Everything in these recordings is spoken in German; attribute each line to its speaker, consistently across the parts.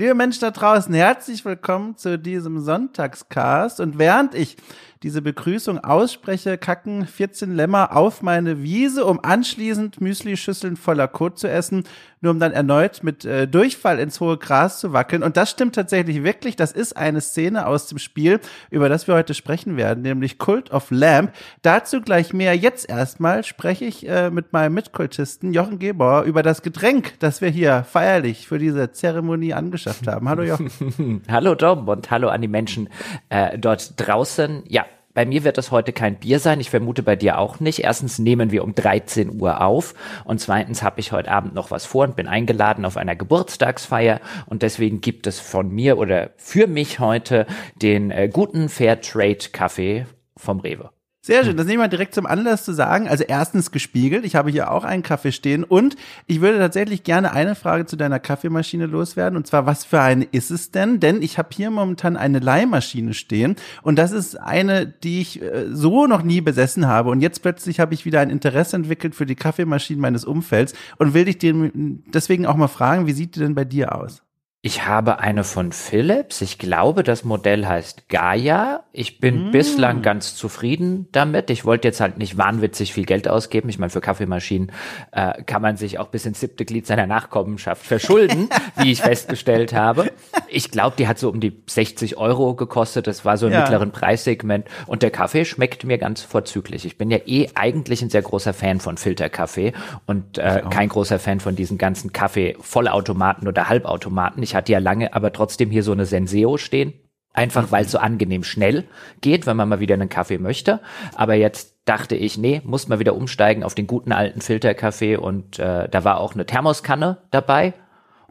Speaker 1: Liebe Menschen da draußen, herzlich willkommen zu diesem Sonntagscast. Und während ich diese Begrüßung ausspreche, kacken 14 Lämmer auf meine Wiese, um anschließend Müsli-Schüsseln voller Kot zu essen, nur um dann erneut mit äh, Durchfall ins hohe Gras zu wackeln. Und das stimmt tatsächlich wirklich. Das ist eine Szene aus dem Spiel, über das wir heute sprechen werden, nämlich Cult of Lamp. Dazu gleich mehr. Jetzt erstmal spreche ich äh, mit meinem Mitkultisten Jochen Gebauer über das Getränk, das wir hier feierlich für diese Zeremonie angeschafft haben. Hallo Jochen.
Speaker 2: hallo Dom und hallo an die Menschen äh, dort draußen. Ja, bei mir wird es heute kein Bier sein. Ich vermute bei dir auch nicht. Erstens nehmen wir um 13 Uhr auf und zweitens habe ich heute Abend noch was vor und bin eingeladen auf einer Geburtstagsfeier und deswegen gibt es von mir oder für mich heute den äh, guten Fairtrade Kaffee vom Rewe.
Speaker 1: Sehr schön, das nehmen wir direkt zum Anlass zu sagen. Also erstens gespiegelt, ich habe hier auch einen Kaffee stehen. Und ich würde tatsächlich gerne eine Frage zu deiner Kaffeemaschine loswerden. Und zwar, was für eine ist es denn? Denn ich habe hier momentan eine Leihmaschine stehen. Und das ist eine, die ich äh, so noch nie besessen habe. Und jetzt plötzlich habe ich wieder ein Interesse entwickelt für die Kaffeemaschinen meines Umfelds und will dich deswegen auch mal fragen, wie sieht die denn bei dir aus?
Speaker 2: Ich habe eine von Philips. Ich glaube, das Modell heißt Gaia. Ich bin mm. bislang ganz zufrieden damit. Ich wollte jetzt halt nicht wahnwitzig viel Geld ausgeben. Ich meine, für Kaffeemaschinen äh, kann man sich auch bis ins siebte Glied seiner Nachkommenschaft verschulden, wie ich festgestellt habe. Ich glaube, die hat so um die 60 Euro gekostet. Das war so ein ja. mittleren Preissegment. Und der Kaffee schmeckt mir ganz vorzüglich. Ich bin ja eh eigentlich ein sehr großer Fan von Filterkaffee und äh, kein großer Fan von diesen ganzen Kaffee-Vollautomaten oder Halbautomaten. Ich hatte ja lange aber trotzdem hier so eine Senseo stehen. Einfach weil es so angenehm schnell geht, wenn man mal wieder einen Kaffee möchte. Aber jetzt dachte ich, nee, muss mal wieder umsteigen auf den guten alten Filterkaffee und äh, da war auch eine Thermoskanne dabei.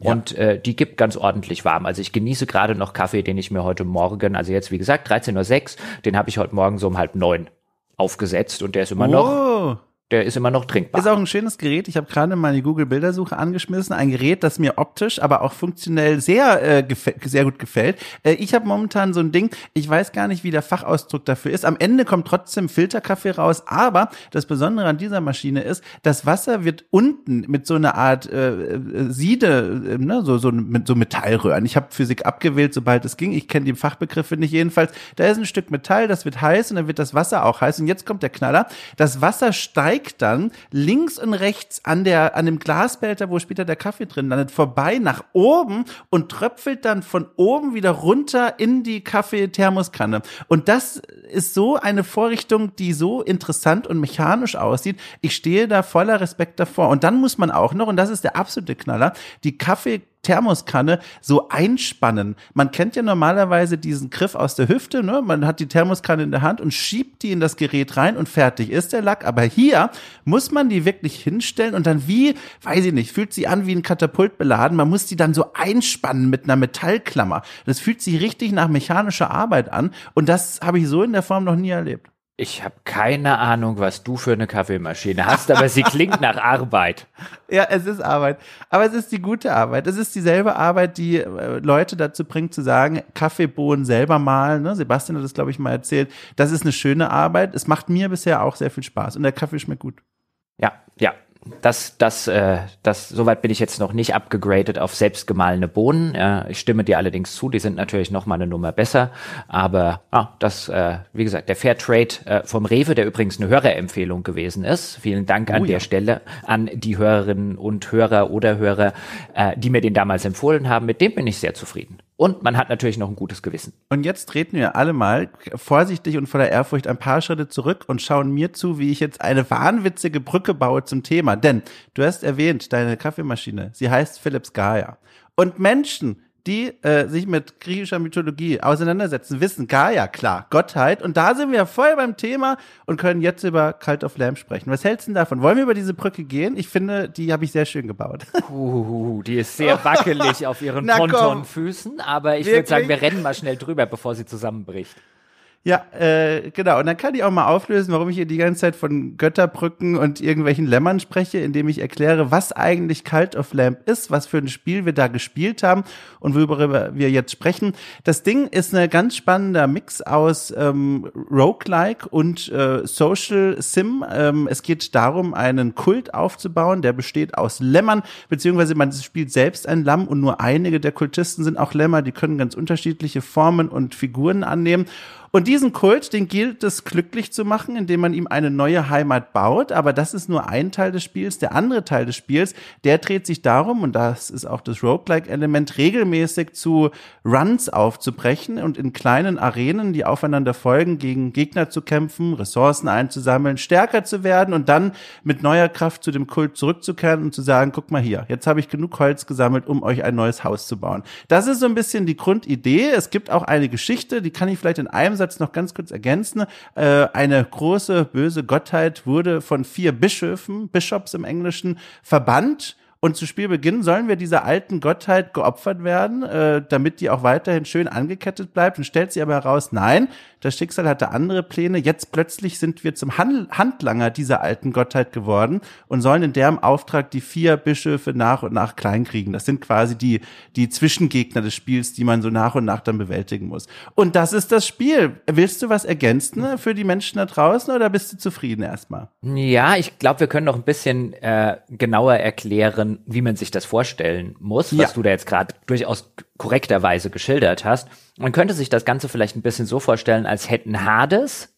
Speaker 2: Ja. Und äh, die gibt ganz ordentlich warm. Also ich genieße gerade noch Kaffee, den ich mir heute Morgen, also jetzt wie gesagt 13.06 Uhr, den habe ich heute Morgen so um halb neun aufgesetzt und der ist immer oh. noch der ist immer noch trinkbar.
Speaker 1: Ist auch ein schönes Gerät. Ich habe gerade meine Google Bildersuche angeschmissen. Ein Gerät, das mir optisch, aber auch funktionell sehr äh, sehr gut gefällt. Äh, ich habe momentan so ein Ding. Ich weiß gar nicht, wie der Fachausdruck dafür ist. Am Ende kommt trotzdem Filterkaffee raus. Aber das Besondere an dieser Maschine ist, das Wasser wird unten mit so einer Art äh, äh Siede, äh, ne, so so mit so Metallröhren. Ich habe Physik abgewählt, sobald es ging. Ich kenne die Fachbegriffe nicht jedenfalls. Da ist ein Stück Metall, das wird heiß und dann wird das Wasser auch heiß. Und jetzt kommt der Knaller. Das Wasser steigt steigt dann links und rechts an der, an dem Glasbehälter, wo später der Kaffee drin landet, vorbei nach oben und tröpfelt dann von oben wieder runter in die Kaffeethermoskanne. Und das ist so eine Vorrichtung, die so interessant und mechanisch aussieht. Ich stehe da voller Respekt davor. Und dann muss man auch noch, und das ist der absolute Knaller, die Kaffee Thermoskanne so einspannen. Man kennt ja normalerweise diesen Griff aus der Hüfte, ne? Man hat die Thermoskanne in der Hand und schiebt die in das Gerät rein und fertig ist der Lack. Aber hier muss man die wirklich hinstellen und dann wie, weiß ich nicht, fühlt sie an wie ein Katapult beladen. Man muss die dann so einspannen mit einer Metallklammer. Das fühlt sich richtig nach mechanischer Arbeit an und das habe ich so in der Form noch nie erlebt.
Speaker 2: Ich habe keine Ahnung, was du für eine Kaffeemaschine hast, aber sie klingt nach Arbeit.
Speaker 1: Ja, es ist Arbeit. Aber es ist die gute Arbeit. Es ist dieselbe Arbeit, die äh, Leute dazu bringt, zu sagen, Kaffeebohnen selber malen. Ne? Sebastian hat das, glaube ich, mal erzählt. Das ist eine schöne Arbeit. Es macht mir bisher auch sehr viel Spaß und der Kaffee schmeckt gut.
Speaker 2: Ja, ja, das, das, äh, das, soweit bin ich jetzt noch nicht abgegradet auf selbstgemahlene Bohnen. Ja, ich stimme dir allerdings zu, die sind natürlich noch mal eine Nummer besser. Aber ah, das, äh, wie gesagt, der Fairtrade äh, vom Rewe, der übrigens eine Hörerempfehlung gewesen ist. Vielen Dank an oh, der ja. Stelle an die Hörerinnen und Hörer oder Hörer, äh, die mir den damals empfohlen haben. Mit dem bin ich sehr zufrieden. Und man hat natürlich noch ein gutes Gewissen.
Speaker 1: Und jetzt treten wir alle mal vorsichtig und voller Ehrfurcht ein paar Schritte zurück und schauen mir zu, wie ich jetzt eine wahnwitzige Brücke baue zum Thema. Denn du hast erwähnt, deine Kaffeemaschine, sie heißt Philips Gaia. Und Menschen, die äh, sich mit griechischer Mythologie auseinandersetzen, wissen, Gaia, klar, Gottheit. Und da sind wir voll beim Thema und können jetzt über Cult of Lamb sprechen. Was hältst du davon? Wollen wir über diese Brücke gehen? Ich finde, die habe ich sehr schön gebaut.
Speaker 2: Uh, die ist sehr wackelig auf ihren Pontonfüßen, aber ich würde sagen, wir rennen mal schnell drüber, bevor sie zusammenbricht.
Speaker 1: Ja, äh, genau. Und dann kann ich auch mal auflösen, warum ich hier die ganze Zeit von Götterbrücken und irgendwelchen Lämmern spreche, indem ich erkläre, was eigentlich Cult of Lamp ist, was für ein Spiel wir da gespielt haben und worüber wir jetzt sprechen. Das Ding ist ein ganz spannender Mix aus ähm, Roguelike und äh, Social Sim. Ähm, es geht darum, einen Kult aufzubauen, der besteht aus Lämmern, beziehungsweise man spielt selbst ein Lamm und nur einige der Kultisten sind auch Lämmer, die können ganz unterschiedliche Formen und Figuren annehmen. Und diesen Kult, den gilt es glücklich zu machen, indem man ihm eine neue Heimat baut. Aber das ist nur ein Teil des Spiels. Der andere Teil des Spiels, der dreht sich darum, und das ist auch das Roguelike-Element, regelmäßig zu Runs aufzubrechen und in kleinen Arenen, die aufeinander folgen, gegen Gegner zu kämpfen, Ressourcen einzusammeln, stärker zu werden und dann mit neuer Kraft zu dem Kult zurückzukehren und zu sagen, guck mal hier, jetzt habe ich genug Holz gesammelt, um euch ein neues Haus zu bauen. Das ist so ein bisschen die Grundidee. Es gibt auch eine Geschichte, die kann ich vielleicht in einem Satz noch ganz kurz ergänzen. Äh, eine große böse Gottheit wurde von vier Bischöfen, Bishops im Englischen, verbannt und zu Spielbeginn sollen wir dieser alten Gottheit geopfert werden, äh, damit die auch weiterhin schön angekettet bleibt. Und stellt sie aber heraus, nein, das Schicksal hatte andere Pläne. Jetzt plötzlich sind wir zum Handlanger dieser alten Gottheit geworden und sollen in deren Auftrag die vier Bischöfe nach und nach kleinkriegen. Das sind quasi die, die Zwischengegner des Spiels, die man so nach und nach dann bewältigen muss. Und das ist das Spiel. Willst du was ergänzen für die Menschen da draußen oder bist du zufrieden erstmal?
Speaker 2: Ja, ich glaube, wir können noch ein bisschen äh, genauer erklären, wie man sich das vorstellen muss, was ja. du da jetzt gerade durchaus korrekterweise geschildert hast. Man könnte sich das Ganze vielleicht ein bisschen so vorstellen, als hätten Hades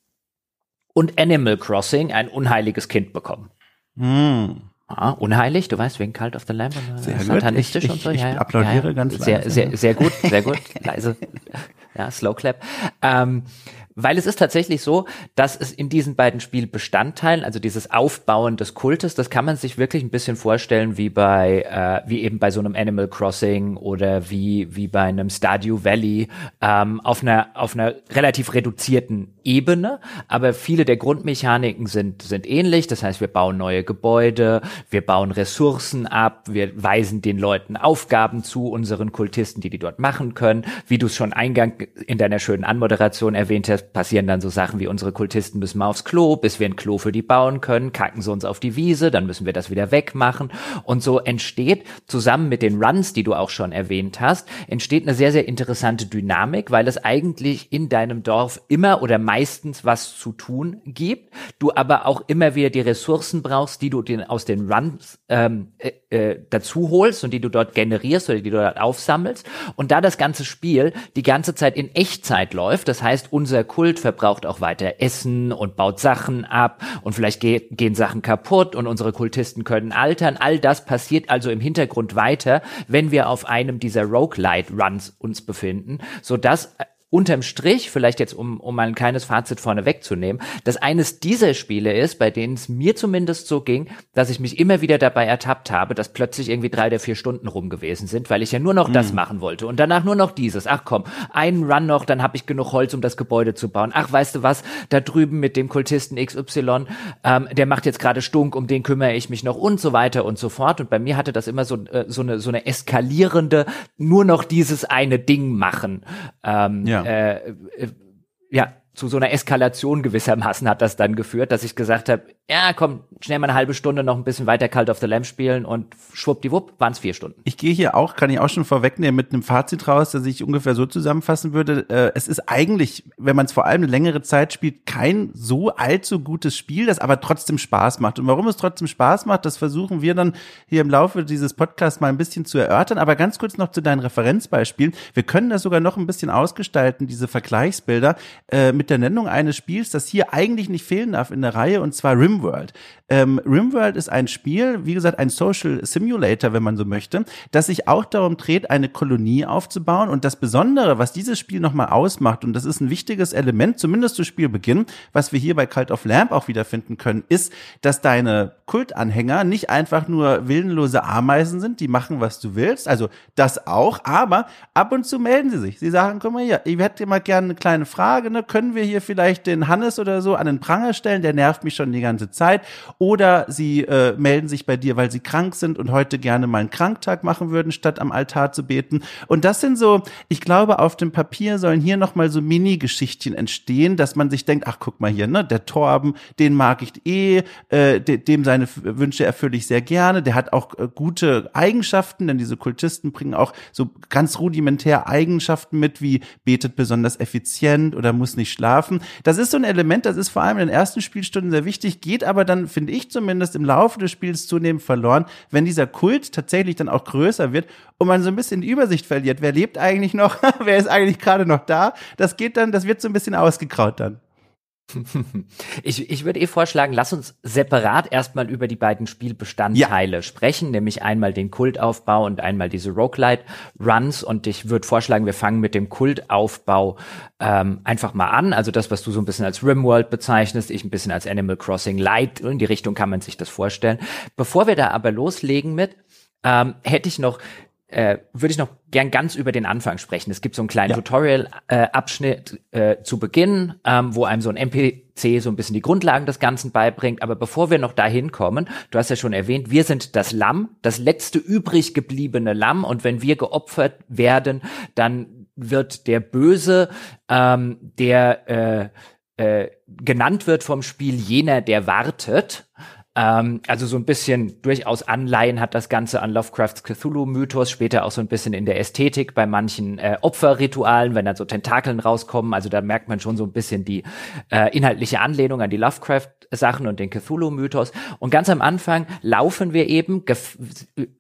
Speaker 2: und Animal Crossing ein unheiliges Kind bekommen.
Speaker 1: Hm.
Speaker 2: Ah, unheilig, du weißt, wegen Cult of the Lamb
Speaker 1: und sehr satanistisch
Speaker 2: ich, und so.
Speaker 1: Ich, ja, ich applaudiere ja, ganz
Speaker 2: sehr, sehr, sehr gut, sehr gut, leise. Ja, Slow Clap. Ähm, weil es ist tatsächlich so, dass es in diesen beiden Spielbestandteilen, also dieses Aufbauen des Kultes, das kann man sich wirklich ein bisschen vorstellen wie bei, äh, wie eben bei so einem Animal Crossing oder wie, wie bei einem Stardew Valley, ähm, auf einer, auf einer relativ reduzierten Ebene. Aber viele der Grundmechaniken sind, sind ähnlich. Das heißt, wir bauen neue Gebäude, wir bauen Ressourcen ab, wir weisen den Leuten Aufgaben zu, unseren Kultisten, die die dort machen können. Wie du es schon eingang in deiner schönen Anmoderation erwähnt hast, passieren dann so Sachen wie unsere Kultisten müssen mal aufs Klo, bis wir ein Klo für die bauen können, kacken sie uns auf die Wiese, dann müssen wir das wieder wegmachen. Und so entsteht zusammen mit den Runs, die du auch schon erwähnt hast, entsteht eine sehr, sehr interessante Dynamik, weil es eigentlich in deinem Dorf immer oder meistens was zu tun gibt, du aber auch immer wieder die Ressourcen brauchst, die du den, aus den Runs ähm, äh, äh, dazu holst und die du dort generierst oder die du dort aufsammelst. Und da das ganze Spiel die ganze Zeit in Echtzeit läuft, das heißt, unser Kult verbraucht auch weiter Essen und baut Sachen ab und vielleicht ge gehen Sachen kaputt und unsere Kultisten können altern. All das passiert also im Hintergrund weiter, wenn wir auf einem dieser Roguelite Runs uns befinden, so dass unterm Strich, vielleicht jetzt um, um mal ein kleines Fazit vorne wegzunehmen, dass eines dieser Spiele ist, bei denen es mir zumindest so ging, dass ich mich immer wieder dabei ertappt habe, dass plötzlich irgendwie drei oder vier Stunden rum gewesen sind, weil ich ja nur noch mhm. das machen wollte und danach nur noch dieses. Ach komm, einen Run noch, dann habe ich genug Holz, um das Gebäude zu bauen. Ach, weißt du was, da drüben mit dem Kultisten XY, ähm, der macht jetzt gerade Stunk, um den kümmere ich mich noch und so weiter und so fort. Und bei mir hatte das immer so, äh, so, eine, so eine eskalierende, nur noch dieses eine Ding machen. Ähm, ja äh, äh, ja, zu so einer Eskalation gewissermaßen hat das dann geführt, dass ich gesagt habe, ja, komm, schnell mal eine halbe Stunde noch ein bisschen weiter Cult of the Lamb spielen und schwuppdiwupp waren es vier Stunden.
Speaker 1: Ich gehe hier auch, kann ich auch schon vorwegnehmen, mit einem Fazit raus, dass ich ungefähr so zusammenfassen würde. Äh, es ist eigentlich, wenn man es vor allem eine längere Zeit spielt, kein so allzu gutes Spiel, das aber trotzdem Spaß macht. Und warum es trotzdem Spaß macht, das versuchen wir dann hier im Laufe dieses Podcasts mal ein bisschen zu erörtern. Aber ganz kurz noch zu deinen Referenzbeispielen. Wir können das sogar noch ein bisschen ausgestalten, diese Vergleichsbilder, äh, mit der Nennung eines Spiels, das hier eigentlich nicht fehlen darf in der Reihe, und zwar Rimworld. Ähm, Rimworld ist ein Spiel, wie gesagt, ein Social Simulator, wenn man so möchte, das sich auch darum dreht, eine Kolonie aufzubauen. Und das Besondere, was dieses Spiel nochmal ausmacht, und das ist ein wichtiges Element, zumindest zu Spielbeginn, was wir hier bei Cult of Lamp auch wiederfinden können, ist, dass deine Kultanhänger nicht einfach nur willenlose Ameisen sind, die machen, was du willst. Also das auch, aber ab und zu melden sie sich. Sie sagen, komm mal hier, ich hätte mal gerne eine kleine Frage, ne? können können wir hier vielleicht den Hannes oder so an den Pranger stellen, der nervt mich schon die ganze Zeit. Oder sie äh, melden sich bei dir, weil sie krank sind und heute gerne mal einen Kranktag machen würden, statt am Altar zu beten. Und das sind so, ich glaube, auf dem Papier sollen hier nochmal so Mini-Geschichtchen entstehen, dass man sich denkt, ach guck mal hier, ne, der Torben, den mag ich eh, äh, dem seine Wünsche erfülle ich sehr gerne, der hat auch äh, gute Eigenschaften, denn diese Kultisten bringen auch so ganz rudimentär Eigenschaften mit, wie betet besonders effizient oder muss nicht schlafen. Das ist so ein Element, das ist vor allem in den ersten Spielstunden sehr wichtig, geht aber dann, finde ich zumindest, im Laufe des Spiels zunehmend verloren, wenn dieser Kult tatsächlich dann auch größer wird und man so ein bisschen die Übersicht verliert. Wer lebt eigentlich noch? Wer ist eigentlich gerade noch da? Das geht dann, das wird so ein bisschen ausgekraut dann.
Speaker 2: Ich, ich würde eh vorschlagen, lass uns separat erstmal über die beiden Spielbestandteile ja. sprechen, nämlich einmal den Kultaufbau und einmal diese Roguelite-Runs. Und ich würde vorschlagen, wir fangen mit dem Kultaufbau ähm, einfach mal an. Also das, was du so ein bisschen als Rimworld bezeichnest, ich ein bisschen als Animal Crossing Light. In die Richtung kann man sich das vorstellen. Bevor wir da aber loslegen mit, ähm, hätte ich noch äh, würde ich noch gern ganz über den Anfang sprechen. Es gibt so einen kleinen ja. Tutorial-Abschnitt äh, zu Beginn, ähm, wo einem so ein NPC so ein bisschen die Grundlagen des Ganzen beibringt. Aber bevor wir noch dahin kommen, du hast ja schon erwähnt, wir sind das Lamm, das letzte übrig gebliebene Lamm. Und wenn wir geopfert werden, dann wird der Böse, ähm, der äh, äh, genannt wird vom Spiel jener, der wartet. Ähm, also so ein bisschen durchaus Anleihen hat das Ganze an Lovecrafts Cthulhu-Mythos, später auch so ein bisschen in der Ästhetik bei manchen äh, Opferritualen, wenn dann so Tentakeln rauskommen. Also da merkt man schon so ein bisschen die äh, inhaltliche Anlehnung an die Lovecraft-Sachen und den Cthulhu-Mythos. Und ganz am Anfang laufen wir eben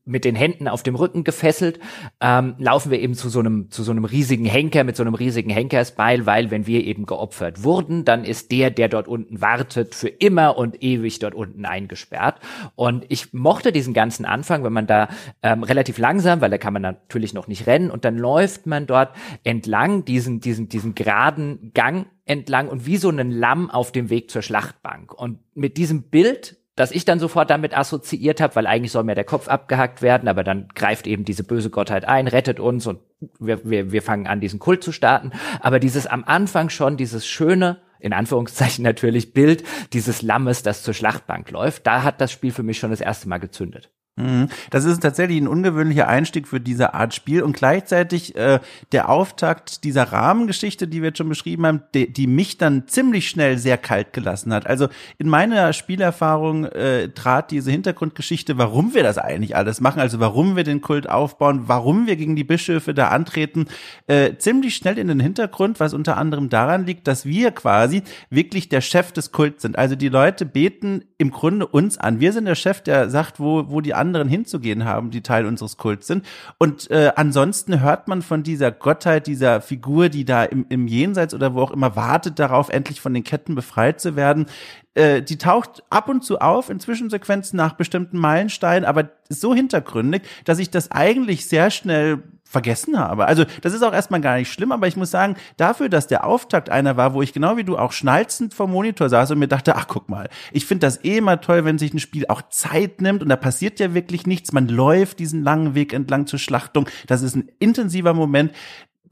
Speaker 2: mit den Händen auf dem Rücken gefesselt, ähm, laufen wir eben zu so einem zu so einem riesigen Henker mit so einem riesigen Henkersbeil, weil wenn wir eben geopfert wurden, dann ist der, der dort unten wartet, für immer und ewig dort unten ein eingesperrt. Und ich mochte diesen ganzen Anfang, wenn man da ähm, relativ langsam, weil da kann man natürlich noch nicht rennen, und dann läuft man dort entlang diesen, diesen, diesen geraden Gang entlang und wie so ein Lamm auf dem Weg zur Schlachtbank. Und mit diesem Bild das ich dann sofort damit assoziiert habe, weil eigentlich soll mir der Kopf abgehackt werden, aber dann greift eben diese böse Gottheit ein, rettet uns und wir, wir, wir fangen an, diesen Kult zu starten. Aber dieses am Anfang schon, dieses schöne, in Anführungszeichen natürlich Bild dieses Lammes, das zur Schlachtbank läuft. Da hat das Spiel für mich schon das erste Mal gezündet.
Speaker 1: Mhm. Das ist tatsächlich ein ungewöhnlicher Einstieg für diese Art Spiel und gleichzeitig äh, der Auftakt dieser Rahmengeschichte, die wir jetzt schon beschrieben haben, die, die mich dann ziemlich schnell sehr kalt gelassen hat. Also in meiner Spielerfahrung äh, trat diese Hintergrundgeschichte, warum wir das eigentlich alles machen, also warum wir den Kult aufbauen, warum wir gegen die Bischöfe da antreten, äh, ziemlich schnell in den Hintergrund, was unter anderem daran liegt, dass wir quasi wirklich der Chef des Kults sind. Also die Leute beten im Grunde uns an. Wir sind der Chef, der sagt, wo, wo die anderen hinzugehen haben, die Teil unseres Kults sind. Und äh, ansonsten hört man von dieser Gottheit, dieser Figur, die da im, im Jenseits oder wo auch immer wartet darauf, endlich von den Ketten befreit zu werden, äh, die taucht ab und zu auf in Zwischensequenzen nach bestimmten Meilensteinen, aber so hintergründig, dass ich das eigentlich sehr schnell vergessen habe. Also das ist auch erstmal gar nicht schlimm, aber ich muss sagen, dafür, dass der Auftakt einer war, wo ich genau wie du auch schnalzend vom Monitor saß und mir dachte, ach guck mal, ich finde das eh immer toll, wenn sich ein Spiel auch Zeit nimmt und da passiert ja wirklich nichts. Man läuft diesen langen Weg entlang zur Schlachtung. Das ist ein intensiver Moment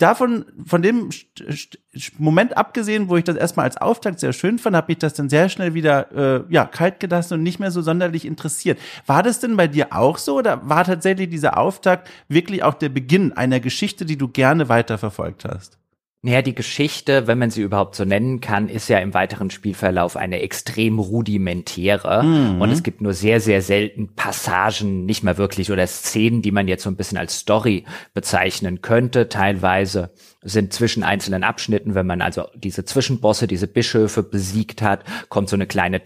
Speaker 1: davon, von dem Moment abgesehen, wo ich das erstmal als Auftakt sehr schön fand, habe ich das dann sehr schnell wieder äh, ja kalt gelassen und nicht mehr so sonderlich interessiert. War das denn bei dir auch so oder war tatsächlich dieser Auftakt wirklich auch der Beginn einer Geschichte, die du gerne weiterverfolgt hast?
Speaker 2: Naja, die Geschichte, wenn man sie überhaupt so nennen kann, ist ja im weiteren Spielverlauf eine extrem rudimentäre. Mhm. Und es gibt nur sehr, sehr selten Passagen, nicht mal wirklich, oder Szenen, die man jetzt so ein bisschen als Story bezeichnen könnte. Teilweise sind zwischen einzelnen Abschnitten, wenn man also diese Zwischenbosse, diese Bischöfe besiegt hat, kommt so eine kleine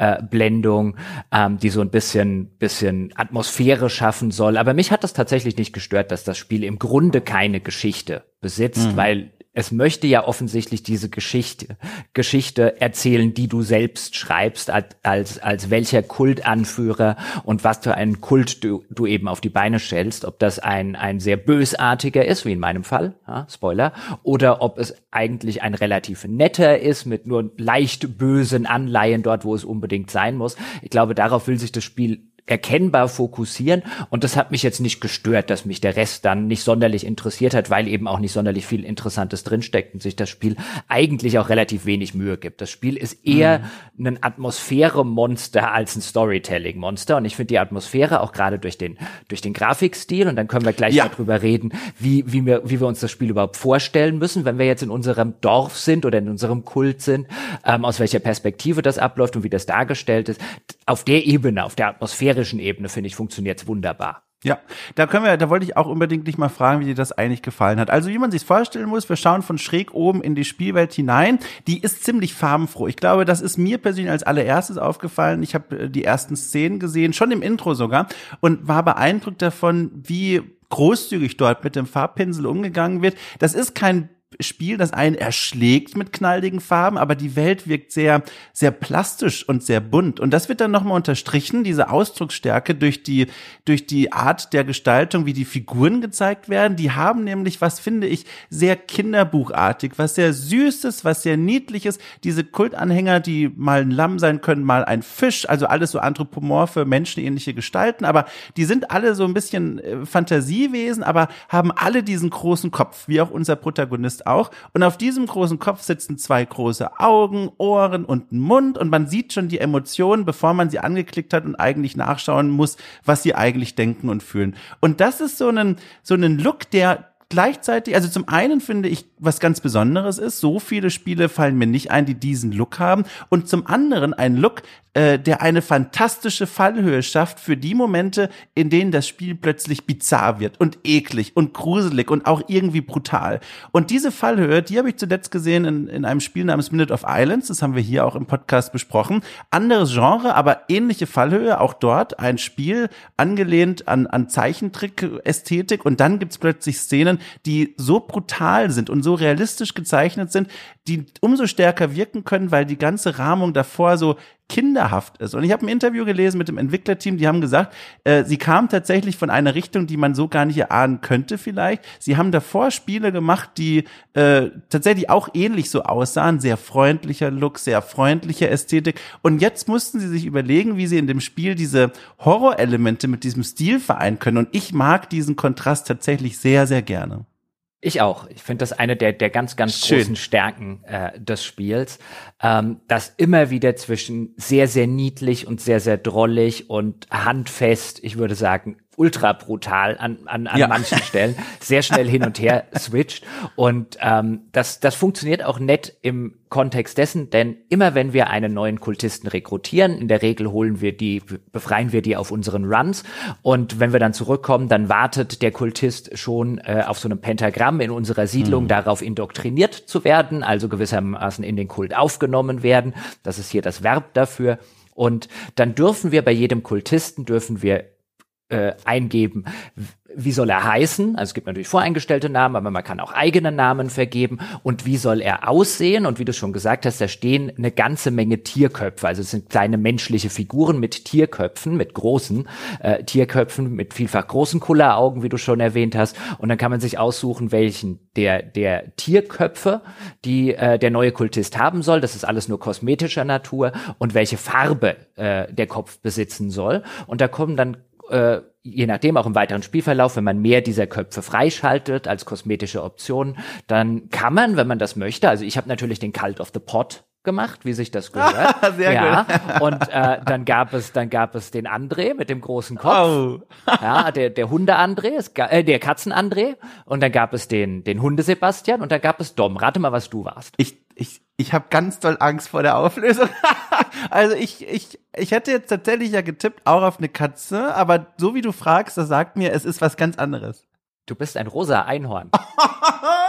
Speaker 2: Texteinblendung, ähm, die so ein bisschen, bisschen Atmosphäre schaffen soll. Aber mich hat das tatsächlich nicht gestört, dass das Spiel im Grunde keine Geschichte besitzt, mhm. weil es möchte ja offensichtlich diese Geschichte, Geschichte erzählen, die du selbst schreibst, als, als, als welcher Kultanführer und was für einen Kult du, du eben auf die Beine stellst. Ob das ein, ein sehr bösartiger ist, wie in meinem Fall, ja, Spoiler, oder ob es eigentlich ein relativ netter ist, mit nur leicht bösen Anleihen dort, wo es unbedingt sein muss. Ich glaube, darauf will sich das Spiel erkennbar fokussieren und das hat mich jetzt nicht gestört, dass mich der Rest dann nicht sonderlich interessiert hat, weil eben auch nicht sonderlich viel Interessantes drinsteckt und sich das Spiel eigentlich auch relativ wenig Mühe gibt. Das Spiel ist eher mhm. ein Atmosphäre-Monster als ein Storytelling-Monster und ich finde die Atmosphäre auch gerade durch den durch den Grafikstil und dann können wir gleich ja. darüber reden, wie wie wir wie wir uns das Spiel überhaupt vorstellen müssen, wenn wir jetzt in unserem Dorf sind oder in unserem Kult sind, ähm, aus welcher Perspektive das abläuft und wie das dargestellt ist. Auf der Ebene, auf der Atmosphäre atmosphärischen Ebene, finde ich, funktioniert wunderbar.
Speaker 1: Ja, da können wir, da wollte ich auch unbedingt dich mal fragen, wie dir das eigentlich gefallen hat. Also wie man sich vorstellen muss, wir schauen von schräg oben in die Spielwelt hinein. Die ist ziemlich farbenfroh. Ich glaube, das ist mir persönlich als allererstes aufgefallen. Ich habe äh, die ersten Szenen gesehen, schon im Intro sogar, und war beeindruckt davon, wie großzügig dort mit dem Farbpinsel umgegangen wird. Das ist kein Spiel, das einen erschlägt mit knalligen Farben, aber die Welt wirkt sehr, sehr plastisch und sehr bunt. Und das wird dann nochmal unterstrichen, diese Ausdrucksstärke durch die, durch die Art der Gestaltung, wie die Figuren gezeigt werden. Die haben nämlich, was finde ich, sehr kinderbuchartig, was sehr süßes, was sehr niedliches. Diese Kultanhänger, die mal ein Lamm sein können, mal ein Fisch, also alles so anthropomorphe, menschenähnliche Gestalten, aber die sind alle so ein bisschen äh, Fantasiewesen, aber haben alle diesen großen Kopf, wie auch unser Protagonist jetzt auch. Und auf diesem großen Kopf sitzen zwei große Augen, Ohren und ein Mund und man sieht schon die Emotionen, bevor man sie angeklickt hat und eigentlich nachschauen muss, was sie eigentlich denken und fühlen. Und das ist so ein, so ein Look, der gleichzeitig, also zum einen finde ich, was ganz Besonderes ist, so viele Spiele fallen mir nicht ein, die diesen Look haben. Und zum anderen ein Look, äh, der eine fantastische Fallhöhe schafft für die Momente, in denen das Spiel plötzlich bizarr wird und eklig und gruselig und auch irgendwie brutal. Und diese Fallhöhe, die habe ich zuletzt gesehen in, in einem Spiel namens Minute of Islands. Das haben wir hier auch im Podcast besprochen. Anderes Genre, aber ähnliche Fallhöhe. Auch dort ein Spiel angelehnt an, an Zeichentrick-Ästhetik. Und dann gibt's plötzlich Szenen, die so brutal sind und so realistisch gezeichnet sind, die umso stärker wirken können, weil die ganze Rahmung davor so kinderhaft ist. Und ich habe ein Interview gelesen mit dem Entwicklerteam, die haben gesagt, äh, sie kamen tatsächlich von einer Richtung, die man so gar nicht erahnen könnte vielleicht. Sie haben davor Spiele gemacht, die äh, tatsächlich auch ähnlich so aussahen, sehr freundlicher Look, sehr freundliche Ästhetik. Und jetzt mussten sie sich überlegen, wie sie in dem Spiel diese Horrorelemente mit diesem Stil vereinen können. Und ich mag diesen Kontrast tatsächlich sehr, sehr gerne.
Speaker 2: Ich auch. Ich finde das eine der, der ganz, ganz Schön. großen Stärken äh, des Spiels, ähm, dass immer wieder zwischen sehr, sehr niedlich und sehr, sehr drollig und handfest, ich würde sagen, ultra brutal an, an, an ja. manchen Stellen, sehr schnell hin und her switcht. Und ähm, das, das funktioniert auch nett im Kontext dessen, denn immer wenn wir einen neuen Kultisten rekrutieren, in der Regel holen wir die, befreien wir die auf unseren Runs und wenn wir dann zurückkommen, dann wartet der Kultist schon äh, auf so einem Pentagramm in unserer Siedlung mhm. darauf indoktriniert zu werden, also gewissermaßen in den Kult aufgenommen werden. Das ist hier das Verb dafür. Und dann dürfen wir bei jedem Kultisten dürfen wir äh, eingeben, wie soll er heißen? Also es gibt natürlich voreingestellte Namen, aber man kann auch eigene Namen vergeben. Und wie soll er aussehen? Und wie du schon gesagt hast, da stehen eine ganze Menge Tierköpfe. Also es sind kleine menschliche Figuren mit Tierköpfen, mit großen äh, Tierköpfen, mit vielfach großen Kulleraugen, wie du schon erwähnt hast. Und dann kann man sich aussuchen, welchen der, der Tierköpfe, die äh, der neue Kultist haben soll. Das ist alles nur kosmetischer Natur. Und welche Farbe äh, der Kopf besitzen soll. Und da kommen dann äh, je nachdem auch im weiteren Spielverlauf, wenn man mehr dieser Köpfe freischaltet als kosmetische Option, dann kann man, wenn man das möchte, also ich habe natürlich den Cult of the Pot gemacht, wie sich das gehört. Sehr ja. gut. Und äh, dann gab es, dann gab es den André mit dem großen Kopf. Oh. ja, der der Hunde André, äh, der Katzen André. Und dann gab es den den Hunde Sebastian und dann gab es Dom. Rate mal, was du warst.
Speaker 1: Ich ich ich habe ganz doll Angst vor der Auflösung. also ich ich ich hätte jetzt tatsächlich ja getippt auch auf eine Katze, aber so wie du fragst, das sagt mir, es ist was ganz anderes.
Speaker 2: Du bist ein rosa Einhorn.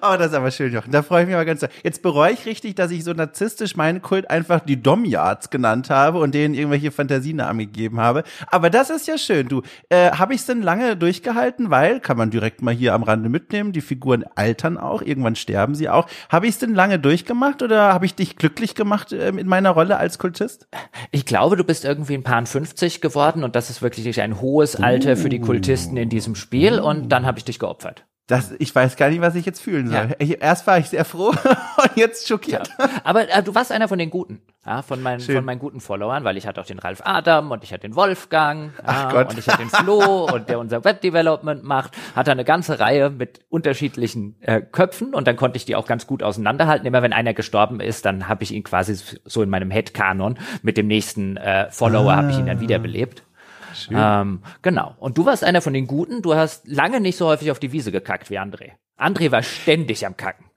Speaker 1: Oh, das ist aber schön, Jochen. Da freue ich mich aber ganz. Jetzt bereue ich richtig, dass ich so narzisstisch meinen Kult einfach die Domyards genannt habe und denen irgendwelche Fantasienamen gegeben habe. Aber das ist ja schön. Du, äh, habe ich es denn lange durchgehalten? Weil, kann man direkt mal hier am Rande mitnehmen, die Figuren altern auch, irgendwann sterben sie auch. Habe ich es denn lange durchgemacht oder habe ich dich glücklich gemacht äh, in meiner Rolle als Kultist?
Speaker 2: Ich glaube, du bist irgendwie ein paar 50 geworden und das ist wirklich ein hohes Alter uh. für die Kultisten in diesem Spiel und dann habe ich dich geopfert.
Speaker 1: Das, ich weiß gar nicht, was ich jetzt fühlen soll. Ja. erst war ich sehr froh und jetzt schockiert.
Speaker 2: Ja. Aber äh, du warst einer von den Guten, ja, von meinen, von meinen guten Followern, weil ich hatte auch den Ralf Adam und ich hatte den Wolfgang
Speaker 1: Gott.
Speaker 2: und ich hatte den Flo und der unser Webdevelopment macht, hatte eine ganze Reihe mit unterschiedlichen äh, Köpfen und dann konnte ich die auch ganz gut auseinanderhalten. Immer wenn einer gestorben ist, dann habe ich ihn quasi so in meinem Headkanon mit dem nächsten äh, Follower ah. habe ich ihn dann wiederbelebt. Ähm, genau. Und du warst einer von den Guten. Du hast lange nicht so häufig auf die Wiese gekackt wie André. André war ständig am Kacken.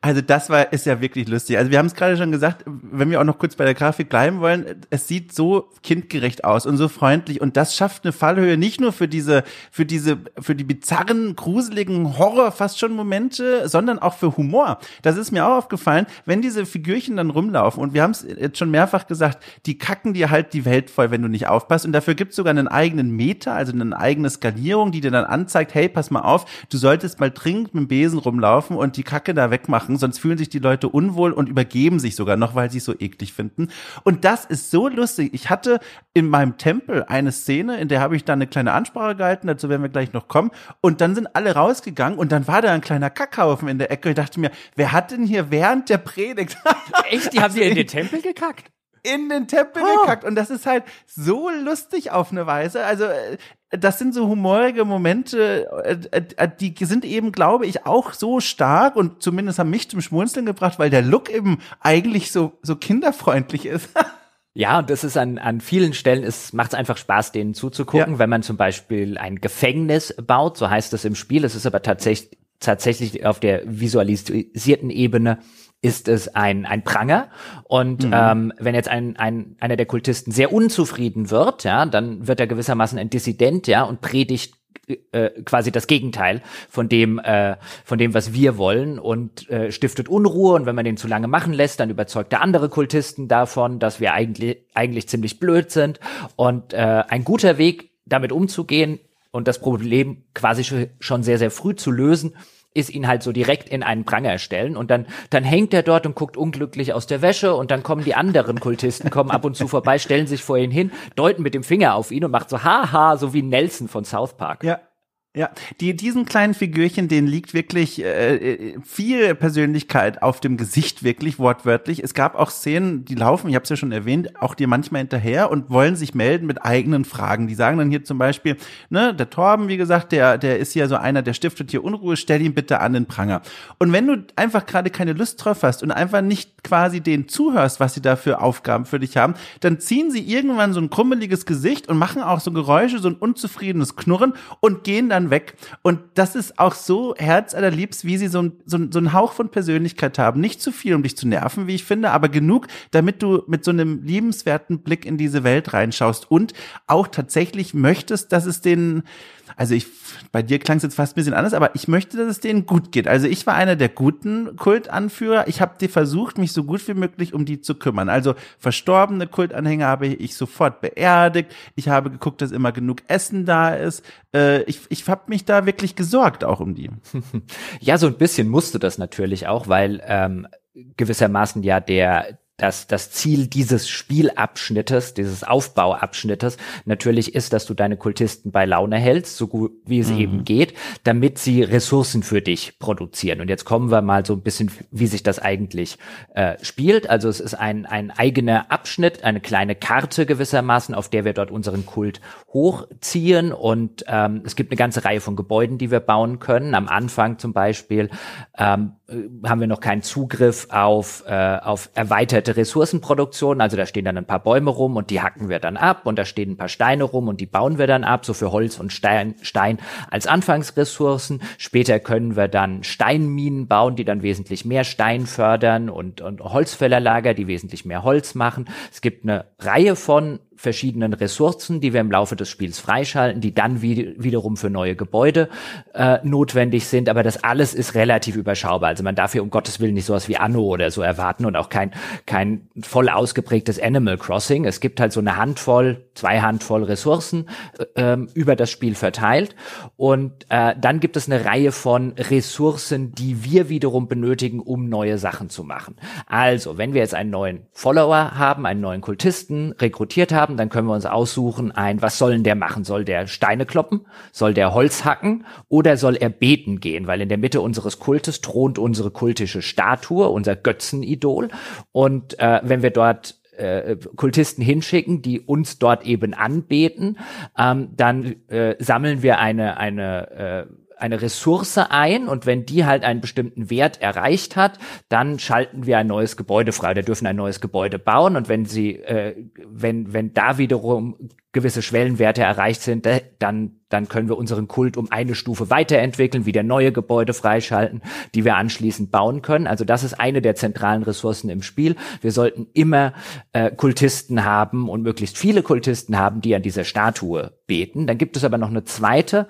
Speaker 1: Also das war ist ja wirklich lustig. Also wir haben es gerade schon gesagt, wenn wir auch noch kurz bei der Grafik bleiben wollen, es sieht so kindgerecht aus und so freundlich und das schafft eine Fallhöhe nicht nur für diese für diese für die bizarren, gruseligen Horror fast schon Momente, sondern auch für Humor. Das ist mir auch aufgefallen, wenn diese Figürchen dann rumlaufen und wir haben es jetzt schon mehrfach gesagt, die kacken dir halt die Welt voll, wenn du nicht aufpasst und dafür gibt es sogar einen eigenen Meter, also eine eigene Skalierung, die dir dann anzeigt, hey, pass mal auf, du solltest mal dringend mit dem Besen rumlaufen und die Kacke da weg wegmachen, sonst fühlen sich die Leute unwohl und übergeben sich sogar noch, weil sie es so eklig finden. Und das ist so lustig. Ich hatte in meinem Tempel eine Szene, in der habe ich dann eine kleine Ansprache gehalten, dazu werden wir gleich noch kommen. Und dann sind alle rausgegangen und dann war da ein kleiner Kackhaufen in der Ecke. Ich dachte mir, wer hat denn hier während der Predigt?
Speaker 2: Echt? Die haben sie in den Tempel gekackt?
Speaker 1: in den Tempel oh. gekackt. Und das ist halt so lustig auf eine Weise. Also äh, das sind so humorige Momente, äh, äh, die sind eben, glaube ich, auch so stark und zumindest haben mich zum Schmunzeln gebracht, weil der Look eben eigentlich so, so kinderfreundlich ist.
Speaker 2: Ja, und das ist an, an vielen Stellen, es macht einfach Spaß, denen zuzugucken, ja. wenn man zum Beispiel ein Gefängnis baut, so heißt es im Spiel. Es ist aber tatsächlich, tatsächlich auf der visualisierten Ebene ist es ein, ein Pranger. Und mhm. ähm, wenn jetzt ein, ein, einer der Kultisten sehr unzufrieden wird, ja, dann wird er gewissermaßen ein Dissident, ja, und predigt äh, quasi das Gegenteil von dem, äh, von dem, was wir wollen und äh, stiftet Unruhe. Und wenn man den zu lange machen lässt, dann überzeugt er andere Kultisten davon, dass wir eigentlich, eigentlich ziemlich blöd sind. Und äh, ein guter Weg, damit umzugehen und das Problem quasi schon sehr, sehr früh zu lösen, ist ihn halt so direkt in einen Pranger stellen und dann, dann hängt er dort und guckt unglücklich aus der Wäsche und dann kommen die anderen Kultisten, kommen ab und zu vorbei, stellen sich vor ihn hin, deuten mit dem Finger auf ihn und macht so haha, so wie Nelson von South Park.
Speaker 1: Ja. Ja, die, diesen kleinen Figürchen, denen liegt wirklich äh, äh, viel Persönlichkeit auf dem Gesicht, wirklich wortwörtlich. Es gab auch Szenen, die laufen, ich habe es ja schon erwähnt, auch dir manchmal hinterher und wollen sich melden mit eigenen Fragen. Die sagen dann hier zum Beispiel, ne, der Torben, wie gesagt, der, der ist ja so einer, der stiftet hier Unruhe, stell ihn bitte an den Pranger. Und wenn du einfach gerade keine Lust drauf hast und einfach nicht quasi denen zuhörst, was sie da für Aufgaben für dich haben, dann ziehen sie irgendwann so ein krummeliges Gesicht und machen auch so Geräusche, so ein unzufriedenes Knurren und gehen dann weg. Und das ist auch so herzallerliebst, wie sie so, ein, so, so einen Hauch von Persönlichkeit haben. Nicht zu viel, um dich zu nerven, wie ich finde, aber genug, damit du mit so einem liebenswerten Blick in diese Welt reinschaust und auch tatsächlich möchtest, dass es den also ich, bei dir klang es jetzt fast ein bisschen anders, aber ich möchte, dass es denen gut geht. Also ich war einer der guten Kultanführer. Ich habe dir versucht, mich so gut wie möglich um die zu kümmern. Also verstorbene Kultanhänger habe ich sofort beerdigt. Ich habe geguckt, dass immer genug Essen da ist. Äh, ich ich habe mich da wirklich gesorgt auch um die.
Speaker 2: Ja, so ein bisschen musst du das natürlich auch, weil ähm, gewissermaßen ja der dass das Ziel dieses Spielabschnittes, dieses Aufbauabschnittes natürlich ist, dass du deine Kultisten bei Laune hältst, so gut wie es mhm. eben geht, damit sie Ressourcen für dich produzieren. Und jetzt kommen wir mal so ein bisschen, wie sich das eigentlich äh, spielt. Also es ist ein, ein eigener Abschnitt, eine kleine Karte gewissermaßen, auf der wir dort unseren Kult hochziehen. Und ähm, es gibt eine ganze Reihe von Gebäuden, die wir bauen können. Am Anfang zum Beispiel ähm, haben wir noch keinen Zugriff auf, äh, auf erweiterte komplette Ressourcenproduktion. Also da stehen dann ein paar Bäume rum und die hacken wir dann ab und da stehen ein paar Steine rum und die bauen wir dann ab, so für Holz und Stein, Stein als Anfangsressourcen. Später können wir dann Steinminen bauen, die dann wesentlich mehr Stein fördern und, und Holzfällerlager, die wesentlich mehr Holz machen. Es gibt eine Reihe von verschiedenen Ressourcen, die wir im Laufe des Spiels freischalten, die dann wie, wiederum für neue Gebäude äh, notwendig sind. Aber das alles ist relativ überschaubar. Also man darf hier um Gottes Willen nicht sowas wie Anno oder so erwarten und auch kein, kein voll ausgeprägtes Animal Crossing. Es gibt halt so eine Handvoll, zwei Handvoll Ressourcen äh, ähm, über das Spiel verteilt. Und äh, dann gibt es eine Reihe von Ressourcen, die wir wiederum benötigen, um neue Sachen zu machen. Also, wenn wir jetzt einen neuen Follower haben, einen neuen Kultisten rekrutiert haben, haben, dann können wir uns aussuchen, ein, was soll denn der machen? Soll der Steine kloppen? Soll der Holz hacken? Oder soll er beten gehen? Weil in der Mitte unseres Kultes thront unsere kultische Statue, unser Götzenidol. Und äh, wenn wir dort äh, Kultisten hinschicken, die uns dort eben anbeten, ähm, dann äh, sammeln wir eine eine äh, eine Ressource ein und wenn die halt einen bestimmten Wert erreicht hat, dann schalten wir ein neues Gebäude frei. Wir dürfen ein neues Gebäude bauen und wenn sie, äh, wenn wenn da wiederum gewisse Schwellenwerte erreicht sind, dann dann können wir unseren Kult um eine Stufe weiterentwickeln, wieder neue Gebäude freischalten, die wir anschließend bauen können. Also das ist eine der zentralen Ressourcen im Spiel. Wir sollten immer äh, Kultisten haben und möglichst viele Kultisten haben, die an dieser Statue beten. Dann gibt es aber noch eine zweite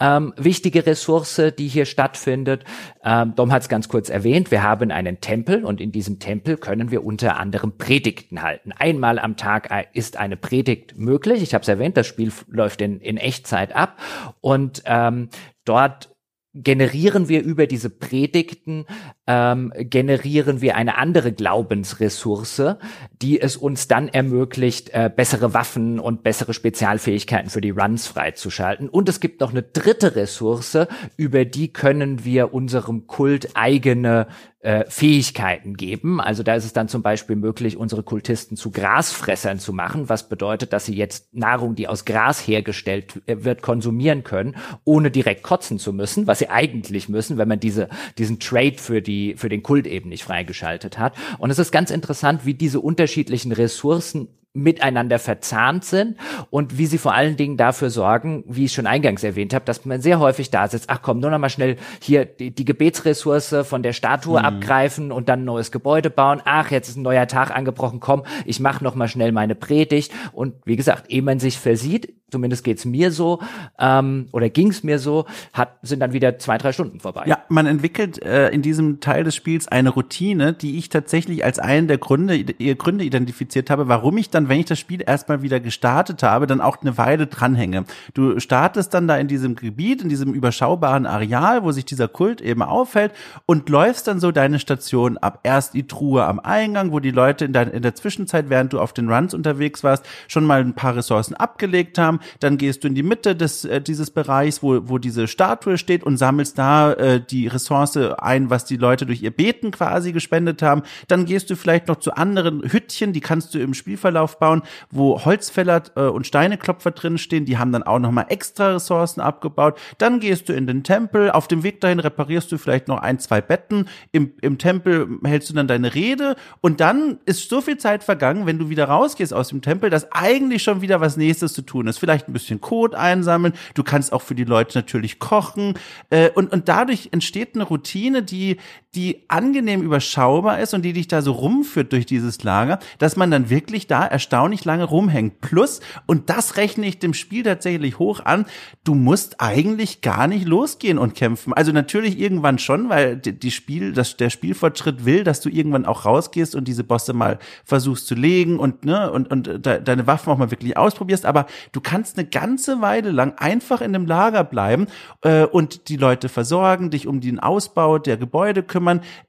Speaker 2: ähm, wichtige Ressource, die hier stattfindet. Ähm, Dom hat es ganz kurz erwähnt. Wir haben einen Tempel und in diesem Tempel können wir unter anderem Predigten halten. Einmal am Tag äh, ist eine Predigt möglich. Ich habe es erwähnt, das Spiel läuft in, in Echtzeit ab und ähm, dort generieren wir über diese Predigten, ähm, generieren wir eine andere Glaubensressource, die es uns dann ermöglicht, äh, bessere Waffen und bessere Spezialfähigkeiten für die Runs freizuschalten. Und es gibt noch eine dritte Ressource, über die können wir unserem Kult eigene äh, Fähigkeiten geben. Also da ist es dann zum Beispiel möglich, unsere Kultisten zu Grasfressern zu machen, was bedeutet, dass sie jetzt Nahrung, die aus Gras hergestellt äh, wird, konsumieren können, ohne direkt kotzen zu müssen, was sie eigentlich müssen, wenn man diese, diesen Trade für die, für den Kult eben nicht freigeschaltet hat. Und es ist ganz interessant, wie diese unterschiedlichen Ressourcen miteinander verzahnt sind und wie sie vor allen Dingen dafür sorgen, wie ich schon eingangs erwähnt habe, dass man sehr häufig da sitzt, ach komm, nur noch mal schnell hier die, die Gebetsressource von der Statue mhm. abgreifen und dann ein neues Gebäude bauen. Ach, jetzt ist ein neuer Tag angebrochen, komm, ich mache noch mal schnell meine Predigt und wie gesagt, ehe man sich versieht, zumindest geht's mir so ähm, oder ging's mir so, hat sind dann wieder zwei drei Stunden vorbei.
Speaker 1: Ja, man entwickelt äh, in diesem Teil des Spiels eine Routine, die ich tatsächlich als einen der Gründe ihr Gründe identifiziert habe, warum ich dann, wenn ich das Spiel erstmal wieder gestartet habe, dann auch eine Weile dranhänge. Du startest dann da in diesem Gebiet, in diesem überschaubaren Areal, wo sich dieser Kult eben aufhält und läufst dann so deine Station ab. Erst die Truhe am Eingang, wo die Leute in der, in der Zwischenzeit, während du auf den Runs unterwegs warst, schon mal ein paar Ressourcen abgelegt haben dann gehst du in die Mitte des, äh, dieses Bereichs, wo, wo diese Statue steht und sammelst da äh, die Ressource ein, was die Leute durch ihr Beten quasi gespendet haben. Dann gehst du vielleicht noch zu anderen Hüttchen, die kannst du im Spielverlauf bauen, wo Holzfäller äh, und Steineklopfer drin stehen, die haben dann auch nochmal extra Ressourcen abgebaut. Dann gehst du in den Tempel, auf dem Weg dahin reparierst du vielleicht noch ein, zwei Betten, im, im Tempel hältst du dann deine Rede und dann ist so viel Zeit vergangen, wenn du wieder rausgehst aus dem Tempel, dass eigentlich schon wieder was nächstes zu tun ist. Vielleicht vielleicht ein bisschen Code einsammeln. Du kannst auch für die Leute natürlich kochen. Äh, und, und dadurch entsteht eine Routine, die, die angenehm überschaubar ist und die dich da so rumführt durch dieses Lager, dass man dann wirklich da erstaunlich lange rumhängt. Plus, und das rechne ich dem Spiel tatsächlich hoch an, du musst eigentlich gar nicht losgehen und kämpfen. Also natürlich irgendwann schon, weil die Spiel, das, der Spielfortschritt will, dass du irgendwann auch rausgehst und diese Bosse mal versuchst zu legen und, ne, und, und deine Waffen auch mal wirklich ausprobierst. Aber du kannst kannst eine ganze Weile lang einfach in dem Lager bleiben äh, und die Leute versorgen, dich um den Ausbau der Gebäude kümmern.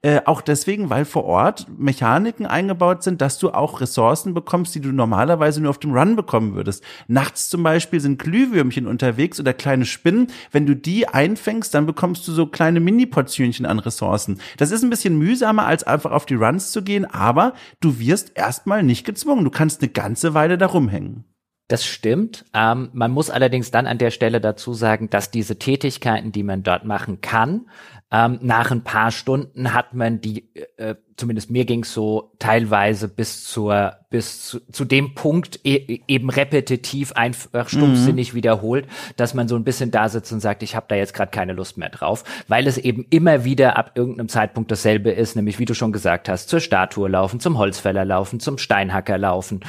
Speaker 1: Äh, auch deswegen, weil vor Ort Mechaniken eingebaut sind, dass du auch Ressourcen bekommst, die du normalerweise nur auf dem Run bekommen würdest. Nachts zum Beispiel sind Glühwürmchen unterwegs oder kleine Spinnen. Wenn du die einfängst, dann bekommst du so kleine Mini-Portionchen an Ressourcen. Das ist ein bisschen mühsamer, als einfach auf die Runs zu gehen, aber du wirst erstmal nicht gezwungen. Du kannst eine ganze Weile da rumhängen.
Speaker 2: Das stimmt. Ähm, man muss allerdings dann an der Stelle dazu sagen, dass diese Tätigkeiten, die man dort machen kann, ähm, nach ein paar Stunden hat man die, äh, zumindest mir ging's so, teilweise bis zur bis zu, zu dem Punkt e eben repetitiv einfach stumpfsinnig mhm. wiederholt, dass man so ein bisschen da sitzt und sagt, ich habe da jetzt gerade keine Lust mehr drauf, weil es eben immer wieder ab irgendeinem Zeitpunkt dasselbe ist, nämlich wie du schon gesagt hast, zur Statue laufen, zum Holzfäller laufen, zum Steinhacker laufen.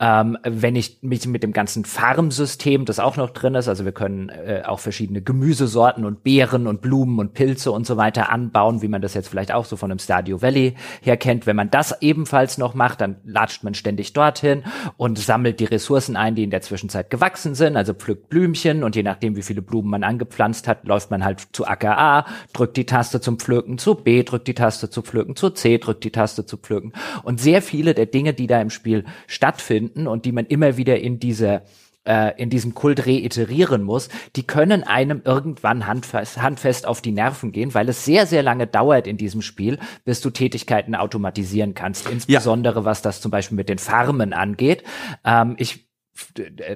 Speaker 2: Ähm, wenn ich mich mit dem ganzen Farmsystem, das auch noch drin ist, also wir können äh, auch verschiedene Gemüsesorten und Beeren und Blumen und Pilze und so so weiter anbauen, wie man das jetzt vielleicht auch so von einem Stadio Valley her kennt. Wenn man das ebenfalls noch macht, dann latscht man ständig dorthin und sammelt die Ressourcen ein, die in der Zwischenzeit gewachsen sind, also pflückt Blümchen und je nachdem, wie viele Blumen man angepflanzt hat, läuft man halt zu Acker A, drückt die Taste zum Pflücken, zu B, drückt die Taste zu pflücken, zu C, drückt die Taste zu pflücken. Und sehr viele der Dinge, die da im Spiel stattfinden und die man immer wieder in diese äh, in diesem Kult reiterieren muss, die können einem irgendwann handfest, handfest auf die Nerven gehen, weil es sehr, sehr lange dauert in diesem Spiel, bis du Tätigkeiten automatisieren kannst. Insbesondere ja. was das zum Beispiel mit den Farmen angeht. Ähm, ich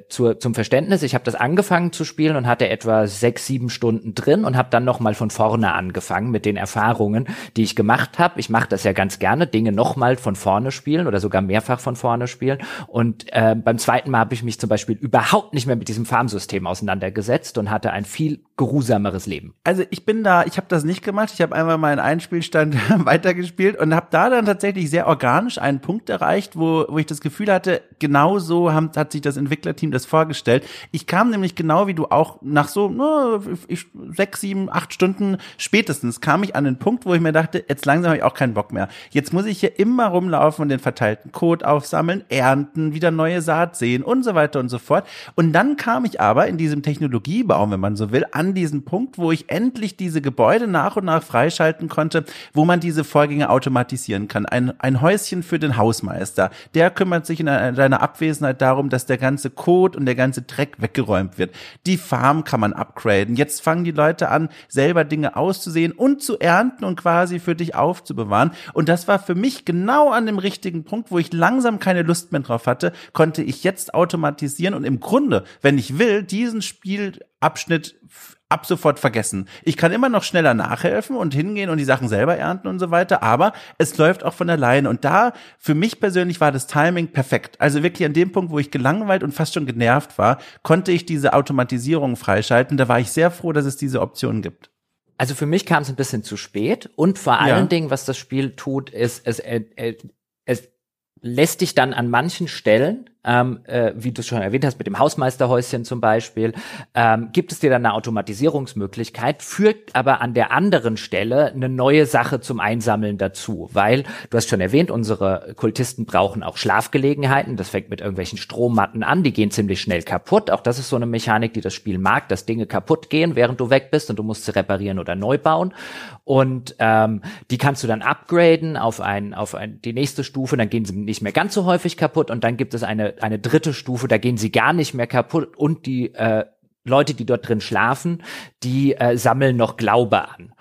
Speaker 2: zur, zum Verständnis, ich habe das angefangen zu spielen und hatte etwa sechs, sieben Stunden drin und habe dann noch mal von vorne angefangen mit den Erfahrungen, die ich gemacht habe. Ich mache das ja ganz gerne, Dinge noch mal von vorne spielen oder sogar mehrfach von vorne spielen. Und äh, beim zweiten Mal habe ich mich zum Beispiel überhaupt nicht mehr mit diesem Farmsystem auseinandergesetzt und hatte ein viel geruhsameres Leben.
Speaker 1: Also ich bin da, ich habe das nicht gemacht. Ich habe einmal meinen Einspielstand weitergespielt und habe da dann tatsächlich sehr organisch einen Punkt erreicht, wo, wo ich das Gefühl hatte, genau so haben, hat sich das Entwicklerteam das vorgestellt. Ich kam nämlich genau wie du auch nach so ich, sechs, sieben, acht Stunden spätestens kam ich an den Punkt, wo ich mir dachte, jetzt langsam habe ich auch keinen Bock mehr. Jetzt muss ich hier immer rumlaufen und den verteilten Code aufsammeln, ernten, wieder neue Saat sehen und so weiter und so fort. Und dann kam ich aber in diesem Technologiebaum, wenn man so will, an diesen Punkt, wo ich endlich diese Gebäude nach und nach freischalten konnte, wo man diese Vorgänge automatisieren kann. Ein, ein Häuschen für den Hausmeister, der kümmert sich in deiner Abwesenheit darum, dass der ganze Code und der ganze Dreck weggeräumt wird. Die Farm kann man upgraden. Jetzt fangen die Leute an, selber Dinge auszusehen und zu ernten und quasi für dich aufzubewahren. Und das war für mich genau an dem richtigen Punkt, wo ich langsam keine Lust mehr drauf hatte, konnte ich jetzt automatisieren und im Grunde, wenn ich will, diesen Spielabschnitt ab sofort vergessen. Ich kann immer noch schneller nachhelfen und hingehen und die Sachen selber ernten und so weiter, aber es läuft auch von alleine. Und da, für mich persönlich war das Timing perfekt. Also wirklich an dem Punkt, wo ich gelangweilt und fast schon genervt war, konnte ich diese Automatisierung freischalten. Da war ich sehr froh, dass es diese Option gibt.
Speaker 2: Also für mich kam es ein bisschen zu spät und vor allen ja. Dingen, was das Spiel tut, ist, es, es, es lässt dich dann an manchen Stellen ähm, äh, wie du schon erwähnt hast, mit dem Hausmeisterhäuschen zum Beispiel, ähm, gibt es dir dann eine Automatisierungsmöglichkeit, führt aber an der anderen Stelle eine neue Sache zum Einsammeln dazu, weil du hast schon erwähnt, unsere Kultisten brauchen auch Schlafgelegenheiten. Das fängt mit irgendwelchen Strommatten an, die gehen ziemlich schnell kaputt. Auch das ist so eine Mechanik, die das Spiel mag, dass Dinge kaputt gehen, während du weg bist und du musst sie reparieren oder neu bauen. Und ähm, die kannst du dann upgraden auf ein, auf ein, die nächste Stufe, dann gehen sie nicht mehr ganz so häufig kaputt und dann gibt es eine eine dritte Stufe, da gehen sie gar nicht mehr kaputt und die äh, Leute, die dort drin schlafen, die äh, sammeln noch Glaube an.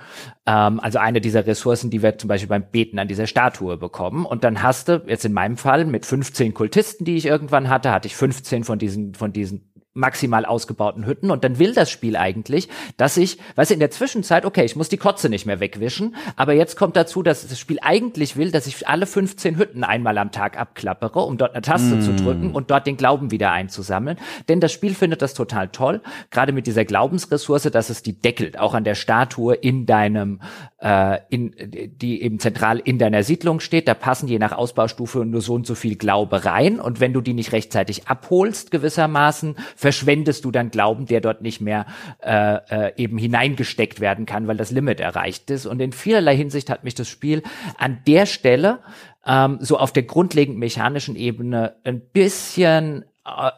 Speaker 2: Ähm, also eine dieser Ressourcen, die wir zum Beispiel beim Beten an dieser Statue bekommen. Und dann hast du, jetzt in meinem Fall, mit 15 Kultisten, die ich irgendwann hatte, hatte ich 15 von diesen, von diesen maximal ausgebauten Hütten. Und dann will das Spiel eigentlich, dass ich, weißt du, in der Zwischenzeit, okay, ich muss die Kotze nicht mehr wegwischen, aber jetzt kommt dazu, dass das Spiel eigentlich will, dass ich alle 15 Hütten einmal am Tag abklappere, um dort eine Taste mm. zu drücken und dort den Glauben wieder einzusammeln, denn das Spiel findet das total toll, gerade mit dieser Glaubensressource, dass es die deckelt, auch an der Statue in deinem, äh, in, die eben zentral in deiner Siedlung steht, da passen je nach Ausbaustufe nur so und so viel Glaube rein. Und wenn du die nicht rechtzeitig abholst gewissermaßen, verschwendest du dann Glauben, der dort nicht mehr äh, äh, eben hineingesteckt werden kann, weil das Limit erreicht ist. Und in vielerlei Hinsicht hat mich das Spiel an der Stelle ähm, so auf der grundlegend mechanischen Ebene ein bisschen äh,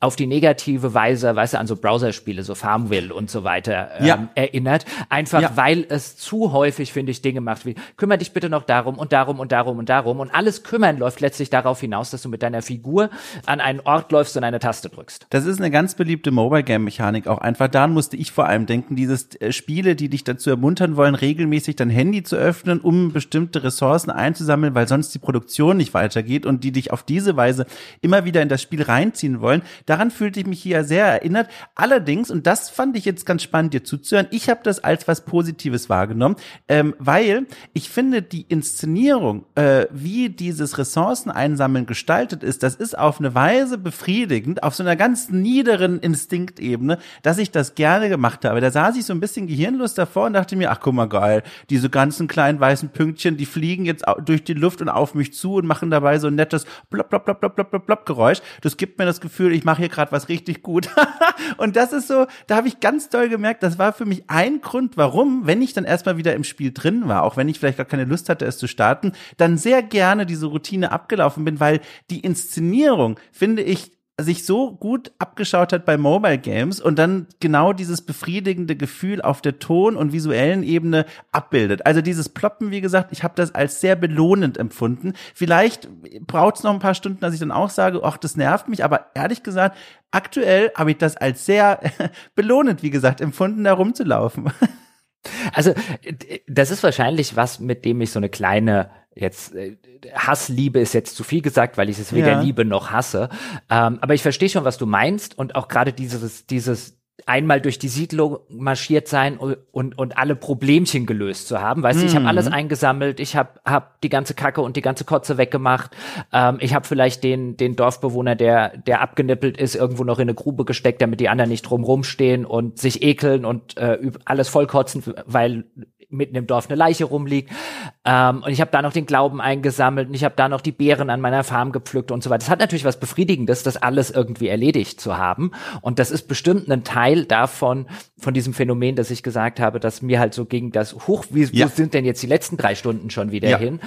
Speaker 2: auf die negative Weise, weißt du, an so Browserspiele, so Farmville und so weiter ähm, ja. erinnert. Einfach ja. weil es zu häufig, finde ich, Dinge macht wie, kümmere dich bitte noch darum und darum und darum und darum. Und alles kümmern läuft letztlich darauf hinaus, dass du mit deiner Figur an einen Ort läufst und eine Taste drückst.
Speaker 1: Das ist eine ganz beliebte Mobile Game Mechanik auch einfach. Daran musste ich vor allem denken, dieses äh, Spiele, die dich dazu ermuntern wollen, regelmäßig dein Handy zu öffnen, um bestimmte Ressourcen einzusammeln, weil sonst die Produktion nicht weitergeht und die dich auf diese Weise immer wieder in das Spiel reinziehen wollen wollen. Daran fühlte ich mich hier sehr erinnert. Allerdings, und das fand ich jetzt ganz spannend, dir zuzuhören, ich habe das als was Positives wahrgenommen, ähm, weil ich finde, die Inszenierung, äh, wie dieses Ressourceneinsammeln gestaltet ist, das ist auf eine Weise befriedigend, auf so einer ganz niederen Instinktebene, dass ich das gerne gemacht habe. Da saß ich so ein bisschen gehirnlos davor und dachte mir, ach guck mal geil, diese ganzen kleinen weißen Pünktchen, die fliegen jetzt durch die Luft und auf mich zu und machen dabei so ein nettes plop, plop, plop, plop, plop, plop Geräusch. Das gibt mir das Gefühl, Gefühl, ich mache hier gerade was richtig gut. und das ist so, da habe ich ganz doll gemerkt, das war für mich ein Grund, warum, wenn ich dann erstmal wieder im Spiel drin war, auch wenn ich vielleicht gar keine Lust hatte, es zu starten, dann sehr gerne diese Routine abgelaufen bin, weil die Inszenierung, finde ich, sich so gut abgeschaut hat bei Mobile Games und dann genau dieses befriedigende Gefühl auf der Ton- und visuellen Ebene abbildet. Also dieses Ploppen, wie gesagt, ich habe das als sehr belohnend empfunden. Vielleicht braucht es noch ein paar Stunden, dass ich dann auch sage, ach, das nervt mich, aber ehrlich gesagt, aktuell habe ich das als sehr belohnend, wie gesagt, empfunden, da rumzulaufen.
Speaker 2: Also das ist wahrscheinlich was, mit dem ich so eine kleine jetzt äh, Hassliebe ist jetzt zu viel gesagt, weil ich es weder ja. liebe noch hasse. Ähm, aber ich verstehe schon, was du meinst und auch gerade dieses dieses einmal durch die Siedlung marschiert sein und, und, und alle Problemchen gelöst zu haben. Weißt du, ich habe mhm. alles eingesammelt, ich habe hab die ganze Kacke und die ganze Kotze weggemacht. Ähm, ich habe vielleicht den, den Dorfbewohner, der, der abgenippelt ist, irgendwo noch in eine Grube gesteckt, damit die anderen nicht drumrum stehen und sich ekeln und äh, alles vollkotzen, weil mitten im Dorf eine Leiche rumliegt. Ähm, und ich habe da noch den Glauben eingesammelt und ich habe da noch die Beeren an meiner Farm gepflückt und so weiter. Das hat natürlich was Befriedigendes, das alles irgendwie erledigt zu haben. Und das ist bestimmt ein Teil davon, von diesem Phänomen, dass ich gesagt habe, dass mir halt so ging das, hoch, wie ja. wo sind denn jetzt die letzten drei Stunden schon wieder ja. hin?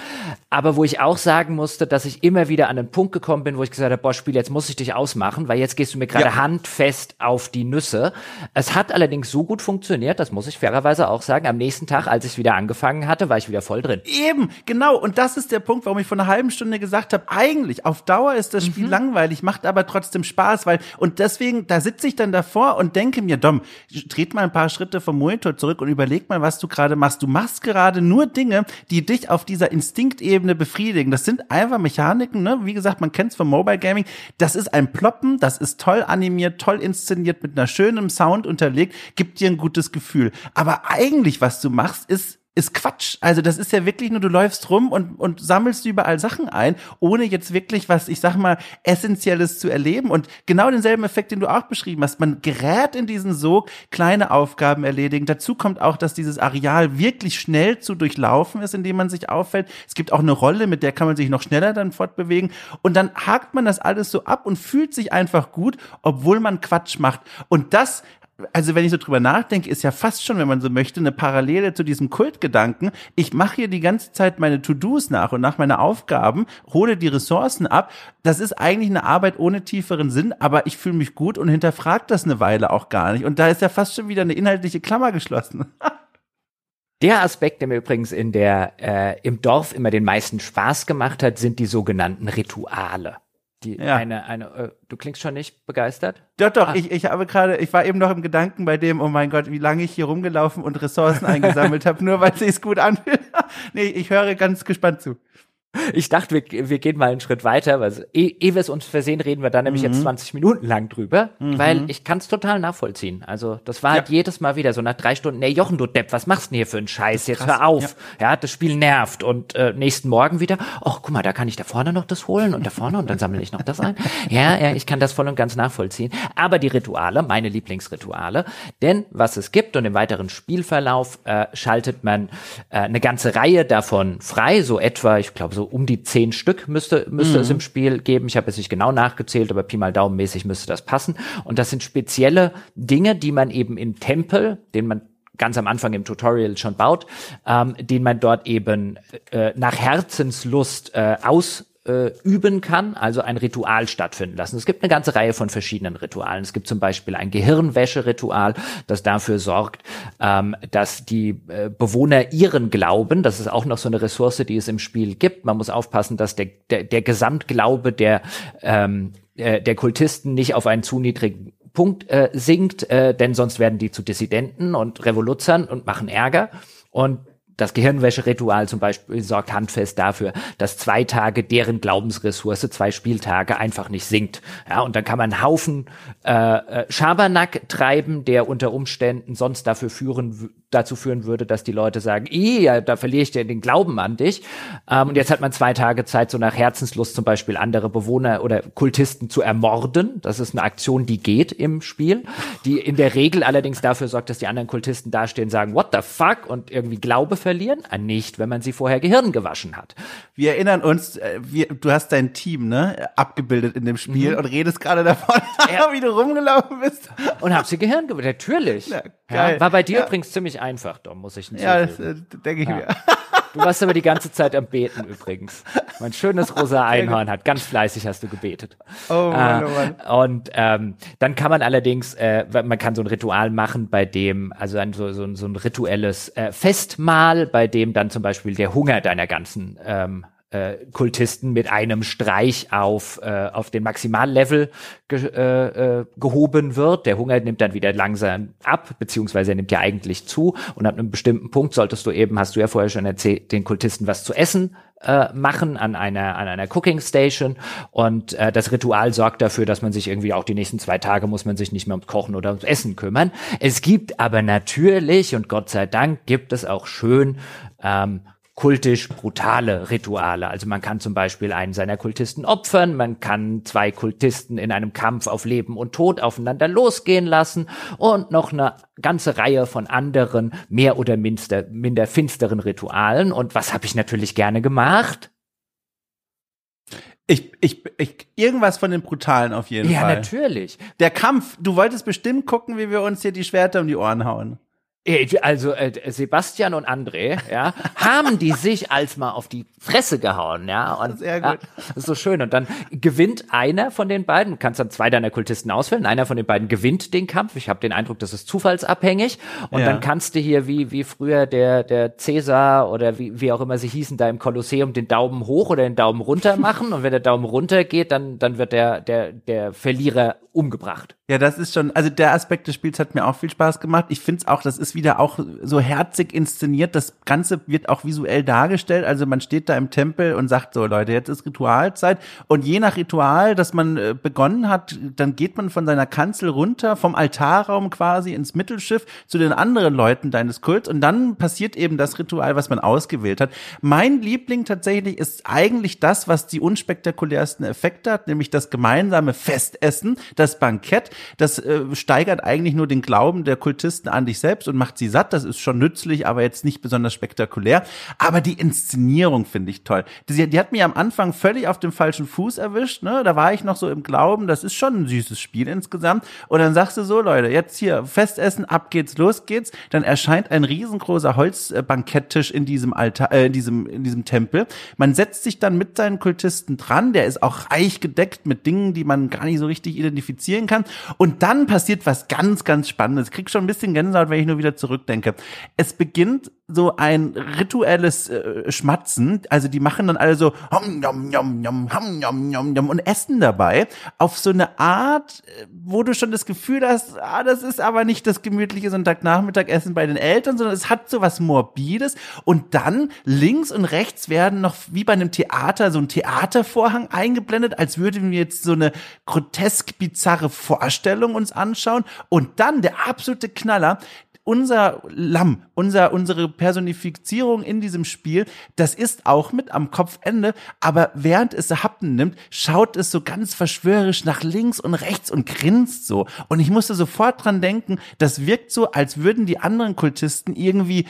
Speaker 2: Aber wo ich auch sagen musste, dass ich immer wieder an einen Punkt gekommen bin, wo ich gesagt habe, boah, Spiel, jetzt muss ich dich ausmachen, weil jetzt gehst du mir gerade ja. handfest auf die Nüsse. Es hat allerdings so gut funktioniert, das muss ich fairerweise auch sagen, am nächsten Tag als ich wieder angefangen hatte, war ich wieder voll drin.
Speaker 1: Eben, genau. Und das ist der Punkt, warum ich vor einer halben Stunde gesagt habe, eigentlich, auf Dauer ist das Spiel mhm. langweilig, macht aber trotzdem Spaß, weil, und deswegen, da sitze ich dann davor und denke mir, Dom, dreht mal ein paar Schritte vom Monitor zurück und überleg mal, was du gerade machst. Du machst gerade nur Dinge, die dich auf dieser Instinktebene befriedigen. Das sind einfach Mechaniken, ne? Wie gesagt, man kennt es vom Mobile Gaming. Das ist ein Ploppen, das ist toll animiert, toll inszeniert, mit einer schönen Sound unterlegt, gibt dir ein gutes Gefühl. Aber eigentlich, was du machst, ist ist Quatsch. Also das ist ja wirklich nur, du läufst rum und, und sammelst überall Sachen ein, ohne jetzt wirklich was, ich sag mal, Essentielles zu erleben. Und genau denselben Effekt, den du auch beschrieben hast. Man gerät in diesen Sog, kleine Aufgaben erledigen. Dazu kommt auch, dass dieses Areal wirklich schnell zu durchlaufen ist, indem man sich auffällt. Es gibt auch eine Rolle, mit der kann man sich noch schneller dann fortbewegen. Und dann hakt man das alles so ab und fühlt sich einfach gut, obwohl man Quatsch macht. Und das also wenn ich so drüber nachdenke, ist ja fast schon, wenn man so möchte, eine Parallele zu diesem Kultgedanken. Ich mache hier die ganze Zeit meine To-Dos nach und nach meine Aufgaben, hole die Ressourcen ab. Das ist eigentlich eine Arbeit ohne tieferen Sinn, aber ich fühle mich gut und hinterfrage das eine Weile auch gar nicht. Und da ist ja fast schon wieder eine inhaltliche Klammer geschlossen.
Speaker 2: Der Aspekt, der mir übrigens in der äh, im Dorf immer den meisten Spaß gemacht hat, sind die sogenannten Rituale. Die ja. eine, eine, äh, du klingst schon nicht begeistert?
Speaker 1: Doch, doch, ah. ich, ich habe gerade, ich war eben noch im Gedanken bei dem, oh mein Gott, wie lange ich hier rumgelaufen und Ressourcen eingesammelt habe, nur weil es sich gut anfühlt. nee, ich höre ganz gespannt zu.
Speaker 2: Ich dachte, wir, wir gehen mal einen Schritt weiter, weil eh, ehe wir es uns versehen, reden wir da nämlich mhm. jetzt 20 Minuten lang drüber, mhm. weil ich kann es total nachvollziehen. Also das war halt ja. halt jedes Mal wieder so nach drei Stunden, ey Jochen, du Depp, was machst du denn hier für einen Scheiß? Jetzt hör auf. Ja. ja. das Spiel nervt. Und äh, nächsten Morgen wieder, ach guck mal, da kann ich da vorne noch das holen und da vorne und dann sammle ich noch das ein. Ja, ja, ich kann das voll und ganz nachvollziehen. Aber die Rituale, meine Lieblingsrituale, denn was es gibt und im weiteren Spielverlauf äh, schaltet man äh, eine ganze Reihe davon frei, so etwa, ich glaube, so um die zehn Stück müsste, müsste mhm. es im Spiel geben. Ich habe es nicht genau nachgezählt, aber Pi mal Daumenmäßig müsste das passen. Und das sind spezielle Dinge, die man eben im Tempel, den man ganz am Anfang im Tutorial schon baut, ähm, den man dort eben äh, nach Herzenslust äh, aus äh, üben kann, also ein Ritual stattfinden lassen. Es gibt eine ganze Reihe von verschiedenen Ritualen. Es gibt zum Beispiel ein Gehirnwäsche-Ritual, das dafür sorgt, ähm, dass die äh, Bewohner ihren Glauben, das ist auch noch so eine Ressource, die es im Spiel gibt. Man muss aufpassen, dass der, der, der Gesamtglaube der, ähm, äh, der Kultisten nicht auf einen zu niedrigen Punkt äh, sinkt, äh, denn sonst werden die zu Dissidenten und Revoluzern und machen Ärger. Und das Gehirnwäscheritual zum Beispiel sorgt handfest dafür, dass zwei Tage deren Glaubensressource, zwei Spieltage einfach nicht sinkt. Ja, und dann kann man einen Haufen äh, äh Schabernack treiben, der unter Umständen sonst dafür führen dazu führen würde, dass die Leute sagen, ja, da verliere ich den Glauben an dich. Ähm, und jetzt hat man zwei Tage Zeit, so nach Herzenslust zum Beispiel andere Bewohner oder Kultisten zu ermorden. Das ist eine Aktion, die geht im Spiel, die in der Regel allerdings dafür sorgt, dass die anderen Kultisten dastehen, sagen, what the fuck und irgendwie Glaube verlieren. Ah, nicht, wenn man sie vorher Gehirn gewaschen hat.
Speaker 1: Wir erinnern uns, äh, wir, du hast dein Team ne abgebildet in dem Spiel mhm. und redest gerade davon, ja. wie du rumgelaufen bist.
Speaker 2: Und hab sie Gehirn gewaschen, natürlich. Ja, ja, war bei dir übrigens ziemlich einfach, Dom, muss ich hinzufügen.
Speaker 1: Ja, das äh, denke ich mir.
Speaker 2: Du warst aber die ganze Zeit am Beten übrigens. Mein schönes rosa Einhorn hat ganz fleißig hast du gebetet. Oh Mann, oh Mann. Äh, und ähm, dann kann man allerdings, äh, man kann so ein Ritual machen, bei dem, also ein, so, so, so ein rituelles äh, Festmahl, bei dem dann zum Beispiel der Hunger deiner ganzen ähm, äh, Kultisten mit einem Streich auf, äh, auf den Maximallevel ge äh, äh, gehoben wird. Der Hunger nimmt dann wieder langsam ab, beziehungsweise er nimmt ja eigentlich zu. Und ab einem bestimmten Punkt solltest du eben, hast du ja vorher schon erzählt, den Kultisten was zu essen äh, machen an einer an einer Cooking Station und äh, das Ritual sorgt dafür, dass man sich irgendwie auch die nächsten zwei Tage muss man sich nicht mehr ums Kochen oder ums Essen kümmern. Es gibt aber natürlich und Gott sei Dank gibt es auch schön ähm, kultisch brutale Rituale. Also man kann zum Beispiel einen seiner Kultisten opfern, man kann zwei Kultisten in einem Kampf auf Leben und Tod aufeinander losgehen lassen und noch eine ganze Reihe von anderen mehr oder minder, minder finsteren Ritualen. Und was habe ich natürlich gerne gemacht?
Speaker 1: Ich, ich, ich, irgendwas von den Brutalen auf jeden
Speaker 2: ja,
Speaker 1: Fall.
Speaker 2: Ja, natürlich.
Speaker 1: Der Kampf, du wolltest bestimmt gucken, wie wir uns hier die Schwerter um die Ohren hauen.
Speaker 2: Äh, also äh, Sebastian und André, ja, haben die sich als mal auf die Fresse gehauen, ja. Und, Sehr gut. Ja, das ist so schön. Und dann gewinnt einer von den beiden, du kannst dann zwei deiner Kultisten auswählen, einer von den beiden gewinnt den Kampf. Ich habe den Eindruck, das ist zufallsabhängig. Und ja. dann kannst du hier, wie, wie früher der, der Cäsar oder wie, wie auch immer sie hießen, da im Kolosseum den Daumen hoch oder den Daumen runter machen. Und wenn der Daumen runter geht, dann, dann wird der, der, der Verlierer umgebracht.
Speaker 1: Ja, das ist schon, also der Aspekt des Spiels hat mir auch viel Spaß gemacht. Ich finde es auch, das ist wieder auch so herzig inszeniert. Das Ganze wird auch visuell dargestellt. Also man steht da im Tempel und sagt so, Leute, jetzt ist Ritualzeit. Und je nach Ritual, das man äh, begonnen hat, dann geht man von seiner Kanzel runter, vom Altarraum quasi ins Mittelschiff zu den anderen Leuten deines Kults. Und dann passiert eben das Ritual, was man ausgewählt hat. Mein Liebling tatsächlich ist eigentlich das, was die unspektakulärsten Effekte hat, nämlich das gemeinsame Festessen, das Bankett das äh, steigert eigentlich nur den Glauben der Kultisten an dich selbst und macht sie satt. Das ist schon nützlich, aber jetzt nicht besonders spektakulär. Aber die Inszenierung finde ich toll. Die, die hat mich am Anfang völlig auf dem falschen Fuß erwischt. Ne? Da war ich noch so im Glauben, das ist schon ein süßes Spiel insgesamt. Und dann sagst du so, Leute, jetzt hier Festessen, ab geht's, los geht's. Dann erscheint ein riesengroßer Holzbanketttisch in diesem Altar, äh, in diesem in diesem Tempel. Man setzt sich dann mit seinen Kultisten dran. Der ist auch reich gedeckt mit Dingen, die man gar nicht so richtig identifizieren kann. Und dann passiert was ganz, ganz Spannendes. Ich krieg schon ein bisschen Gänsehaut, wenn ich nur wieder zurückdenke. Es beginnt so ein rituelles äh, Schmatzen. Also die machen dann alle so hom, yom, yom, yom, hom, yom, yom, yom, und essen dabei auf so eine Art, äh, wo du schon das Gefühl hast, ah, das ist aber nicht das gemütliche Sonntagnachmittagessen bei den Eltern, sondern es hat so was Morbides. Und dann links und rechts werden noch wie bei einem Theater so ein Theatervorhang eingeblendet, als würden wir jetzt so eine grotesk bizarre Vorstellung uns anschauen. Und dann der absolute Knaller, unser Lamm, unser, unsere Personifizierung in diesem Spiel, das ist auch mit am Kopfende, aber während es Happen nimmt, schaut es so ganz verschwörerisch nach links und rechts und grinst so. Und ich musste sofort dran denken, das wirkt so, als würden die anderen Kultisten irgendwie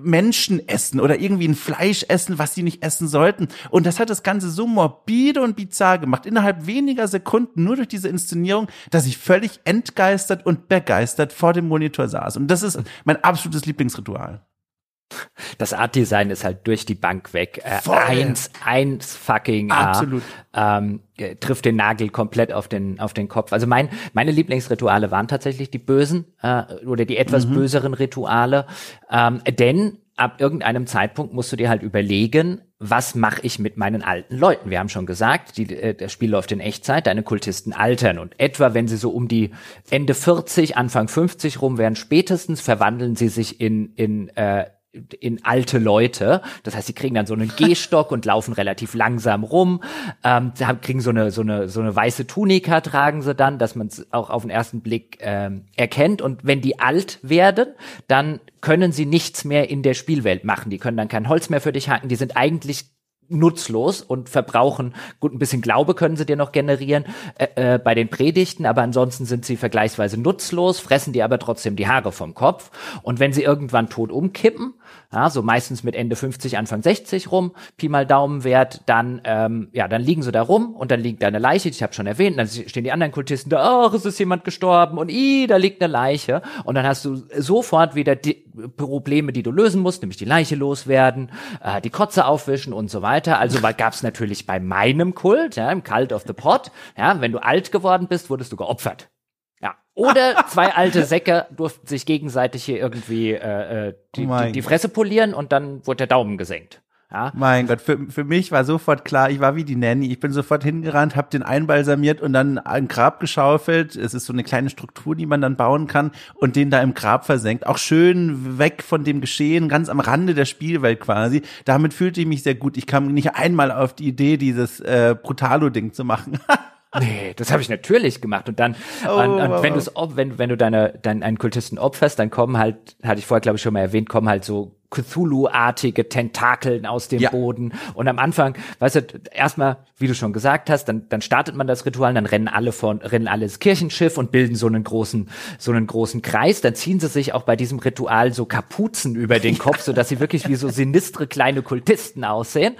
Speaker 1: Menschen essen oder irgendwie ein Fleisch essen, was sie nicht essen sollten. Und das hat das Ganze so morbide und bizarr gemacht, innerhalb weniger Sekunden, nur durch diese Inszenierung, dass ich völlig entgeistert und begeistert vor dem Monitor saß. Und das ist mein absolutes Lieblingsritual.
Speaker 2: Das Art-Design ist halt durch die Bank weg. Äh, eins, eins fucking
Speaker 1: Absolut.
Speaker 2: Ähm, äh, trifft den Nagel komplett auf den, auf den Kopf. Also mein, meine Lieblingsrituale waren tatsächlich die bösen äh, oder die etwas mhm. böseren Rituale. Ähm, denn ab irgendeinem Zeitpunkt musst du dir halt überlegen, was mache ich mit meinen alten Leuten? Wir haben schon gesagt, die, äh, das Spiel läuft in Echtzeit, deine Kultisten altern und etwa, wenn sie so um die Ende 40, Anfang 50 rum wären, spätestens verwandeln sie sich in, in äh, in alte Leute. Das heißt, sie kriegen dann so einen Gehstock und laufen relativ langsam rum. Ähm, sie haben, kriegen so eine, so eine, so eine weiße Tunika tragen sie dann, dass man es auch auf den ersten Blick ähm, erkennt. Und wenn die alt werden, dann können sie nichts mehr in der Spielwelt machen. Die können dann kein Holz mehr für dich hacken. Die sind eigentlich nutzlos und verbrauchen, gut, ein bisschen Glaube können sie dir noch generieren äh, äh, bei den Predigten, aber ansonsten sind sie vergleichsweise nutzlos, fressen dir aber trotzdem die Haare vom Kopf. Und wenn sie irgendwann tot umkippen, ja, so meistens mit Ende 50, Anfang 60 rum, Pi mal Daumenwert, dann, ähm, ja, dann liegen sie da rum und dann liegt da eine Leiche, ich habe schon erwähnt, dann stehen die anderen Kultisten da, ach, es ist jemand gestorben und i, da liegt eine Leiche und dann hast du sofort wieder die Probleme, die du lösen musst, nämlich die Leiche loswerden, äh, die Kotze aufwischen und so weiter. Also gab es natürlich bei meinem Kult, ja, im Cult of the Pot, ja, wenn du alt geworden bist, wurdest du geopfert. Oder zwei alte Säcke durften sich gegenseitig hier irgendwie äh, äh die, oh die, die Fresse polieren und dann wurde der Daumen gesenkt. Ja.
Speaker 1: Mein Gott, für, für mich war sofort klar, ich war wie die Nanny. Ich bin sofort hingerannt, habe den einbalsamiert und dann ein Grab geschaufelt. Es ist so eine kleine Struktur, die man dann bauen kann und den da im Grab versenkt. Auch schön weg von dem Geschehen, ganz am Rande der Spielwelt quasi. Damit fühlte ich mich sehr gut. Ich kam nicht einmal auf die Idee, dieses äh, Brutalo-Ding zu machen.
Speaker 2: Nee, das habe ich natürlich gemacht. Und dann, oh, und, und wenn, du's, wenn, wenn du deine, dein, einen Kultisten opferst, dann kommen halt, hatte ich vorher, glaube ich, schon mal erwähnt, kommen halt so Cthulhu-artige Tentakeln aus dem ja. Boden. Und am Anfang, weißt du, erstmal, wie du schon gesagt hast, dann, dann startet man das Ritual, dann rennen alle von, rennen alle ins Kirchenschiff und bilden so einen großen, so einen großen Kreis. Dann ziehen sie sich auch bei diesem Ritual so Kapuzen über den Kopf, so dass sie wirklich wie so sinistre kleine Kultisten aussehen.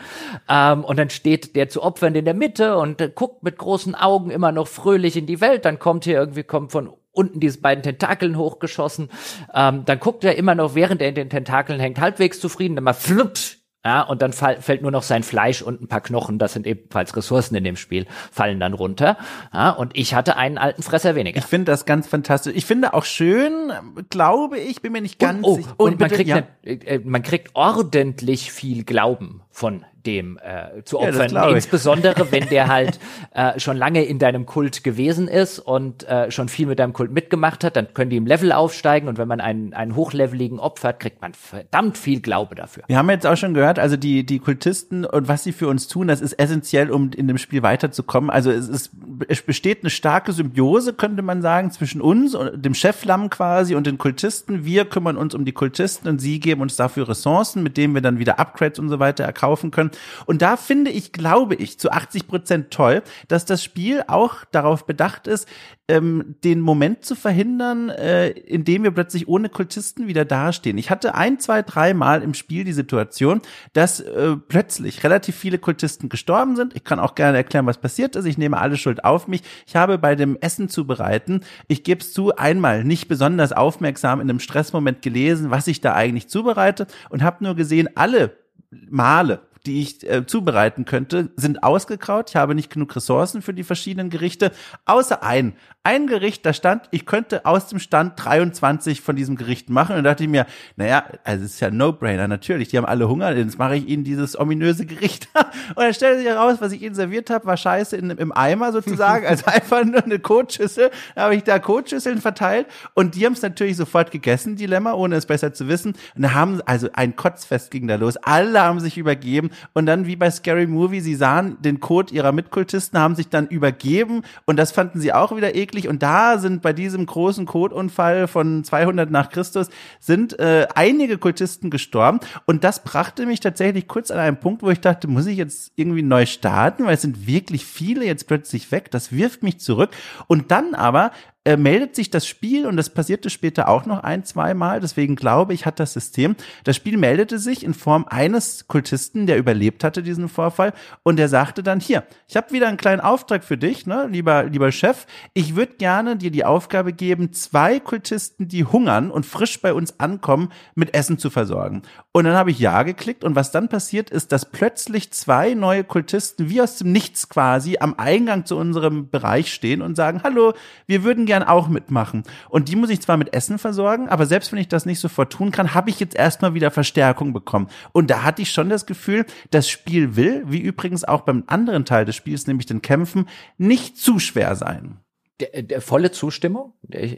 Speaker 2: Ähm, und dann steht der zu Opfern in der Mitte und äh, guckt mit großen Augen immer noch fröhlich in die Welt. Dann kommt hier irgendwie, kommt von unten diese beiden Tentakeln hochgeschossen. Ähm, dann guckt er immer noch, während er in den Tentakeln hängt, halbwegs zufrieden, dann mal flupt, ja, und dann fall, fällt nur noch sein Fleisch und ein paar Knochen, das sind ebenfalls Ressourcen in dem Spiel, fallen dann runter. Ja, und ich hatte einen alten Fresser weniger.
Speaker 1: Ich finde das ganz fantastisch. Ich finde auch schön, glaube ich, bin mir nicht ganz
Speaker 2: und, oh, sicher. Und, und man, kriegt ja. eine, äh, man kriegt ordentlich viel Glauben von dem äh, zu opfern. Ja, Insbesondere, wenn der halt äh, schon lange in deinem Kult gewesen ist und äh, schon viel mit deinem Kult mitgemacht hat, dann können die im Level aufsteigen und wenn man einen, einen hochleveligen opfert, kriegt man verdammt viel Glaube dafür.
Speaker 1: Wir haben jetzt auch schon gehört, also die, die Kultisten und was sie für uns tun, das ist essentiell, um in dem Spiel weiterzukommen. Also es, ist, es besteht eine starke Symbiose, könnte man sagen, zwischen uns und dem Cheflamm quasi und den Kultisten. Wir kümmern uns um die Kultisten und sie geben uns dafür Ressourcen, mit denen wir dann wieder Upgrades und so weiter erkaufen können. Und da finde ich, glaube ich, zu 80 Prozent toll, dass das Spiel auch darauf bedacht ist, ähm, den Moment zu verhindern, äh, in dem wir plötzlich ohne Kultisten wieder dastehen. Ich hatte ein, zwei, drei Mal im Spiel die Situation, dass äh, plötzlich relativ viele Kultisten gestorben sind. Ich kann auch gerne erklären, was passiert ist. Ich nehme alle Schuld auf mich. Ich habe bei dem Essen zubereiten, ich gebe es zu, einmal nicht besonders aufmerksam in einem Stressmoment gelesen, was ich da eigentlich zubereite und habe nur gesehen, alle Male, die ich äh, zubereiten könnte, sind ausgekraut. Ich habe nicht genug Ressourcen für die verschiedenen Gerichte, außer ein. Ein Gericht, da stand, ich könnte aus dem Stand 23 von diesem Gericht machen. Und da dachte ich mir, naja, also es ist ja No-Brainer, natürlich. Die haben alle Hunger, jetzt mache ich ihnen dieses ominöse Gericht. und dann stellte sich heraus, was ich ihnen serviert habe, war Scheiße in, im Eimer sozusagen. also einfach nur eine Kotschüssel. Da habe ich da Kotschüsseln verteilt. Und die haben es natürlich sofort gegessen, Dilemma, ohne es besser zu wissen. Und da haben, also ein Kotzfest ging da los. Alle haben sich übergeben und dann wie bei Scary Movie, sie sahen den Code ihrer Mitkultisten, haben sich dann übergeben. Und das fanden sie auch wieder eklig. Und da sind bei diesem großen Codeunfall von 200 nach Christus sind äh, einige Kultisten gestorben. Und das brachte mich tatsächlich kurz an einen Punkt, wo ich dachte, muss ich jetzt irgendwie neu starten, weil es sind wirklich viele jetzt plötzlich weg, das wirft mich zurück. Und dann aber äh, meldet sich das Spiel, und das passierte später auch noch ein, zwei Mal, deswegen glaube ich, hat das System, das Spiel meldete sich in Form eines Kultisten, der überlebt hatte diesen Vorfall, und der sagte dann, hier, ich habe wieder einen kleinen Auftrag für dich, ne, lieber, lieber Chef, ich würde gerne dir die Aufgabe geben, zwei Kultisten, die hungern und frisch bei uns ankommen, mit Essen zu versorgen. Und dann habe ich Ja geklickt, und was dann passiert ist, dass plötzlich zwei neue Kultisten wie aus dem Nichts quasi am Eingang zu unserem Bereich stehen und sagen, hallo, wir würden gern auch mitmachen. Und die muss ich zwar mit Essen versorgen, aber selbst wenn ich das nicht sofort tun kann, habe ich jetzt erstmal wieder Verstärkung bekommen. Und da hatte ich schon das Gefühl, das Spiel will, wie übrigens auch beim anderen Teil des Spiels, nämlich den Kämpfen, nicht zu schwer sein.
Speaker 2: Der, der volle Zustimmung. Äh,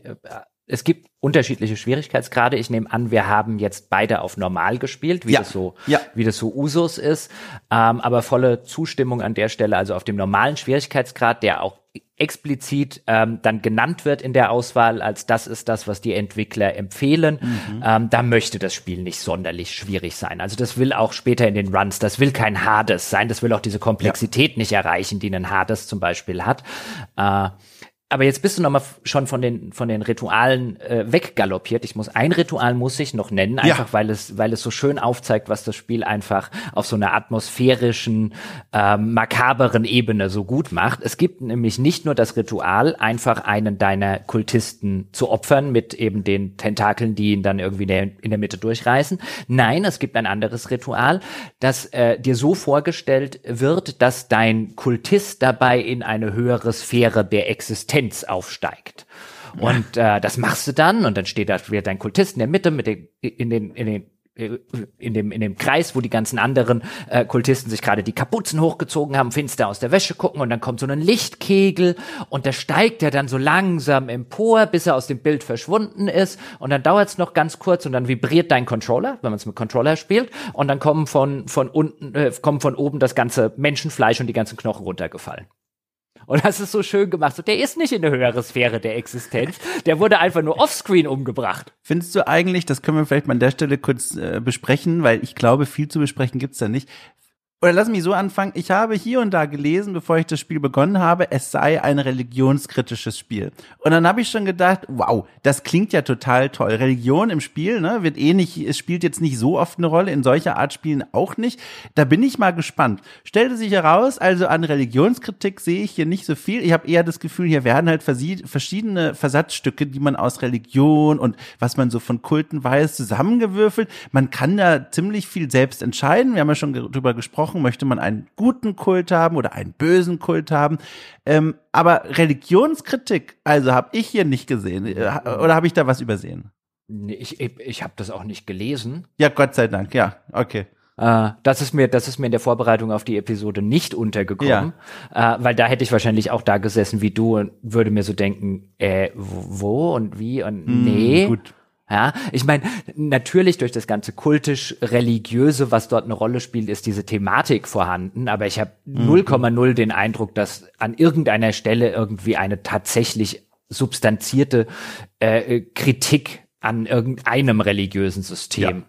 Speaker 2: es gibt unterschiedliche Schwierigkeitsgrade. Ich nehme an, wir haben jetzt beide auf normal gespielt, wie
Speaker 1: Ja.
Speaker 2: das so,
Speaker 1: Ja.
Speaker 2: wie das so Usus ist. Ähm, aber volle Zustimmung an der Stelle, also auf dem normalen Schwierigkeitsgrad, der auch explizit ähm, dann genannt wird in der Auswahl, als das ist das, was die Entwickler empfehlen. Ähm, da möchte das Spiel nicht sonderlich schwierig sein. Also das will auch später in den Runs, das will kein Hades sein, das will auch diese Komplexität nicht erreichen, die ein Hades zum Beispiel hat. Äh, aber jetzt bist du noch mal f- schon von den von den Ritualen äh, weggaloppiert. Ich muss ein Ritual muss ich noch nennen, einfach weil es weil es so schön aufzeigt, was das Spiel einfach auf so einer atmosphärischen ähm, makaberen Ebene so gut macht. Es gibt nämlich nicht nur das Ritual, einfach einen deiner Kultisten zu opfern mit eben den Tentakeln, die ihn dann irgendwie in der, in der Mitte durchreißen. Nein, es gibt ein anderes Ritual, das äh, dir so vorgestellt wird, dass dein Kultist dabei in eine höhere Sphäre der Existenz aufsteigt. Und äh, das machst du dann und dann steht da wieder dein Kultist in der Mitte mit den, in den, in den in dem, in dem Kreis, wo die ganzen anderen äh, Kultisten sich gerade die Kapuzen hochgezogen haben, finster aus der Wäsche gucken und dann kommt so ein Lichtkegel und da steigt er dann so langsam empor, bis er aus dem Bild verschwunden ist und dann dauert es noch ganz kurz und dann vibriert dein Controller, wenn man es mit Controller spielt und dann kommen von, von unten, äh, kommen von oben das ganze Menschenfleisch und die ganzen Knochen runtergefallen. Und das ist so schön gemacht. So, der ist nicht in der höhere Sphäre der Existenz. Der wurde einfach nur offscreen umgebracht.
Speaker 1: Findest du eigentlich, das können wir vielleicht mal an der Stelle kurz äh, besprechen, weil ich glaube, viel zu besprechen gibt's da nicht. Oder lass mich so anfangen. Ich habe hier und da gelesen, bevor ich das Spiel begonnen habe, es sei ein religionskritisches Spiel. Und dann habe ich schon gedacht, wow, das klingt ja total toll. Religion im Spiel, ne, wird eh nicht, es spielt jetzt nicht so oft eine Rolle, in solcher Art Spielen auch nicht. Da bin ich mal gespannt. Stellte sich heraus, also an Religionskritik sehe ich hier nicht so viel. Ich habe eher das Gefühl, hier werden halt verschiedene Versatzstücke, die man aus Religion und was man so von Kulten weiß, zusammengewürfelt. Man kann da ziemlich viel selbst entscheiden. Wir haben ja schon drüber gesprochen, möchte man einen guten Kult haben oder einen bösen Kult haben. Ähm, aber Religionskritik, also habe ich hier nicht gesehen. Äh, Oder habe ich da was übersehen?
Speaker 2: Nee, Ich, ich, habe das auch nicht gelesen.
Speaker 1: Ja, Gott sei Dank, ja, okay.
Speaker 2: Äh, das ist mir, das ist mir in der Vorbereitung auf die Episode nicht untergekommen, äh, weil da hätte ich wahrscheinlich auch da gesessen wie du und würde mir so denken, äh, wo und wie und nee.
Speaker 1: gut.
Speaker 2: Ja, ich meine, natürlich durch das ganze kultisch-religiöse, was dort eine Rolle spielt, ist diese Thematik vorhanden, aber ich habe 0,0 den Eindruck, dass an irgendeiner Stelle irgendwie eine tatsächlich substanzierte äh, Kritik an irgendeinem religiösen System.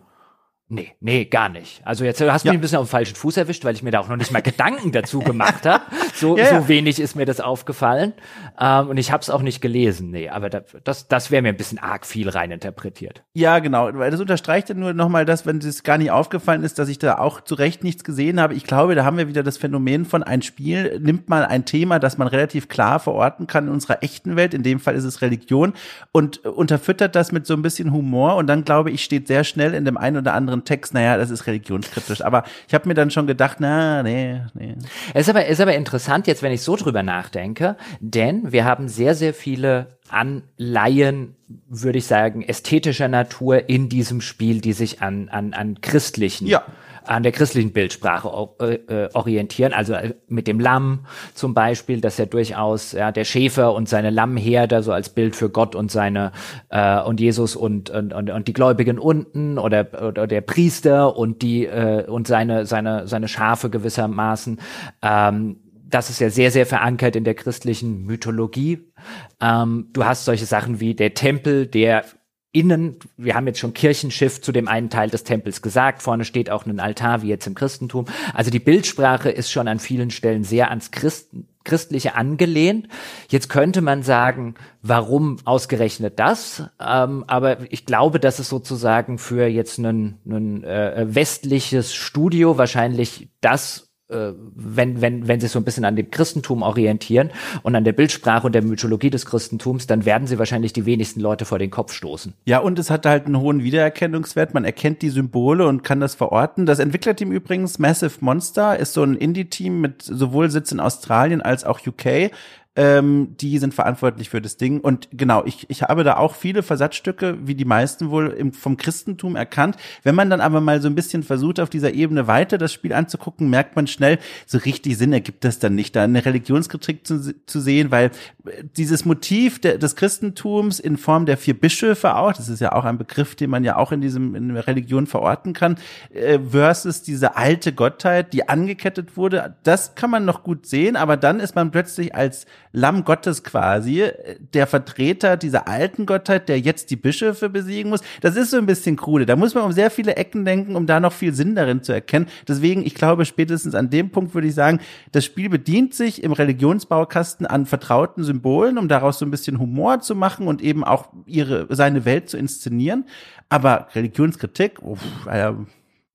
Speaker 2: Nee, nee, gar nicht. Also jetzt du hast
Speaker 1: Ja.
Speaker 2: mich ein bisschen auf den falschen Fuß erwischt, weil ich mir da auch noch nicht mal Gedanken dazu gemacht habe. So,
Speaker 1: Ja,
Speaker 2: so wenig ist mir das aufgefallen. Ähm, und ich habe es auch nicht gelesen. Nee, aber da, das, das wäre mir ein bisschen arg viel reininterpretiert.
Speaker 1: Ja, genau, weil das unterstreicht ja nur nochmal das, wenn es gar nicht aufgefallen ist, dass ich da auch zu Recht nichts gesehen habe. Ich glaube, da haben wir wieder das Phänomen von ein Spiel nimmt mal ein Thema, das man relativ klar verorten kann in unserer echten Welt, in dem Fall ist es Religion, und unterfüttert das mit so ein bisschen Humor und dann glaube ich, steht sehr schnell in dem einen oder anderen Text, naja, das ist religionskritisch. Aber ich habe mir dann schon gedacht, na, nee, nee.
Speaker 2: Es ist aber, ist aber interessant jetzt, wenn ich so drüber nachdenke, denn wir haben sehr, sehr viele Anleihen, würde ich sagen, ästhetischer Natur in diesem Spiel, die sich an, an, an christlichen
Speaker 1: Ja.
Speaker 2: an der christlichen Bildsprache äh, äh, orientieren, also äh, mit dem Lamm zum Beispiel, dass ja durchaus ja, der Schäfer und seine Lammherde so als Bild für Gott und seine äh, und Jesus und, und, und, und die Gläubigen unten oder, oder der Priester und die äh, und seine seine seine Schafe gewissermaßen. Ähm, das ist ja sehr, sehr verankert in der christlichen Mythologie. Ähm, du hast solche Sachen wie der Tempel, der innen, wir haben jetzt schon Kirchenschiff zu dem einen Teil des Tempels gesagt, vorne steht auch ein Altar, wie jetzt im Christentum. Also die Bildsprache ist schon an vielen Stellen sehr ans Christen, Christliche angelehnt. Jetzt könnte man sagen, warum ausgerechnet das? Ähm, aber ich glaube, dass es sozusagen für jetzt ein, äh, westliches Studio wahrscheinlich das wenn, wenn, wenn sie so ein bisschen an dem Christentum orientieren und an der Bildsprache und der Mythologie des Christentums, dann werden sie wahrscheinlich die wenigsten Leute vor den Kopf stoßen.
Speaker 1: Ja, und es hat halt einen hohen Wiedererkennungswert. Man erkennt die Symbole und kann das verorten. Das Entwicklerteam übrigens, Massive Monster, ist so ein Indie-Team mit sowohl Sitz in Australien als auch UK. Ähm, die sind verantwortlich für das Ding. Und genau, ich, ich habe da auch viele Versatzstücke, wie die meisten wohl im, vom Christentum erkannt. Wenn man dann aber mal so ein bisschen versucht, auf dieser Ebene weiter das Spiel anzugucken, merkt man schnell, so richtig Sinn ergibt das dann nicht, da eine Religionskritik zu, zu sehen, weil äh, dieses Motiv der, des Christentums in Form der vier Bischöfe auch, das ist ja auch ein Begriff, den man ja auch in diesem in der Religion verorten kann, äh, versus diese alte Gottheit, die angekettet wurde, das kann man noch gut sehen, aber dann ist man plötzlich als Lamm Gottes quasi, der Vertreter dieser alten Gottheit, der jetzt die Bischöfe besiegen muss. Das ist so ein bisschen krude. Da muss man um sehr viele Ecken denken, um da noch viel Sinn darin zu erkennen. Deswegen, ich glaube, spätestens an dem Punkt würde ich sagen, das Spiel bedient sich im Religionsbaukasten an vertrauten Symbolen, um daraus so ein bisschen Humor zu machen und eben auch ihre, seine Welt zu inszenieren. Aber Religionskritik, uff, Alter,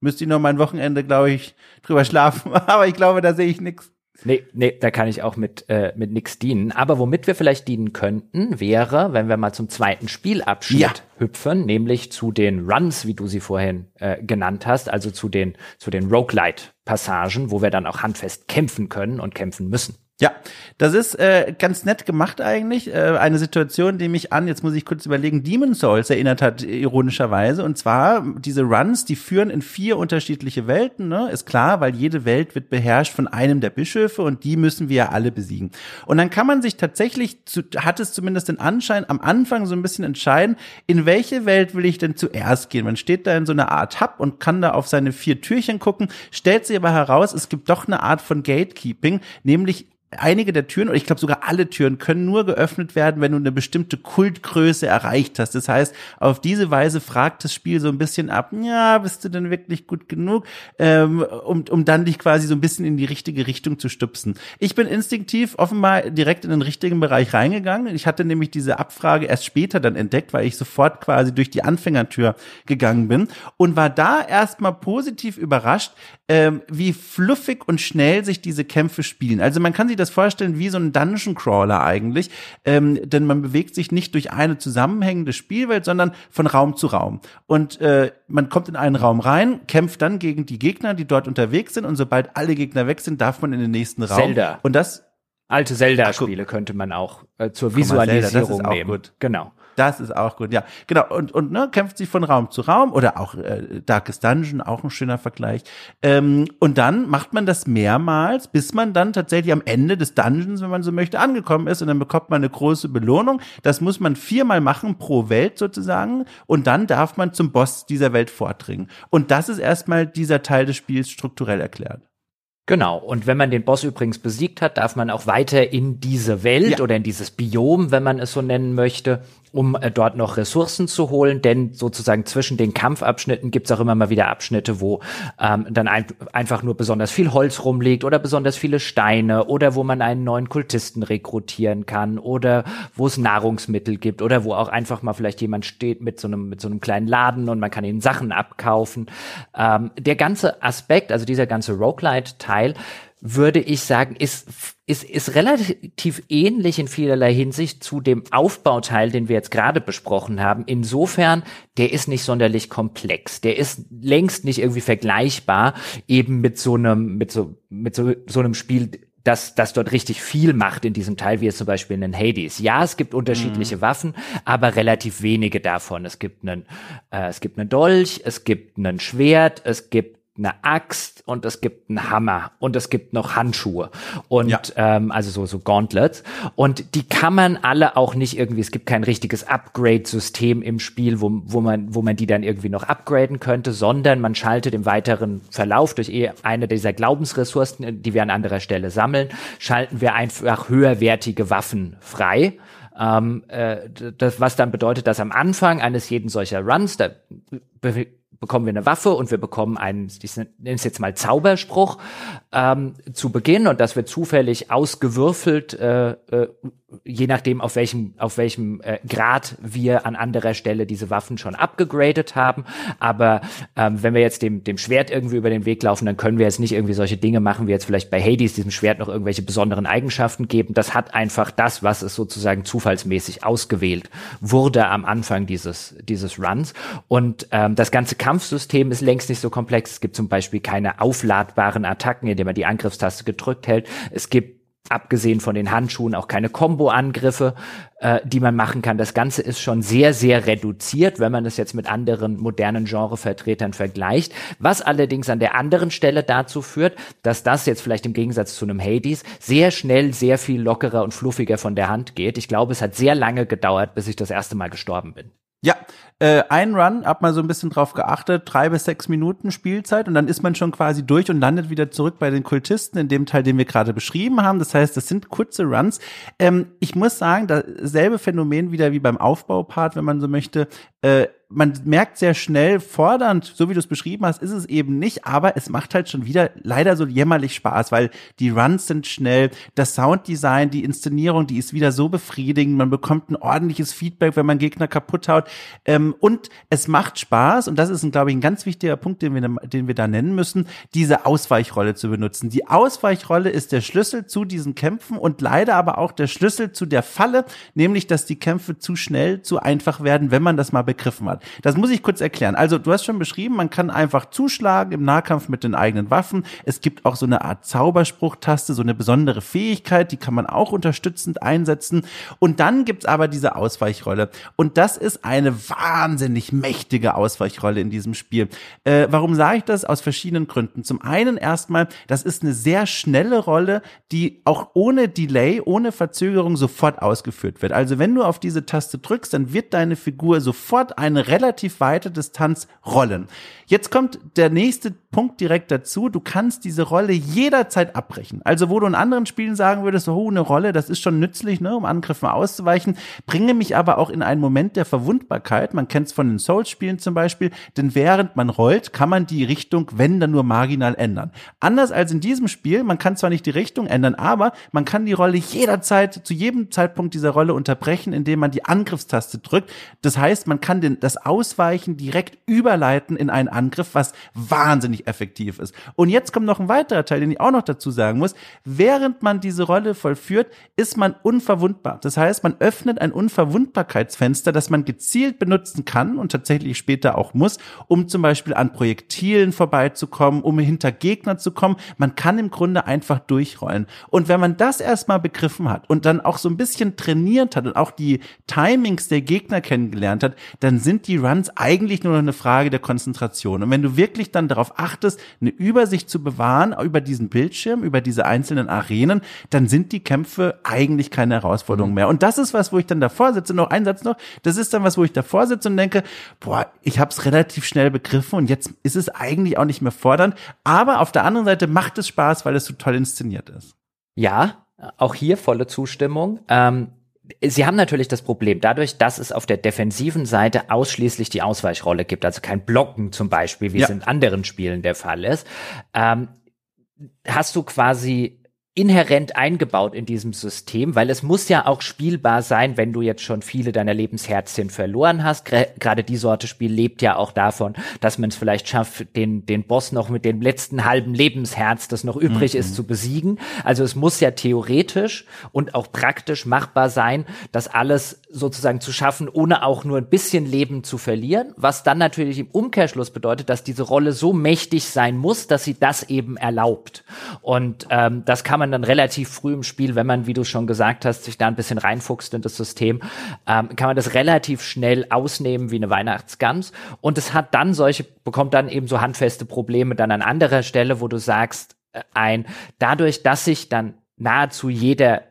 Speaker 1: müsste ich noch mein Wochenende, glaube ich, drüber schlafen. Aber ich glaube, da sehe ich nichts.
Speaker 2: Nee, nee, da kann ich auch mit, äh, mit nix dienen. Aber womit wir vielleicht dienen könnten, wäre, wenn wir mal zum zweiten Spielabschnitt ja. hüpfen, nämlich zu den Runs, wie du sie vorhin äh, genannt hast, also zu den, zu den Roguelite-Passagen, wo wir dann auch handfest kämpfen können und kämpfen müssen.
Speaker 1: Ja, das ist äh, ganz nett gemacht eigentlich. Äh, eine Situation, die mich an, jetzt muss ich kurz überlegen, Demon Souls erinnert hat, ironischerweise. Und zwar diese Runs, die führen in vier unterschiedliche Welten, ne? Ist klar, weil jede Welt wird beherrscht von einem der Bischöfe und die müssen wir ja alle besiegen. Und dann kann man sich tatsächlich, zu, hat es zumindest den Anschein, am Anfang so ein bisschen entscheiden, in welche Welt will ich denn zuerst gehen. Man steht da in so einer Art Hub und kann da auf seine vier Türchen gucken, stellt sich aber heraus, es gibt doch eine Art von Gatekeeping, nämlich einige der Türen, oder ich glaube sogar alle Türen, können nur geöffnet werden, wenn du eine bestimmte Kultgröße erreicht hast. Das heißt, auf diese Weise fragt das Spiel so ein bisschen ab, ja, bist du denn wirklich gut genug, ähm, um, um dann dich quasi so ein bisschen in die richtige Richtung zu stupsen. Ich bin instinktiv offenbar direkt in den richtigen Bereich reingegangen. Ich hatte nämlich diese Abfrage erst später dann entdeckt, weil ich sofort quasi durch die Anfängertür gegangen bin und war da erstmal positiv überrascht, ähm, wie fluffig und schnell sich diese Kämpfe spielen. Also man kann sich das vorstellen wie so ein Dungeon Crawler eigentlich, ähm, denn man bewegt sich nicht durch eine zusammenhängende Spielwelt, sondern von Raum zu Raum. Und äh, man kommt in einen Raum rein, kämpft dann gegen die Gegner, die dort unterwegs sind, und sobald alle Gegner weg sind, darf man in den nächsten Raum.
Speaker 2: Zelda.
Speaker 1: Und das
Speaker 2: Alte Zelda-Spiele könnte man auch äh, zur Visualisierung Zelda, nehmen.
Speaker 1: Gut. Genau. Das ist auch gut, ja. Genau. Und, und ne, kämpft sich von Raum zu Raum oder auch äh, Darkest Dungeon, auch ein schöner Vergleich. Ähm, und dann macht man das mehrmals, bis man dann tatsächlich am Ende des Dungeons, wenn man so möchte, angekommen ist. Und dann bekommt man eine große Belohnung. Das muss man viermal machen pro Welt sozusagen. Und dann darf man zum Boss dieser Welt vordringen. Und das ist erstmal dieser Teil des Spiels strukturell erklärt.
Speaker 2: Genau. Und wenn man den Boss übrigens besiegt hat, darf man auch weiter in diese Welt ja. oder in dieses Biom, wenn man es so nennen möchte, um äh, dort noch Ressourcen zu holen, denn sozusagen zwischen den Kampfabschnitten gibt's auch immer mal wieder Abschnitte, wo ähm, dann ein, einfach nur besonders viel Holz rumliegt oder besonders viele Steine oder wo man einen neuen Kultisten rekrutieren kann oder wo es Nahrungsmittel gibt oder wo auch einfach mal vielleicht jemand steht mit so einem mit so einem kleinen Laden und man kann ihnen Sachen abkaufen. Ähm, der ganze Aspekt, also dieser ganze Roguelite-Teil, würde ich sagen, ist, ist, ist relativ ähnlich in vielerlei Hinsicht zu dem Aufbauteil, den wir jetzt gerade besprochen haben. Insofern, der ist nicht sonderlich komplex. Der ist längst nicht irgendwie vergleichbar eben mit so einem, mit so, mit so, so einem Spiel, das, das dort richtig viel macht in diesem Teil, wie es zum Beispiel in den Hades. Ja, es gibt unterschiedliche mhm. Waffen, aber relativ wenige davon. Es gibt einen, äh, es gibt einen Dolch, es gibt ein Schwert, es gibt eine Axt und es gibt einen Hammer und es gibt noch Handschuhe und ja. ähm, also so so Gauntlets und die kann man alle auch nicht irgendwie es gibt kein richtiges Upgrade-System im Spiel wo, wo man wo man die dann irgendwie noch upgraden könnte sondern man schaltet im weiteren Verlauf durch eh eine dieser Glaubensressourcen die wir an anderer Stelle sammeln schalten wir einfach höherwertige Waffen frei ähm, äh, das, was dann bedeutet, dass am Anfang eines jeden solcher Runs, da bekommen wir eine Waffe und wir bekommen einen, ich nenne es jetzt mal Zauberspruch ähm, zu Beginn und das wird zufällig ausgewürfelt, äh, äh, je nachdem auf welchem auf welchem äh, Grad wir an anderer Stelle diese Waffen schon abgegradet haben. Aber ähm, wenn wir jetzt dem dem Schwert irgendwie über den Weg laufen, dann können wir jetzt nicht irgendwie solche Dinge machen, wie jetzt vielleicht bei Hades diesem Schwert noch irgendwelche besonderen Eigenschaften geben. Das hat einfach das, was es sozusagen zufallsmäßig ausgewählt wurde am Anfang dieses dieses Runs und ähm, das ganze Kampfsystem ist längst nicht so komplex. Es gibt zum Beispiel keine aufladbaren Attacken, indem man die Angriffstaste gedrückt hält. Es gibt abgesehen von den Handschuhen auch keine Combo-Angriffe, äh, die man machen kann. Das Ganze ist schon sehr, sehr reduziert, wenn man das jetzt mit anderen modernen Genrevertretern vergleicht. Was allerdings an der anderen Stelle dazu führt, dass das jetzt vielleicht im Gegensatz zu einem Hades sehr schnell, sehr viel lockerer und fluffiger von der Hand geht. Ich glaube, es hat sehr lange gedauert, bis ich das erste Mal gestorben bin.
Speaker 1: Ja, äh, ein Run, hab mal so ein bisschen drauf geachtet, drei bis sechs Minuten Spielzeit und dann ist man schon quasi durch und landet wieder zurück bei den Kultisten in dem Teil, den wir gerade beschrieben haben. Das heißt, das sind kurze Runs. Ähm, ich muss sagen, dasselbe Phänomen wieder wie beim Aufbaupart, wenn man so möchte. Äh, man merkt sehr schnell, fordernd, so wie du es beschrieben hast, ist es eben nicht, aber es macht halt schon wieder leider so jämmerlich Spaß, weil die Runs sind schnell, das Sounddesign, die Inszenierung, die ist wieder so befriedigend, man bekommt ein ordentliches Feedback, wenn man Gegner kaputt haut ähm, und es macht Spaß und das ist, glaube ich, ein ganz wichtiger Punkt, den wir, den wir da nennen müssen, diese Ausweichrolle zu benutzen. Die Ausweichrolle ist der Schlüssel zu diesen Kämpfen und leider aber auch der Schlüssel zu der Falle, nämlich, dass die Kämpfe zu schnell, zu einfach werden, wenn man das mal begriffen hat. Das muss ich kurz erklären. Also du hast schon beschrieben, man kann einfach zuschlagen im Nahkampf mit den eigenen Waffen. Es gibt auch so eine Art Zauberspruchtaste, so eine besondere Fähigkeit, die kann man auch unterstützend einsetzen. Und dann gibt's aber diese Ausweichrolle. Und das ist eine wahnsinnig mächtige Ausweichrolle in diesem Spiel. Äh, warum sage ich das? Aus verschiedenen Gründen. Zum einen erstmal, das ist eine sehr schnelle Rolle, die auch ohne Delay, ohne Verzögerung sofort ausgeführt wird. Also wenn du auf diese Taste drückst, dann wird deine Figur sofort eine relativ weite Distanz rollen. Jetzt kommt der nächste Punkt direkt dazu. Du kannst diese Rolle jederzeit abbrechen. Also wo du in anderen Spielen sagen würdest, oh, eine Rolle, das ist schon nützlich, ne, um Angriffen auszuweichen, bringe mich aber auch in einen Moment der Verwundbarkeit. Man kennt es von den Souls-Spielen zum Beispiel, denn während man rollt, kann man die Richtung, wenn dann nur marginal ändern. Anders als in diesem Spiel, man kann zwar nicht die Richtung ändern, aber man kann die Rolle jederzeit, zu jedem Zeitpunkt dieser Rolle unterbrechen, indem man die Angriffstaste drückt. Das heißt, man kann den, das Ausweichen direkt überleiten in einen Angriff, was wahnsinnig effektiv ist. Und jetzt kommt noch ein weiterer Teil, den ich auch noch dazu sagen muss. Während man diese Rolle vollführt, ist man unverwundbar. Das heißt, man öffnet ein Unverwundbarkeitsfenster, das man gezielt benutzen kann und tatsächlich später auch muss, um zum Beispiel an Projektilen vorbeizukommen, um hinter Gegner zu kommen. Man kann im Grunde einfach durchrollen. Und wenn man das erstmal begriffen hat und dann auch so ein bisschen trainiert hat und auch die Timings der Gegner kennengelernt hat, dann sind die Runs eigentlich nur noch eine Frage der Konzentration. Und wenn du wirklich dann darauf achtest, eine Übersicht zu bewahren über diesen Bildschirm, über diese einzelnen Arenen, dann sind die Kämpfe eigentlich keine Herausforderung mhm. mehr. Und das ist was, wo ich dann davor sitze, noch ein Satz noch, das ist dann was, wo ich davor sitze und denke, boah, ich habe es relativ schnell begriffen und jetzt ist es eigentlich auch nicht mehr fordernd. Aber auf der anderen Seite macht es Spaß, weil es so toll inszeniert ist.
Speaker 2: Ja, auch hier volle Zustimmung. Ähm, Sie haben natürlich das Problem, dadurch, dass es auf der defensiven Seite ausschließlich die Ausweichrolle gibt, also kein Blocken zum Beispiel, wie ja. es in anderen Spielen der Fall ist, ähm, hast du quasi inhärent eingebaut in diesem System, weil es muss ja auch spielbar sein, wenn du jetzt schon viele deiner Lebensherzchen verloren hast. Gerade die Sorte Spiel lebt ja auch davon, dass man es vielleicht schafft, den, den Boss noch mit dem letzten halben Lebensherz, das noch übrig mhm. ist, zu besiegen. Also es muss ja theoretisch und auch praktisch machbar sein, das alles sozusagen zu schaffen, ohne auch nur ein bisschen Leben zu verlieren, was dann natürlich im Umkehrschluss bedeutet, dass diese Rolle so mächtig sein muss, dass sie das eben erlaubt. Und ähm, das kann man dann relativ früh im Spiel, wenn man, wie du schon gesagt hast, sich da ein bisschen reinfuchst in das System, ähm, kann man das relativ schnell ausnehmen wie eine Weihnachtsgans. Und es hat dann solche, bekommt dann eben so handfeste Probleme dann an anderer Stelle, wo du sagst, äh, ein, dadurch, dass sich dann nahezu jeder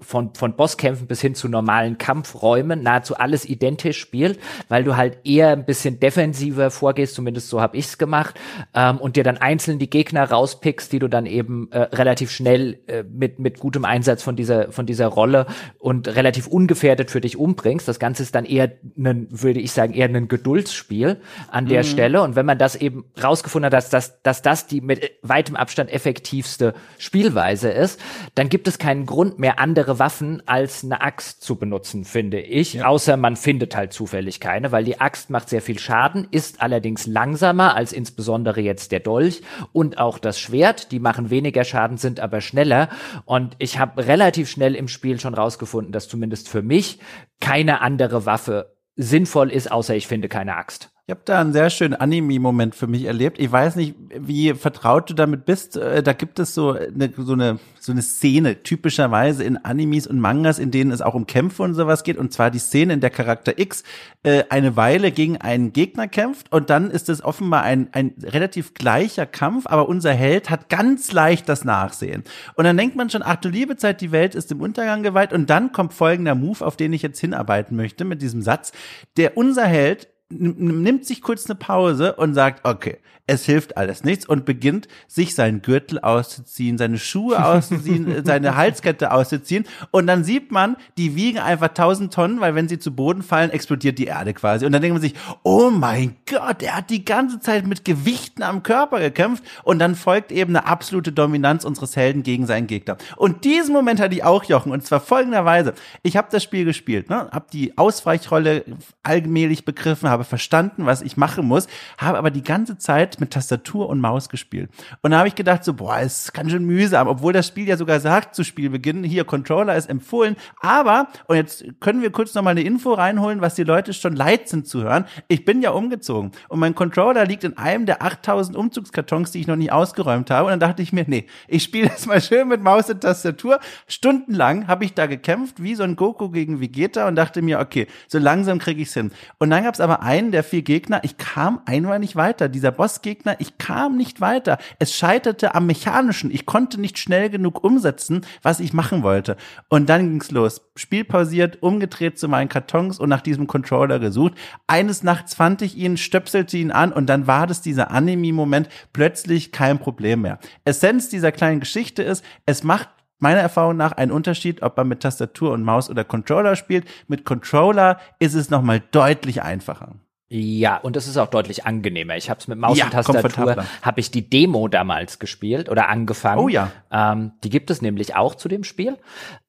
Speaker 2: von, von Bosskämpfen bis hin zu normalen Kampfräumen nahezu alles identisch spielt, weil du halt eher ein bisschen defensiver vorgehst, zumindest so habe ich's gemacht, ähm, und dir dann einzeln die Gegner rauspickst, die du dann eben äh, relativ schnell äh, mit, mit gutem Einsatz von dieser, von dieser Rolle und relativ ungefährdet für dich umbringst. Das Ganze ist dann eher, ein, würde ich sagen, eher ein Geduldsspiel an der mhm. Stelle. Und wenn man das eben rausgefunden hat, dass, dass, dass das die mit weitem Abstand effektivste Spielweise ist, dann gibt es keinen Grund mehr, andere Waffen als eine Axt zu benutzen, finde ich. Ja. Außer man findet halt zufällig keine, weil die Axt macht sehr viel Schaden, ist allerdings langsamer als insbesondere jetzt der Dolch und auch das Schwert. Die machen weniger Schaden, sind aber schneller. Und ich habe relativ schnell im Spiel schon rausgefunden, dass zumindest für mich keine andere Waffe sinnvoll ist, außer ich finde keine Axt.
Speaker 1: Ich habe da einen sehr schönen Anime-Moment für mich erlebt. Ich weiß nicht, wie vertraut du damit bist. Äh, da gibt es so eine, so eine, so eine Szene, typischerweise in Animes und Mangas, in denen es auch um Kämpfe und sowas geht. Und zwar die Szene, in der Charakter X äh, eine Weile gegen einen Gegner kämpft. Und dann ist es offenbar ein, ein relativ gleicher Kampf, aber unser Held hat ganz leicht das Nachsehen. Und dann denkt man schon, ach du liebe Zeit, die Welt ist dem Untergang geweiht. Und dann kommt folgender Move, auf den ich jetzt hinarbeiten möchte mit diesem Satz. Der unser Held nimmt sich kurz eine Pause und sagt, okay, es hilft alles nichts und beginnt sich seinen Gürtel auszuziehen, seine Schuhe auszuziehen, seine Halskette auszuziehen und dann sieht man, die wiegen einfach 1000 Tonnen, weil wenn sie zu Boden fallen, explodiert die Erde quasi und dann denkt man sich, oh mein Gott, er hat die ganze Zeit mit Gewichten am Körper gekämpft und dann folgt eben eine absolute Dominanz unseres Helden gegen seinen Gegner. Und diesen Moment hatte ich auch, Jochen, und zwar folgenderweise. Ich habe das Spiel gespielt, ne, habe die Ausweichrolle allmählich begriffen, habe verstanden, was ich machen muss, habe aber die ganze Zeit mit Tastatur und Maus gespielt. Und da habe ich gedacht, so, boah, ist ganz schön mühsam, obwohl das Spiel ja sogar sagt zu Spielbeginn, hier, Controller ist empfohlen. Aber, und jetzt können wir kurz nochmal eine Info reinholen, was die Leute schon leid sind zu hören. Ich bin ja umgezogen und mein Controller liegt in einem der 8000 Umzugskartons, die ich noch nicht ausgeräumt habe. Und dann dachte ich mir, nee, ich spiele das mal schön mit Maus und Tastatur. Stundenlang habe ich da gekämpft, wie so ein Goku gegen Vegeta und dachte mir, okay, so langsam kriege ich's hin. Und dann gab es aber einen der vier Gegner, ich kam einmal nicht weiter. Dieser Boss Bossgegner, ich kam nicht weiter. Es scheiterte am Mechanischen. Ich konnte nicht schnell genug umsetzen, was ich machen wollte. Und dann ging's los. Spiel pausiert, umgedreht zu meinen Kartons und nach diesem Controller gesucht. Eines Nachts fand ich ihn, stöpselte ihn an und dann war das dieser Anime-Moment plötzlich kein Problem mehr. Essenz dieser kleinen Geschichte ist, es macht meiner Erfahrung nach einen Unterschied, ob man mit Tastatur und Maus oder Controller spielt. Mit Controller ist es nochmal deutlich einfacher.
Speaker 2: Ja, und es ist auch deutlich angenehmer. Ich habe es mit Maus ja, und Tastatur, habe ich die Demo damals gespielt oder angefangen.
Speaker 1: Oh ja.
Speaker 2: Ähm, die gibt es nämlich auch zu dem Spiel.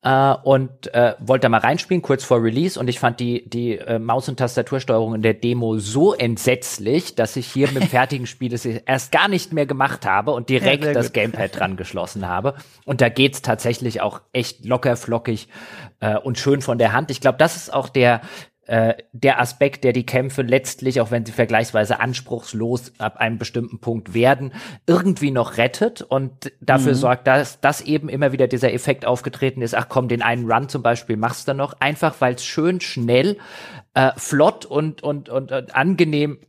Speaker 2: Äh, und äh, wollte da mal reinspielen, kurz vor Release. Und ich fand die, die äh, Maus- und Tastatursteuerung in der Demo so entsetzlich, dass ich hier mit dem fertigen Spiel es erst gar nicht mehr gemacht habe und direkt ja, das Gamepad dran geschlossen habe. Und da geht's tatsächlich auch echt locker, flockig äh, und schön von der Hand. Ich glaube, das ist auch der äh, der Aspekt, der die Kämpfe letztlich, auch wenn sie vergleichsweise anspruchslos ab einem bestimmten Punkt werden, irgendwie noch rettet und dafür mhm. sorgt, dass, dass eben immer wieder dieser Effekt aufgetreten ist, ach komm, den einen Run zum Beispiel machst du noch, einfach weil es schön schnell, äh, flott und, und, und, und angenehm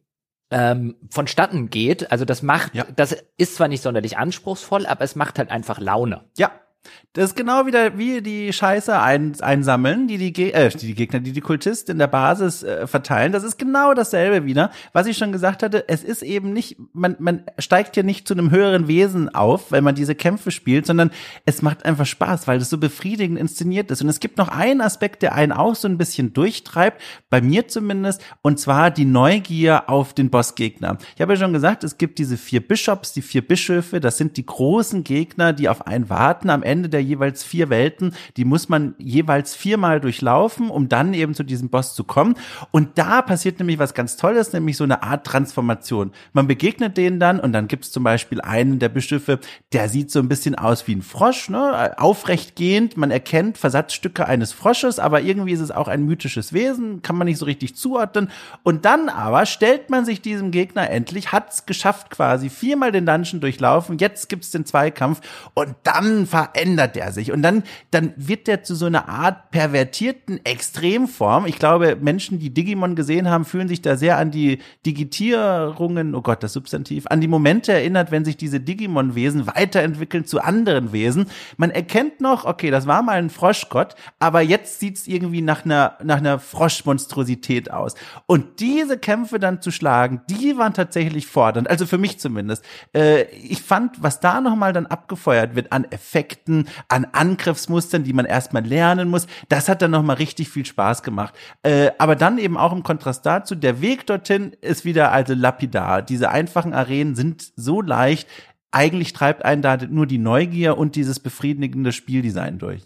Speaker 2: ähm, vonstatten geht. Also das macht, ja. das ist zwar nicht sonderlich anspruchsvoll, aber es macht halt einfach Laune.
Speaker 1: Ja, das ist genau wieder wie die Scheiße ein, einsammeln, die die, äh, die Gegner, die die Kultisten in der Basis äh, verteilen. Das ist genau dasselbe wieder, was ich schon gesagt hatte. Es ist eben nicht, man, man steigt hier nicht zu einem höheren Wesen auf, wenn man diese Kämpfe spielt, sondern es macht einfach Spaß, weil es so befriedigend inszeniert ist. Und es gibt noch einen Aspekt, der einen auch so ein bisschen durchtreibt, bei mir zumindest, und zwar die Neugier auf den Bossgegner. Ich habe ja schon gesagt, es gibt diese vier Bischofs, die vier Bischöfe, das sind die großen Gegner, die auf einen warten am Ende der jeweils vier Welten, die muss man jeweils viermal durchlaufen, um dann eben zu diesem Boss zu kommen. Und da passiert nämlich was ganz Tolles, nämlich so eine Art Transformation. Man begegnet denen dann und dann gibt es zum Beispiel einen der Bischöfe, der sieht so ein bisschen aus wie ein Frosch, ne? aufrecht gehend. Man erkennt Versatzstücke eines Frosches, aber irgendwie ist es auch ein mythisches Wesen, kann man nicht so richtig zuordnen. Und dann aber stellt man sich diesem Gegner endlich, hat es geschafft quasi, viermal den Dungeon durchlaufen, jetzt gibt es den Zweikampf und dann verändert verändert er sich. Und dann, dann wird der zu so einer Art pervertierten Extremform. Ich glaube, Menschen, die Digimon gesehen haben, fühlen sich da sehr an die Digitierungen, oh Gott, das Substantiv, an die Momente erinnert, wenn sich diese Digimon-Wesen weiterentwickeln zu anderen Wesen. Man erkennt noch, okay, das war mal ein Froschgott, aber jetzt sieht's irgendwie nach einer, nach einer Froschmonstrosität aus. Und diese Kämpfe dann zu schlagen, die waren tatsächlich fordernd, also für mich zumindest. Äh, ich fand, was da nochmal dann abgefeuert wird an Effekten, an Angriffsmustern, die man erstmal lernen muss. Das hat dann nochmal richtig viel Spaß gemacht. Äh, aber dann eben auch im Kontrast dazu, der Weg dorthin ist wieder also lapidar. Diese einfachen Arenen sind so leicht. Eigentlich treibt einen da nur die Neugier und dieses befriedigende Spieldesign durch.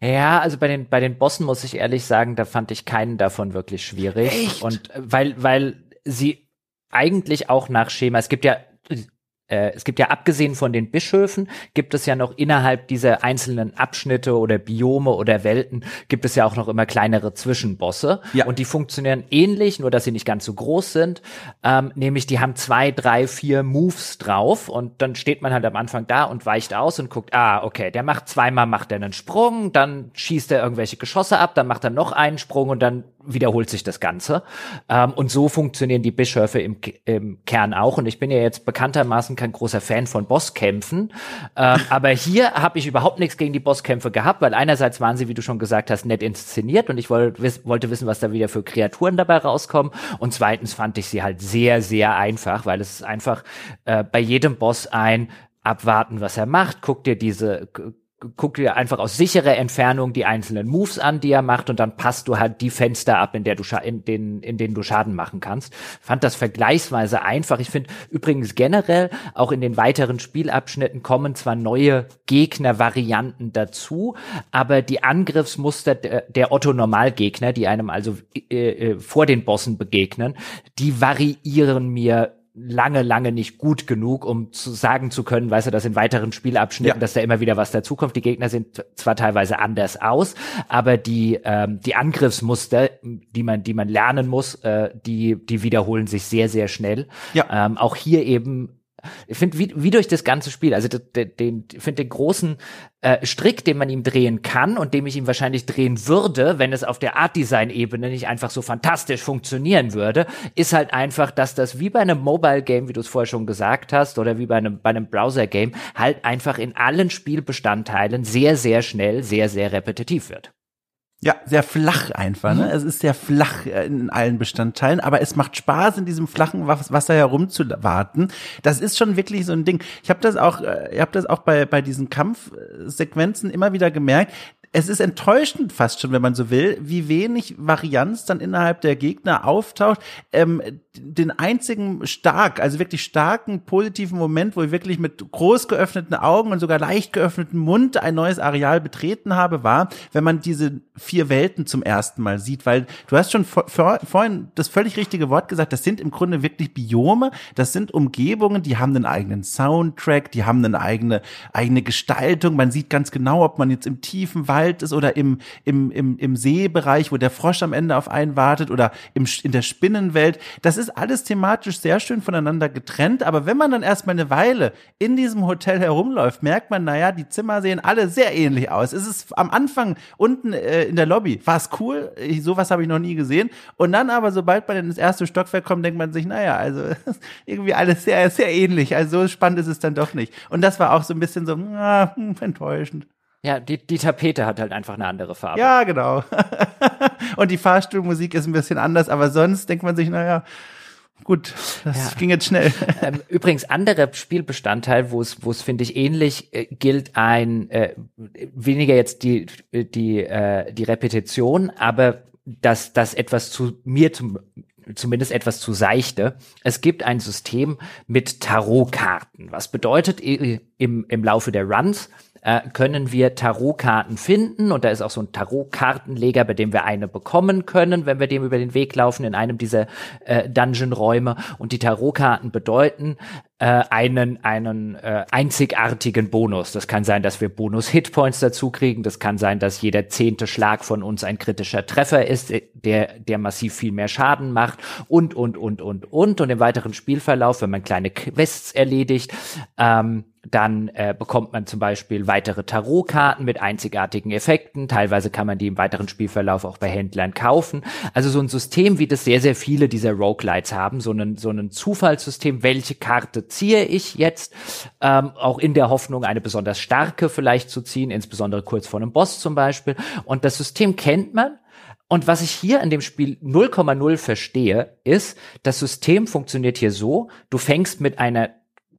Speaker 2: Ja, also bei den bei den Bossen muss ich ehrlich sagen, da fand ich keinen davon wirklich schwierig
Speaker 1: Echt?
Speaker 2: und weil weil sie eigentlich auch nach Schema, es gibt ja äh, es gibt ja abgesehen von den Bischöfen, gibt es ja noch innerhalb dieser einzelnen Abschnitte oder Biome oder Welten, gibt es ja auch noch immer kleinere Zwischenbosse. Ja. Und die funktionieren ähnlich, nur dass sie nicht ganz so groß sind. Ähm, nämlich die haben zwei, drei, vier Moves drauf und dann steht man halt am Anfang da und weicht aus und guckt, ah, okay, der macht zweimal, macht er einen Sprung, dann schießt er irgendwelche Geschosse ab, dann macht er noch einen Sprung und dann wiederholt sich das Ganze. Ähm, und so funktionieren die Bischöfe im, im Kern auch. Und ich bin ja jetzt bekanntermaßen kein großer Fan von Bosskämpfen. Ähm, aber hier habe ich überhaupt nichts gegen die Bosskämpfe gehabt, weil einerseits waren sie, wie du schon gesagt hast, nett inszeniert und ich wollte, wiss, wollte wissen, was da wieder für Kreaturen dabei rauskommen. Und zweitens fand ich sie halt sehr, sehr einfach, weil es ist einfach äh, bei jedem Boss ein abwarten, was er macht, guck dir diese guck dir einfach aus sicherer Entfernung die einzelnen Moves an, die er macht und dann passt du halt die Fenster ab, in der du in den in denen du Schaden machen kannst. Fand das vergleichsweise einfach. Ich finde übrigens generell auch in den weiteren Spielabschnitten kommen zwar neue Gegnervarianten dazu, aber die Angriffsmuster der, der Otto Normalgegner, die einem also äh, äh, vor den Bossen begegnen, die variieren mir lange, lange nicht gut genug, um zu sagen zu können, weißt du, dass in weiteren Spielabschnitten, ja. dass da immer wieder was dazukommt. Die Gegner sind zwar teilweise anders aus, aber die, ähm, die Angriffsmuster, die man, die man lernen muss, äh, die, die wiederholen sich sehr, sehr schnell. Ja. Ähm, auch hier eben ich finde, wie, wie durch das ganze Spiel, also den, den, finde den großen äh, Strick, den man ihm drehen kann und dem ich ihm wahrscheinlich drehen würde, wenn es auf der Art-Design-Ebene nicht einfach so fantastisch funktionieren würde, ist halt einfach, dass das wie bei einem Mobile-Game, wie du es vorher schon gesagt hast, oder wie bei einem, bei einem Browser-Game, halt einfach in allen Spielbestandteilen sehr, sehr schnell, sehr, sehr repetitiv wird.
Speaker 1: Ja, sehr flach einfach. Ne? Mhm. Es ist sehr flach äh, in allen Bestandteilen, aber es macht Spaß, in diesem flachen Wasser herumzuwarten. Das ist schon wirklich so ein Ding. Ich habe das auch, äh, ich habe das auch bei bei diesen Kampfsequenzen immer wieder gemerkt es ist enttäuschend fast schon, wenn man so will, wie wenig Varianz dann innerhalb der Gegner auftaucht. Ähm, den einzigen stark, also wirklich starken positiven Moment, wo ich wirklich mit groß geöffneten Augen und sogar leicht geöffneten Mund ein neues Areal betreten habe, war, wenn man diese vier Welten zum ersten Mal sieht, weil du hast schon vor, vor, vorhin das völlig richtige Wort gesagt, das sind im Grunde wirklich Biome, das sind Umgebungen, die haben einen eigenen Soundtrack, die haben eine eigene, eigene Gestaltung, man sieht ganz genau, ob man jetzt im tiefen Wald Wald ist oder im, im, im, im Seebereich, wo der Frosch am Ende auf einen wartet oder im, in der Spinnenwelt. Das ist alles thematisch sehr schön voneinander getrennt. Aber wenn man dann erstmal eine Weile in diesem Hotel herumläuft, merkt man, naja, die Zimmer sehen alle sehr ähnlich aus. Es ist am Anfang unten äh, in der Lobby, war es cool. Ich, sowas habe ich noch nie gesehen. Und dann aber, sobald man ins erste Stockwerk kommt, denkt man sich, naja, also irgendwie alles sehr, sehr ähnlich. Also so spannend ist es dann doch nicht. Und das war auch so ein bisschen so, ah, enttäuschend.
Speaker 2: Ja, die, die Tapete hat halt einfach eine andere Farbe.
Speaker 1: Ja, genau. und die Fahrstuhlmusik ist ein bisschen anders, aber sonst denkt man sich, naja, gut, das ja. ging jetzt schnell.
Speaker 2: Ähm, übrigens, anderer Spielbestandteil, wo es, wo es finde ich ähnlich äh, gilt, ein äh, weniger jetzt die die äh, die Repetition, aber dass das etwas zu mir zum zumindest etwas zu seichte. Es gibt ein System mit Tarotkarten. Was bedeutet im, im Laufe der Runs äh, können wir Tarotkarten finden und da ist auch so ein Tarotkartenleger, bei dem wir eine bekommen können, wenn wir dem über den Weg laufen in einem dieser äh, Dungeon-Räume und die Tarotkarten bedeuten äh, einen einen äh, einzigartigen Bonus. Das kann sein, dass wir Bonus-Hitpoints dazu kriegen. Das kann sein, dass jeder zehnte Schlag von uns ein kritischer Treffer ist, äh, der der massiv viel mehr Schaden macht und und und und und und im weiteren Spielverlauf, wenn man kleine Quests erledigt. Ähm, dann äh, bekommt man zum Beispiel weitere Tarotkarten mit einzigartigen Effekten. Teilweise kann man die im weiteren Spielverlauf auch bei Händlern kaufen. Also so ein System, wie das sehr, sehr viele dieser Roguelites haben. So ein, so ein Zufallssystem, welche Karte ziehe ich jetzt? Ähm, auch in der Hoffnung, eine besonders starke vielleicht zu ziehen, insbesondere kurz vor einem Boss zum Beispiel. Und das System kennt man. Und was ich hier in dem Spiel 0,0 verstehe, ist, das System funktioniert hier so, du fängst mit einer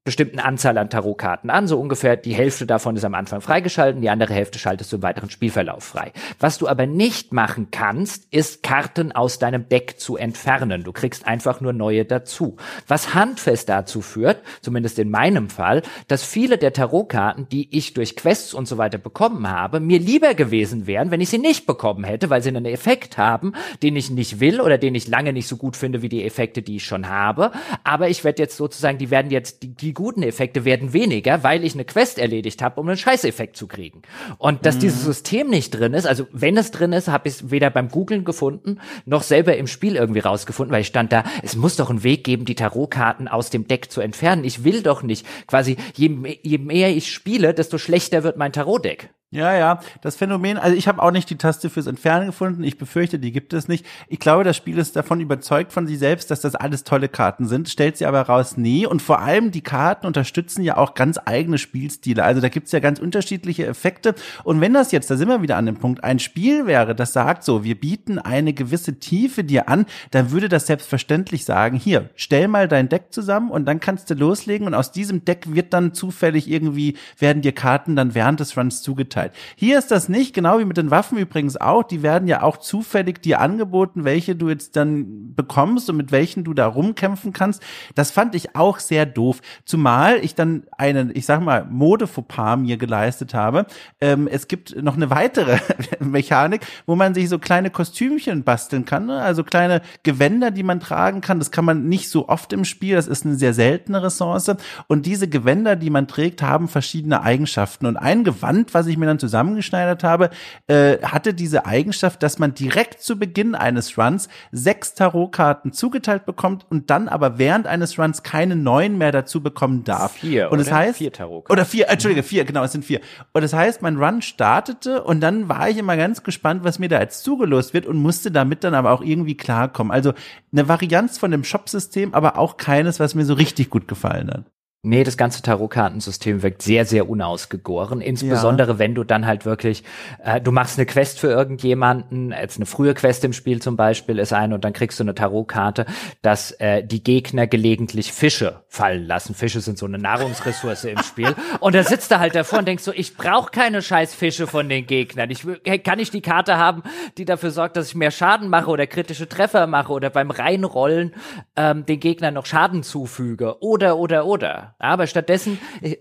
Speaker 2: bestimmten Anzahl an Tarotkarten an. So ungefähr die Hälfte davon ist am Anfang freigeschalten, die andere Hälfte schaltest du im weiteren Spielverlauf frei. Was du aber nicht machen kannst, ist Karten aus deinem Deck zu entfernen. Du kriegst einfach nur neue dazu. Was handfest dazu führt, zumindest in meinem Fall, dass viele der Tarotkarten, die ich durch Quests und so weiter bekommen habe, mir lieber gewesen wären, wenn ich sie nicht bekommen hätte, weil sie einen Effekt haben, den ich nicht will oder den ich lange nicht so gut finde wie die Effekte, die ich schon habe. Aber ich werde jetzt sozusagen, die werden jetzt, die, die guten Effekte werden weniger, weil ich eine Quest erledigt habe, um einen Scheißeffekt zu kriegen. Und dass mhm. dieses System nicht drin ist, also wenn es drin ist, habe ich es weder beim Googlen gefunden, noch selber im Spiel irgendwie rausgefunden, weil ich stand da, es muss doch einen Weg geben, die Tarotkarten aus dem Deck zu entfernen. Ich will doch nicht, quasi, je, je mehr ich spiele, desto schlechter wird mein Tarotdeck.
Speaker 1: Ja, ja, das Phänomen, also ich habe auch nicht die Taste fürs Entfernen gefunden. Ich befürchte, die gibt es nicht. Ich glaube, das Spiel ist davon überzeugt von sich selbst, dass das alles tolle Karten sind, stellt sie aber raus, nee. Und vor allem die Karten unterstützen ja auch ganz eigene Spielstile. Also da gibt's ja ganz unterschiedliche Effekte. Und wenn das jetzt, da sind wir wieder an dem Punkt, ein Spiel wäre, das sagt so, wir bieten eine gewisse Tiefe dir an, dann würde das selbstverständlich sagen, hier, stell mal dein Deck zusammen und dann kannst du loslegen und aus diesem Deck wird dann zufällig irgendwie, werden dir Karten dann während des Runs zugeteilt Möglichkeit. Hier ist das nicht, genau wie mit den Waffen übrigens auch. Die werden ja auch zufällig dir angeboten, welche du jetzt dann bekommst und mit welchen du da rumkämpfen kannst. Das fand ich auch sehr doof. Zumal ich dann einen, ich sag mal, Modefauxpas mir geleistet habe. Ähm, es gibt noch eine weitere Mechanik, wo man sich so kleine Kostümchen basteln kann, ne? also kleine Gewänder, die man tragen kann. Das kann man nicht so oft im Spiel. Das ist eine sehr seltene Ressource. Und diese Gewänder, die man trägt, haben verschiedene Eigenschaften. Und ein Gewand, was ich mir dann zusammengeschneidert habe, äh, hatte diese Eigenschaft, dass man direkt zu Beginn eines Runs sechs Tarotkarten zugeteilt bekommt und dann aber während eines Runs keine neun mehr dazu bekommen darf.
Speaker 2: Vier.
Speaker 1: Und das heißt
Speaker 2: vier Tarotkarten.
Speaker 1: oder vier. Entschuldige, vier. Genau, es sind vier. Und das heißt, mein Run startete und dann war ich immer ganz gespannt, was mir da jetzt zugelost wird und musste damit dann aber auch irgendwie klarkommen. Also eine Varianz von dem Shop-System, aber auch keines, was mir so richtig gut gefallen hat.
Speaker 2: Nee, das ganze Tarotkartensystem wirkt sehr, sehr unausgegoren. Insbesondere ja. wenn du dann halt wirklich, äh, du machst eine Quest für irgendjemanden, jetzt eine frühe Quest im Spiel zum Beispiel ist eine und dann kriegst du eine Tarotkarte, dass äh, die Gegner gelegentlich Fische fallen lassen. Fische sind so eine Nahrungsressource im Spiel. Und da sitzt er halt davor und denkst so, ich brauche keine scheiß Fische von den Gegnern. Ich kann ich die Karte haben, die dafür sorgt, dass ich mehr Schaden mache oder kritische Treffer mache oder beim Reinrollen ähm, den Gegnern noch Schaden zufüge oder oder oder. Aber stattdessen äh,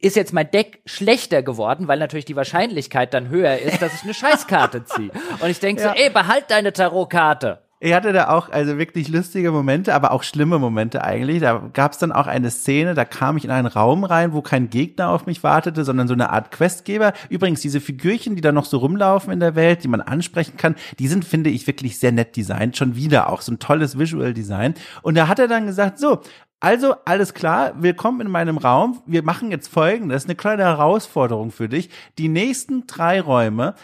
Speaker 2: ist jetzt mein Deck schlechter geworden, weil natürlich die Wahrscheinlichkeit dann höher ist, dass ich eine Scheißkarte ziehe. Und ich denke ja. so, ey, behalt deine Tarotkarte.
Speaker 1: Ich hatte da auch also wirklich lustige Momente, aber auch schlimme Momente eigentlich. Da gab es dann auch eine Szene, da kam ich in einen Raum rein, wo kein Gegner auf mich wartete, sondern so eine Art Questgeber. Übrigens, diese Figürchen, die da noch so rumlaufen in der Welt, die man ansprechen kann, die sind, finde ich, wirklich sehr nett designt. Schon wieder auch so ein tolles Visual Design. Und da hat er dann gesagt, so, also, alles klar, willkommen in meinem Raum. Wir machen jetzt folgendes, eine kleine Herausforderung für dich. Die nächsten drei Räume,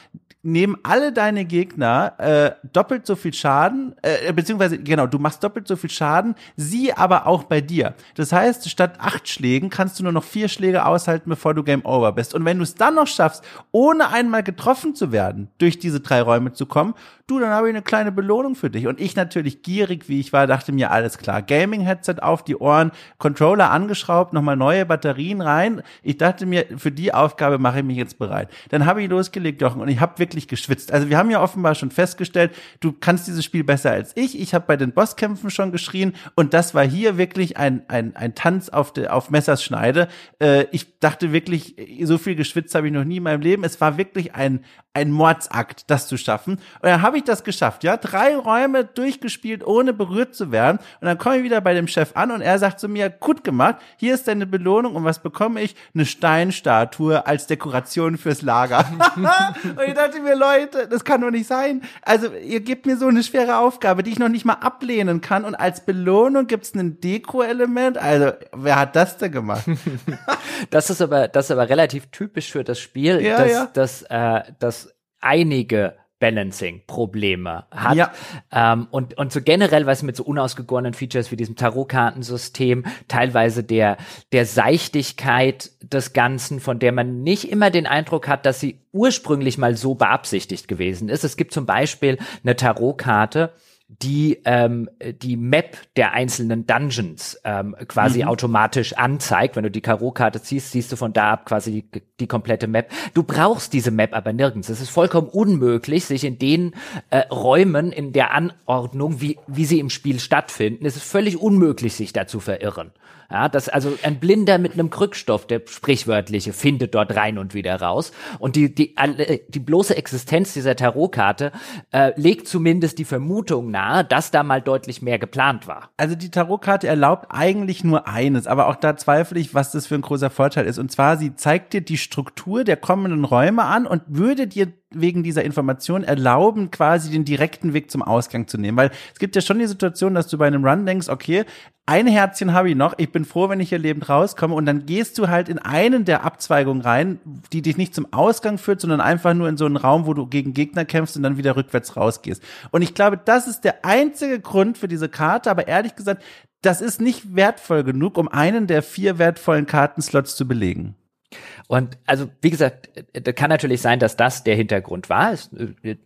Speaker 1: nehmen alle deine Gegner äh, doppelt so viel Schaden, äh, beziehungsweise genau, du machst doppelt so viel Schaden, sie aber auch bei dir. Das heißt, statt acht Schlägen kannst du nur noch vier Schläge aushalten, bevor du Game Over bist. Und wenn du es dann noch schaffst, ohne einmal getroffen zu werden, durch diese drei Räume zu kommen, du, dann habe ich eine kleine Belohnung für dich. Und ich natürlich gierig, wie ich war, dachte mir, alles klar, Gaming-Headset auf die Ohren, Controller angeschraubt, nochmal neue Batterien rein. Ich dachte mir, für die Aufgabe mache ich mich jetzt bereit. Dann habe ich losgelegt, Jochen, und ich habe wirklich geschwitzt. Also wir haben ja offenbar schon festgestellt, du kannst dieses Spiel besser als ich. Ich habe bei den Bosskämpfen schon geschrien und das war hier wirklich ein, ein, ein Tanz auf, de, auf Messerschneide. Äh, ich dachte wirklich, so viel geschwitzt habe ich noch nie in meinem Leben. Es war wirklich ein, ein Mordsakt, das zu schaffen. Und dann habe ich das geschafft, ja. Drei Räume durchgespielt, ohne berührt zu werden. Und dann komme ich wieder bei dem Chef an und er sagt zu mir, gut gemacht, hier ist deine Belohnung und was bekomme ich? Eine Steinstatue als Dekoration fürs Lager. und ich dachte mir, Leute, das kann doch nicht sein. Also ihr gebt mir so eine schwere Aufgabe, die ich noch nicht mal ablehnen kann und als Belohnung gibt's ein Deko-Element. Also wer hat das denn gemacht?
Speaker 2: das ist aber, das ist aber relativ typisch für das Spiel, ja, dass, ja. dass, äh, dass einige Balancing-Probleme hat. Ja. Ähm, und, und so generell, was mit so unausgegorenen Features wie diesem Tarotkartensystem, teilweise der, der Seichtigkeit des Ganzen, von der man nicht immer den Eindruck hat, dass sie ursprünglich mal so beabsichtigt gewesen ist. Es gibt zum Beispiel eine Tarotkarte, die ähm, die Map der einzelnen Dungeons ähm, quasi mhm. automatisch anzeigt. Wenn du die Karo-Karte ziehst, siehst du von da ab quasi die, die, komplette Map. Du brauchst diese Map aber nirgends. Es ist vollkommen unmöglich, sich in den äh, Räumen in der Anordnung, wie, wie sie im Spiel stattfinden, es ist völlig unmöglich, sich da zu verirren. Ja, das, also ein Blinder mit einem Krückstoff, der sprichwörtliche, findet dort rein und wieder raus. Und die, die, die bloße Existenz dieser Tarotkarte äh, legt zumindest die Vermutung nahe, dass da mal deutlich mehr geplant war.
Speaker 1: Also die Tarotkarte erlaubt eigentlich nur eines, aber auch da zweifle ich, was das für ein großer Vorteil ist. Und zwar, sie zeigt dir die Struktur der kommenden Räume an und würde dir wegen dieser Information erlauben, quasi den direkten Weg zum Ausgang zu nehmen. Weil es gibt ja schon die Situation, dass du bei einem Run denkst, okay, ein Herzchen habe ich noch, ich bin froh, wenn ich hier lebend rauskomme und dann gehst du halt in einen der Abzweigungen rein, die dich nicht zum Ausgang führt, sondern einfach nur in so einen Raum, wo du gegen Gegner kämpfst und dann wieder rückwärts rausgehst. Und ich glaube, das ist der einzige Grund für diese Karte, aber ehrlich gesagt, das ist nicht wertvoll genug, um einen der vier wertvollen Kartenslots zu belegen.
Speaker 2: Und also, wie gesagt, da kann natürlich sein, dass das der Hintergrund war. Ist,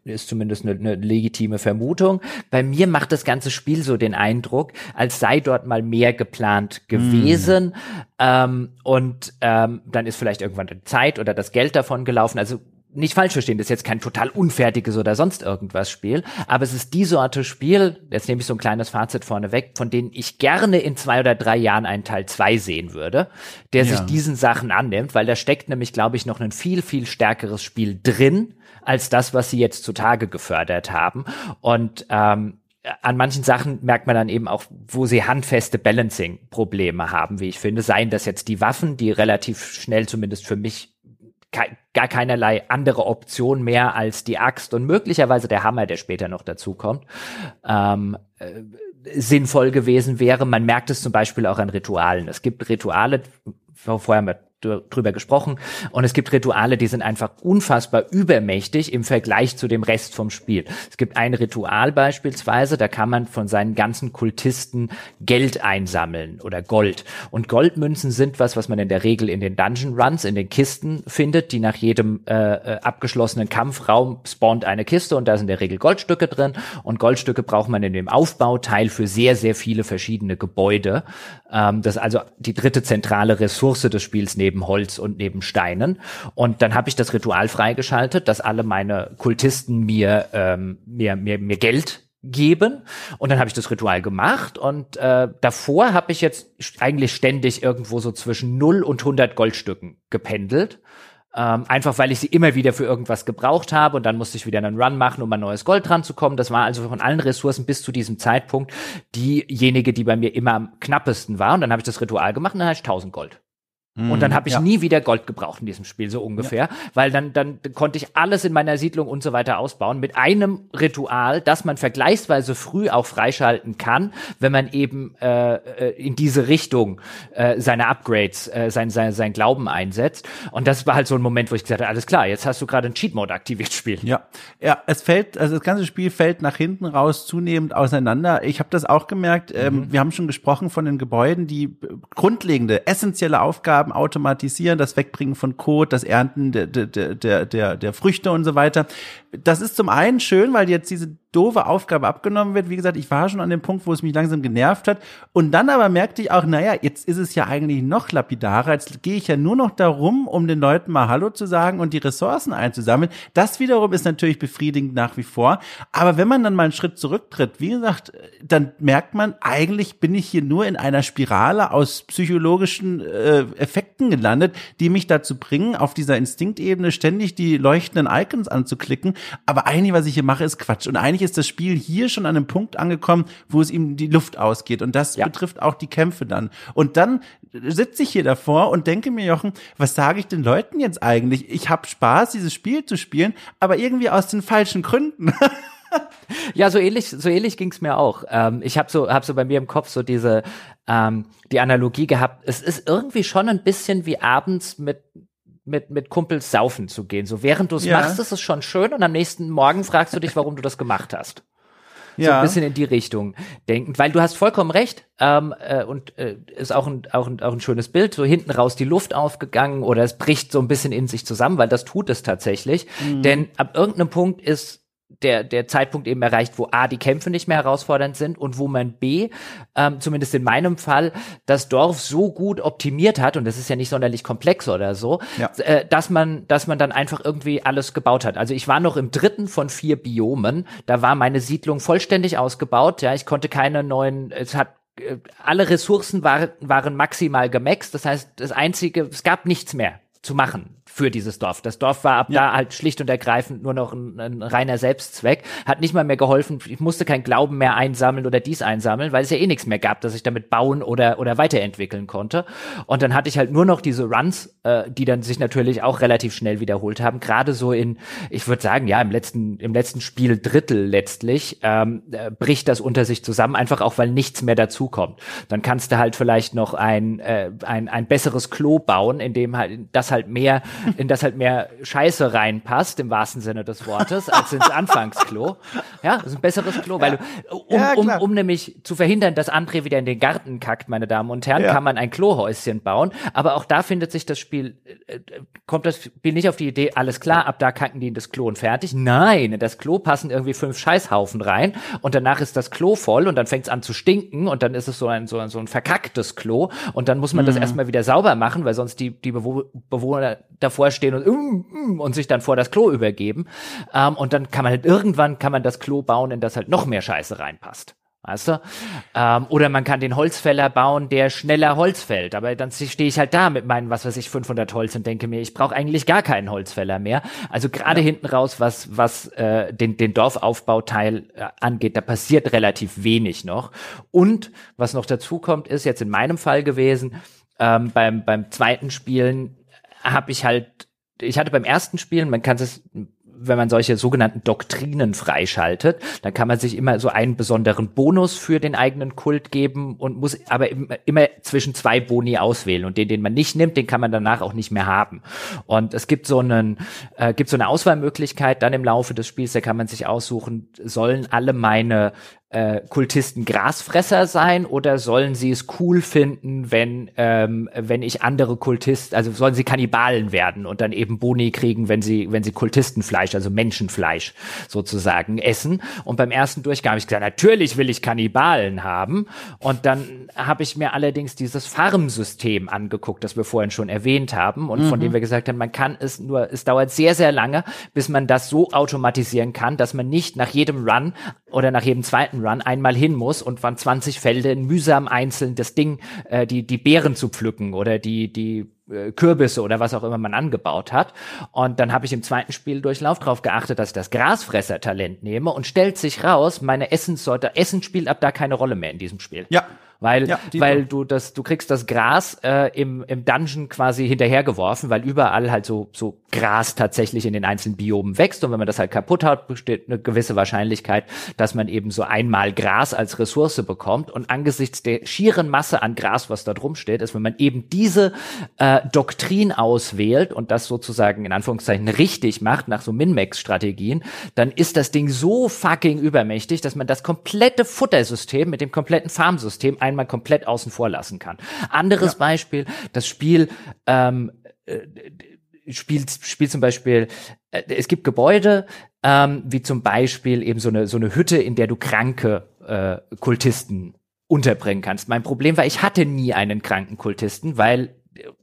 Speaker 2: ist zumindest eine, eine legitime Vermutung. Bei mir macht das ganze Spiel so den Eindruck, als sei dort mal mehr geplant gewesen. Mm. Ähm, und ähm, dann ist vielleicht irgendwann die Zeit oder das Geld davon gelaufen. Also nicht falsch verstehen, das ist jetzt kein total unfertiges oder sonst irgendwas Spiel, aber es ist die Sorte Spiel, jetzt nehme ich so ein kleines Fazit vorne weg, von denen ich gerne in zwei oder drei Jahren einen Teil zwei sehen würde, der ja. sich diesen Sachen annimmt, weil da steckt nämlich, glaube ich, noch ein viel, viel stärkeres Spiel drin, als das, was sie jetzt zutage gefördert haben. Und ähm, an manchen Sachen merkt man dann eben auch, wo sie handfeste Balancing-Probleme haben, wie ich finde. Seien das jetzt die Waffen, die relativ schnell zumindest für mich gar keinerlei andere Option mehr als die Axt und möglicherweise der Hammer, der später noch dazukommt, ähm, äh, sinnvoll gewesen wäre. Man merkt es zum Beispiel auch an Ritualen. Es gibt Rituale, vorher mit drüber gesprochen. Und es gibt Rituale, die sind einfach unfassbar übermächtig im Vergleich zu dem Rest vom Spiel. Es gibt ein Ritual beispielsweise, da kann man von seinen ganzen Kultisten Geld einsammeln oder Gold. Und Goldmünzen sind was, was man in der Regel in den Dungeon Runs, in den Kisten findet, die nach jedem äh, äh abgeschlossenen Kampfraum spawnt eine Kiste und da sind in der Regel Goldstücke drin. Und Goldstücke braucht man in dem Aufbauteil für sehr, sehr viele verschiedene Gebäude. Ähm, das ist also die dritte zentrale Ressource des Spiels neben neben Holz und neben Steinen. Und dann habe ich das Ritual freigeschaltet, dass alle meine Kultisten mir, ähm, mir, mir, mir Geld geben und dann habe ich das Ritual gemacht und äh, davor habe ich jetzt eigentlich ständig irgendwo so zwischen 0 und 100 Goldstücken gependelt. Ähm, einfach weil ich sie immer wieder für irgendwas gebraucht habe und dann musste ich wieder einen Run machen, um an neues Gold dran zu kommen. Das war also von allen Ressourcen bis zu diesem Zeitpunkt diejenige, die bei mir immer am knappesten war. Und dann habe ich das Ritual gemacht und dann hatte ich 1000 Gold. Und dann mhm. habe ich ja. nie wieder Gold gebraucht in diesem Spiel, so ungefähr, ja. weil dann, dann konnte ich alles in meiner Siedlung und so weiter ausbauen mit einem Ritual, das man vergleichsweise früh auch freischalten kann, wenn man eben äh, äh in diese Richtung äh, seine Upgrades, äh, sein, sein, sein Glauben einsetzt. Und das war halt so ein Moment, wo ich gesagt habe, alles klar, jetzt hast du gerade einen Cheat-Mode aktiviert, Spiel.
Speaker 1: Ja, ja, es fällt, also das ganze Spiel fällt nach hinten raus zunehmend auseinander. Ich habe das auch gemerkt. Ähm, mhm. wir haben schon gesprochen von den Gebäuden, die grundlegende, essentielle Aufgaben Aufgaben automatisieren, das Wegbringen von Code, das Ernten der, der, der, der, der Früchte und so weiter. Das ist zum einen schön, weil jetzt diese doofe Aufgabe abgenommen wird. Wie gesagt, ich war schon an dem Punkt, wo es mich langsam genervt hat. Und dann aber merkte ich auch, naja, jetzt ist es ja eigentlich noch lapidarer. Jetzt gehe ich ja nur noch darum, um den Leuten mal Hallo zu sagen und die Ressourcen einzusammeln. Das wiederum ist natürlich befriedigend nach wie vor. Aber wenn man dann mal einen Schritt zurücktritt, wie gesagt, dann merkt man, eigentlich bin ich hier nur in einer Spirale aus psychologischen äh, Effekten gelandet, die mich dazu bringen, auf dieser Instinktebene ständig die leuchtenden Icons anzuklicken. Aber eigentlich, was ich hier mache, ist Quatsch. Und eigentlich ist das Spiel hier schon an einem Punkt angekommen, wo es ihm die Luft ausgeht. Und das ja. betrifft auch die Kämpfe dann. Und dann sitze ich hier davor und denke mir, Jochen, was sage ich den Leuten jetzt eigentlich? Ich habe Spaß, dieses Spiel zu spielen, aber irgendwie aus den falschen Gründen.
Speaker 2: ja, so ähnlich, so ähnlich ging's mir auch. Ähm, ich habe so, hab so bei mir im Kopf so diese ähm, die Analogie gehabt. Es ist irgendwie schon ein bisschen wie abends mit mit, mit Kumpels saufen zu gehen. So während du es ja. machst, ist es schon schön und am nächsten Morgen fragst du dich, warum du das gemacht hast. So ja. ein bisschen in die Richtung denkend, weil du hast vollkommen recht ähm, äh, und äh, ist auch ein, auch, ein, auch ein schönes Bild, so hinten raus die Luft aufgegangen oder es bricht so ein bisschen in sich zusammen, weil das tut es tatsächlich. Mhm. Denn ab irgendeinem Punkt ist der, der Zeitpunkt eben erreicht, wo A, die Kämpfe nicht mehr herausfordernd sind und wo man B, ähm, zumindest in meinem Fall, das Dorf so gut optimiert hat, und das ist ja nicht sonderlich komplex oder so, ja. äh, dass man, dass man dann einfach irgendwie alles gebaut hat. Also ich war noch im dritten von vier Biomen, da war meine Siedlung vollständig ausgebaut, ja, ich konnte keine neuen, es hat äh, alle Ressourcen waren, waren maximal gemaxt, das heißt, das einzige, es gab nichts mehr zu machen für dieses Dorf. Das Dorf war ab ja. da halt schlicht und ergreifend nur noch ein, ein, reiner Selbstzweck, hat nicht mal mehr geholfen, ich musste kein Glauben mehr einsammeln oder dies einsammeln, weil es ja eh nichts mehr gab, dass ich damit bauen oder, oder weiterentwickeln konnte. Und dann hatte ich halt nur noch diese Runs, äh, die dann sich natürlich auch relativ schnell wiederholt haben, gerade so in, ich würde sagen, ja, im letzten, im letzten Spiel Drittel letztlich, ähm, äh, bricht das unter sich zusammen, einfach auch, weil nichts mehr dazukommt. Dann kannst du halt vielleicht noch ein, äh, ein, ein besseres Klo bauen, in dem halt das halt mehr, in das halt mehr Scheiße reinpasst, im wahrsten Sinne des Wortes, als ins Anfangsklo. Ja, das ist ein besseres Klo, weil du, um, ja, um, um nämlich zu verhindern, dass André wieder in den Garten kackt, meine Damen und Herren, ja. kann man ein Klohäuschen bauen. Aber auch da findet sich das Spiel, äh, kommt das Spiel nicht auf die Idee, alles klar, ab da kacken die in das Klo und fertig. Nein, in das Klo passen irgendwie fünf Scheißhaufen rein und danach ist das Klo voll und dann fängt es an zu stinken und dann ist es so ein, so ein, so ein verkacktes Klo und dann muss man mhm. das erstmal wieder sauber machen, weil sonst die, die Bewohner davor stehen und, mm, mm, und sich dann vor das Klo übergeben. Ähm, und dann kann man halt irgendwann kann man das Klo bauen, in das halt noch mehr Scheiße reinpasst. Weißt du? Ähm, oder man kann den Holzfäller bauen, der schneller Holz fällt. Aber dann stehe ich halt da mit meinen, was weiß ich, 500 Holz und denke mir, ich brauche eigentlich gar keinen Holzfäller mehr. Also gerade ja. hinten raus, was, was äh, den, den Dorfaufbauteil äh, angeht, da passiert relativ wenig noch. Und was noch dazu kommt, ist jetzt in meinem Fall gewesen, ähm, beim, beim zweiten Spielen habe ich halt, ich hatte beim ersten Spielen, man kann es wenn man solche sogenannten Doktrinen freischaltet, dann kann man sich immer so einen besonderen Bonus für den eigenen Kult geben und muss aber immer zwischen zwei Boni auswählen und den, den man nicht nimmt, den kann man danach auch nicht mehr haben. Und es gibt so einen, äh, gibt so eine Auswahlmöglichkeit dann im Laufe des Spiels, da kann man sich aussuchen, sollen alle meine äh, Kultisten Grasfresser sein oder sollen sie es cool finden, wenn ähm, wenn ich andere Kultisten, also sollen sie Kannibalen werden und dann eben Boni kriegen, wenn sie wenn sie Kultistenfleisch, also Menschenfleisch sozusagen essen. Und beim ersten Durchgang habe ich gesagt, natürlich will ich Kannibalen haben. Und dann habe ich mir allerdings dieses Farmsystem angeguckt, das wir vorhin schon erwähnt haben und mhm. von dem wir gesagt haben, man kann es nur, es dauert sehr sehr lange, bis man das so automatisieren kann, dass man nicht nach jedem Run oder nach jedem zweiten Run einmal hin muss und waren 20 Felden mühsam einzeln das Ding, äh, die, die Beeren zu pflücken oder die, die äh, Kürbisse oder was auch immer man angebaut hat. Und dann habe ich im zweiten Spieldurchlauf darauf geachtet, dass ich das Grasfresser-Talent nehme und stellt sich raus, meine Essenssorte, Essen spielt ab da keine Rolle mehr in diesem Spiel.
Speaker 1: Ja
Speaker 2: weil ja, weil du das du kriegst das Gras äh, im im Dungeon quasi hinterhergeworfen, weil überall halt so so Gras tatsächlich in den einzelnen Biomen wächst. Und wenn man das halt kaputt hat, besteht eine gewisse Wahrscheinlichkeit, dass man eben so einmal Gras als Ressource bekommt. Und angesichts der schieren Masse an Gras, was da drum steht, ist, wenn man eben diese äh, Doktrin auswählt und das sozusagen in Anführungszeichen richtig macht nach so Min-Max-Strategien, dann ist das Ding so fucking übermächtig, dass man das komplette Futtersystem mit dem kompletten Farmsystem einmal komplett außen vor lassen kann. Anderes ja. Beispiel, das Spiel ähm, äh, spielt, spielt zum Beispiel, äh, es gibt Gebäude, ähm, wie zum Beispiel eben so eine, so eine Hütte, in der du kranke äh, Kultisten unterbringen kannst. Mein Problem war, ich hatte nie einen kranken Kultisten, weil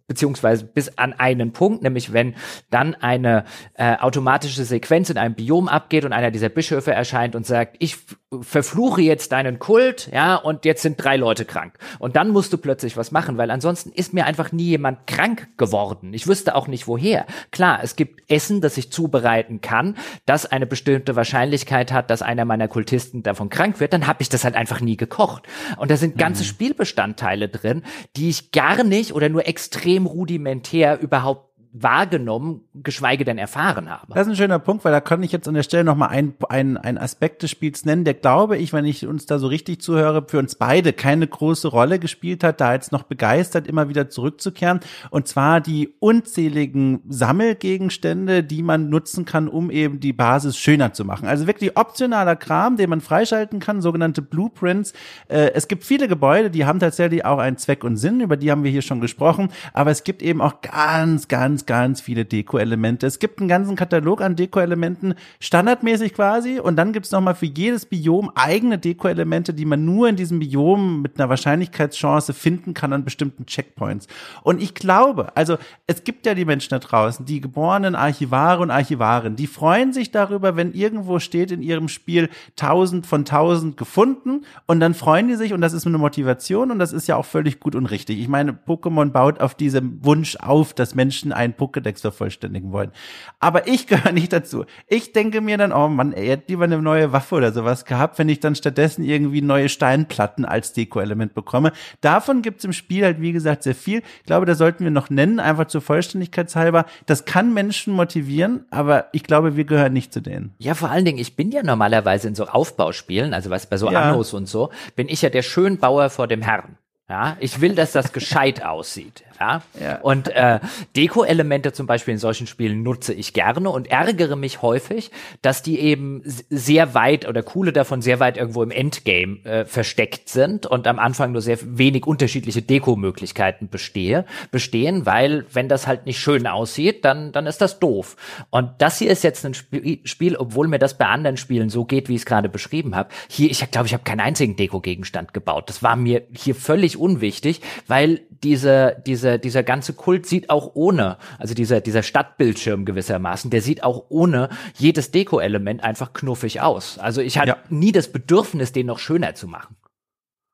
Speaker 2: beziehungsweise bis an einen Punkt, nämlich wenn dann eine äh, automatische Sequenz in einem Biom abgeht und einer dieser Bischöfe erscheint und sagt, ich verfluche jetzt deinen Kult, ja, und jetzt sind drei Leute krank. Und dann musst du plötzlich was machen, weil ansonsten ist mir einfach nie jemand krank geworden. Ich wüsste auch nicht woher. Klar, es gibt Essen, das ich zubereiten kann, das eine bestimmte Wahrscheinlichkeit hat, dass einer meiner Kultisten davon krank wird, dann habe ich das halt einfach nie gekocht. Und da sind ganze mhm. Spielbestandteile drin, die ich gar nicht oder nur extrem rudimentär überhaupt wahrgenommen, geschweige denn erfahren habe.
Speaker 1: Das ist ein schöner Punkt, weil da kann ich jetzt an der Stelle nochmal einen ein, Aspekt des Spiels nennen, der glaube ich, wenn ich uns da so richtig zuhöre, für uns beide keine große Rolle gespielt hat, da jetzt noch begeistert immer wieder zurückzukehren. Und zwar die unzähligen Sammelgegenstände, die man nutzen kann, um eben die Basis schöner zu machen. Also wirklich optionaler Kram, den man freischalten kann, sogenannte Blueprints. Äh, es gibt viele Gebäude, die haben tatsächlich auch einen Zweck und Sinn, über die haben wir hier schon gesprochen, aber es gibt eben auch ganz, ganz, ganz viele Deko-Elemente. Es gibt einen ganzen Katalog an Deko-Elementen, standardmäßig quasi. Und dann gibt's nochmal für jedes Biom eigene Deko-Elemente, die man nur in diesem Biom mit einer Wahrscheinlichkeitschance finden kann an bestimmten Checkpoints. Und ich glaube, also es gibt ja die Menschen da draußen, die geborenen Archivare und Archivaren, die freuen sich darüber, wenn irgendwo steht in ihrem Spiel tausend von tausend gefunden und dann freuen die sich und das ist eine Motivation und das ist ja auch völlig gut und richtig. Ich meine, Pokémon baut auf diesem Wunsch auf, dass Menschen ein einen Pokédex vervollständigen wollen. Aber ich gehöre nicht dazu. Ich denke mir dann, oh Mann, er hätte lieber eine neue Waffe oder sowas gehabt, wenn ich dann stattdessen irgendwie neue Steinplatten als Deko-Element bekomme. Davon gibt's im Spiel halt, wie gesagt, sehr viel. Ich glaube, da sollten wir noch nennen, einfach zur Vollständigkeitshalber. Das kann Menschen motivieren, aber ich glaube, wir gehören nicht zu denen.
Speaker 2: Ja, vor allen Dingen, ich bin ja normalerweise in so Aufbauspielen, also was bei so ja. Annos und so, bin ich ja der Schönbauer vor dem Herrn. Ja, ich will, dass das gescheit aussieht. Ja? ja. Und äh, Deko-Elemente zum Beispiel in solchen Spielen nutze ich gerne und ärgere mich häufig, dass die eben sehr weit oder coole davon sehr weit irgendwo im Endgame äh, versteckt sind und am Anfang nur sehr wenig unterschiedliche Deko-Möglichkeiten bestehe, bestehen, weil wenn das halt nicht schön aussieht, dann, dann ist das doof. Und das hier ist jetzt ein Sp Spiel, obwohl mir das bei anderen Spielen so geht, wie ich es gerade beschrieben habe. Hier, ich glaube, ich habe keinen einzigen Deko-Gegenstand gebaut. Das war mir hier völlig unwichtig, weil diese, diese dieser, dieser ganze Kult sieht auch ohne, also dieser, dieser Stadtbildschirm gewissermaßen, der sieht auch ohne jedes Deko-Element einfach knuffig aus. Also ich hatte ja. nie das Bedürfnis, den noch schöner zu machen.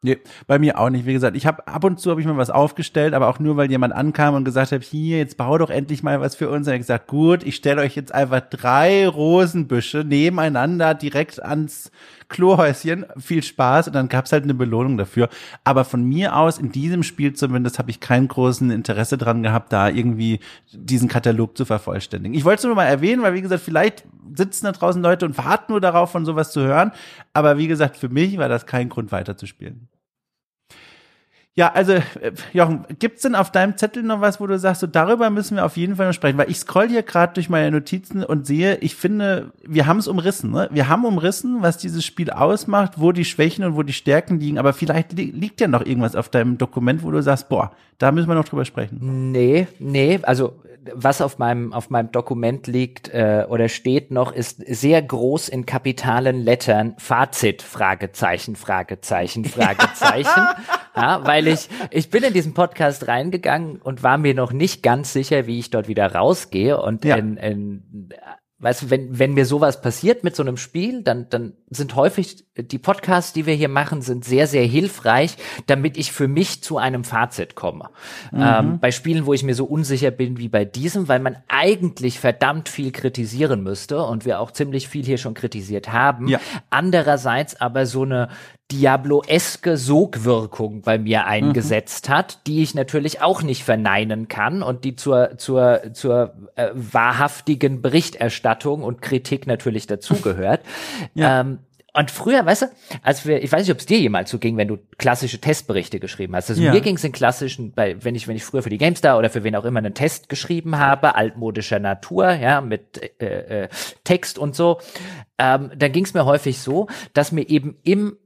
Speaker 1: Nee, bei mir auch nicht. Wie gesagt, ich habe ab und zu habe ich mal was aufgestellt, aber auch nur, weil jemand ankam und gesagt hat, hier, jetzt bau doch endlich mal was für uns. Und ich gesagt, gut, ich stelle euch jetzt einfach drei Rosenbüsche nebeneinander direkt ans Klohäuschen. Viel Spaß und dann gab's halt eine Belohnung dafür. Aber von mir aus, in diesem Spiel zumindest, habe ich keinen großen Interesse dran gehabt, da irgendwie diesen Katalog zu vervollständigen. Ich wollte es nur mal erwähnen, weil wie gesagt, vielleicht sitzen da draußen Leute und warten nur darauf, von sowas zu hören. Aber wie gesagt, für mich war das kein Grund weiterzuspielen. Ja, also äh, Jochen, gibt's denn auf deinem Zettel noch was, wo du sagst, so darüber müssen wir auf jeden Fall noch sprechen, weil ich scroll hier gerade durch meine Notizen und sehe, ich finde, wir haben es umrissen, ne? Wir haben umrissen, was dieses Spiel ausmacht, wo die Schwächen und wo die Stärken liegen, aber vielleicht li liegt ja noch irgendwas auf deinem Dokument, wo du sagst, boah, da müssen wir noch drüber sprechen.
Speaker 2: Nee, nee, also was auf meinem, auf meinem Dokument liegt äh, oder steht noch, ist sehr groß in kapitalen Lettern Fazit, Fragezeichen, Fragezeichen, Fragezeichen. ja, weil ich, ich bin in diesen Podcast reingegangen und war mir noch nicht ganz sicher, wie ich dort wieder rausgehe und ja. in, in weißt du, wenn, wenn mir sowas passiert mit so einem Spiel, dann, dann sind häufig die Podcasts, die wir hier machen, sind sehr, sehr hilfreich, damit ich für mich zu einem Fazit komme. Mhm. Ähm, bei Spielen, wo ich mir so unsicher bin wie bei diesem, weil man eigentlich verdammt viel kritisieren müsste und wir auch ziemlich viel hier schon kritisiert haben. Ja. Andererseits aber so eine Diablo-eske Sogwirkung bei mir mhm. eingesetzt mhm. hat, die ich natürlich auch nicht verneinen kann und die zur, zur, zur äh, wahrhaftigen Berichterstattung und Kritik natürlich dazugehört. ja. Ähm, und früher, weißt du, als wir, ich weiß nicht, ob es dir jemals so ging, wenn du klassische Testberichte geschrieben hast. Also ja. mir ging es in klassischen, bei, wenn ich, wenn ich früher für die GameStar oder für wen auch immer einen Test geschrieben habe, altmodischer Natur, ja, mit äh, äh, Text und so, ähm, dann ging es mir häufig so, dass mir eben im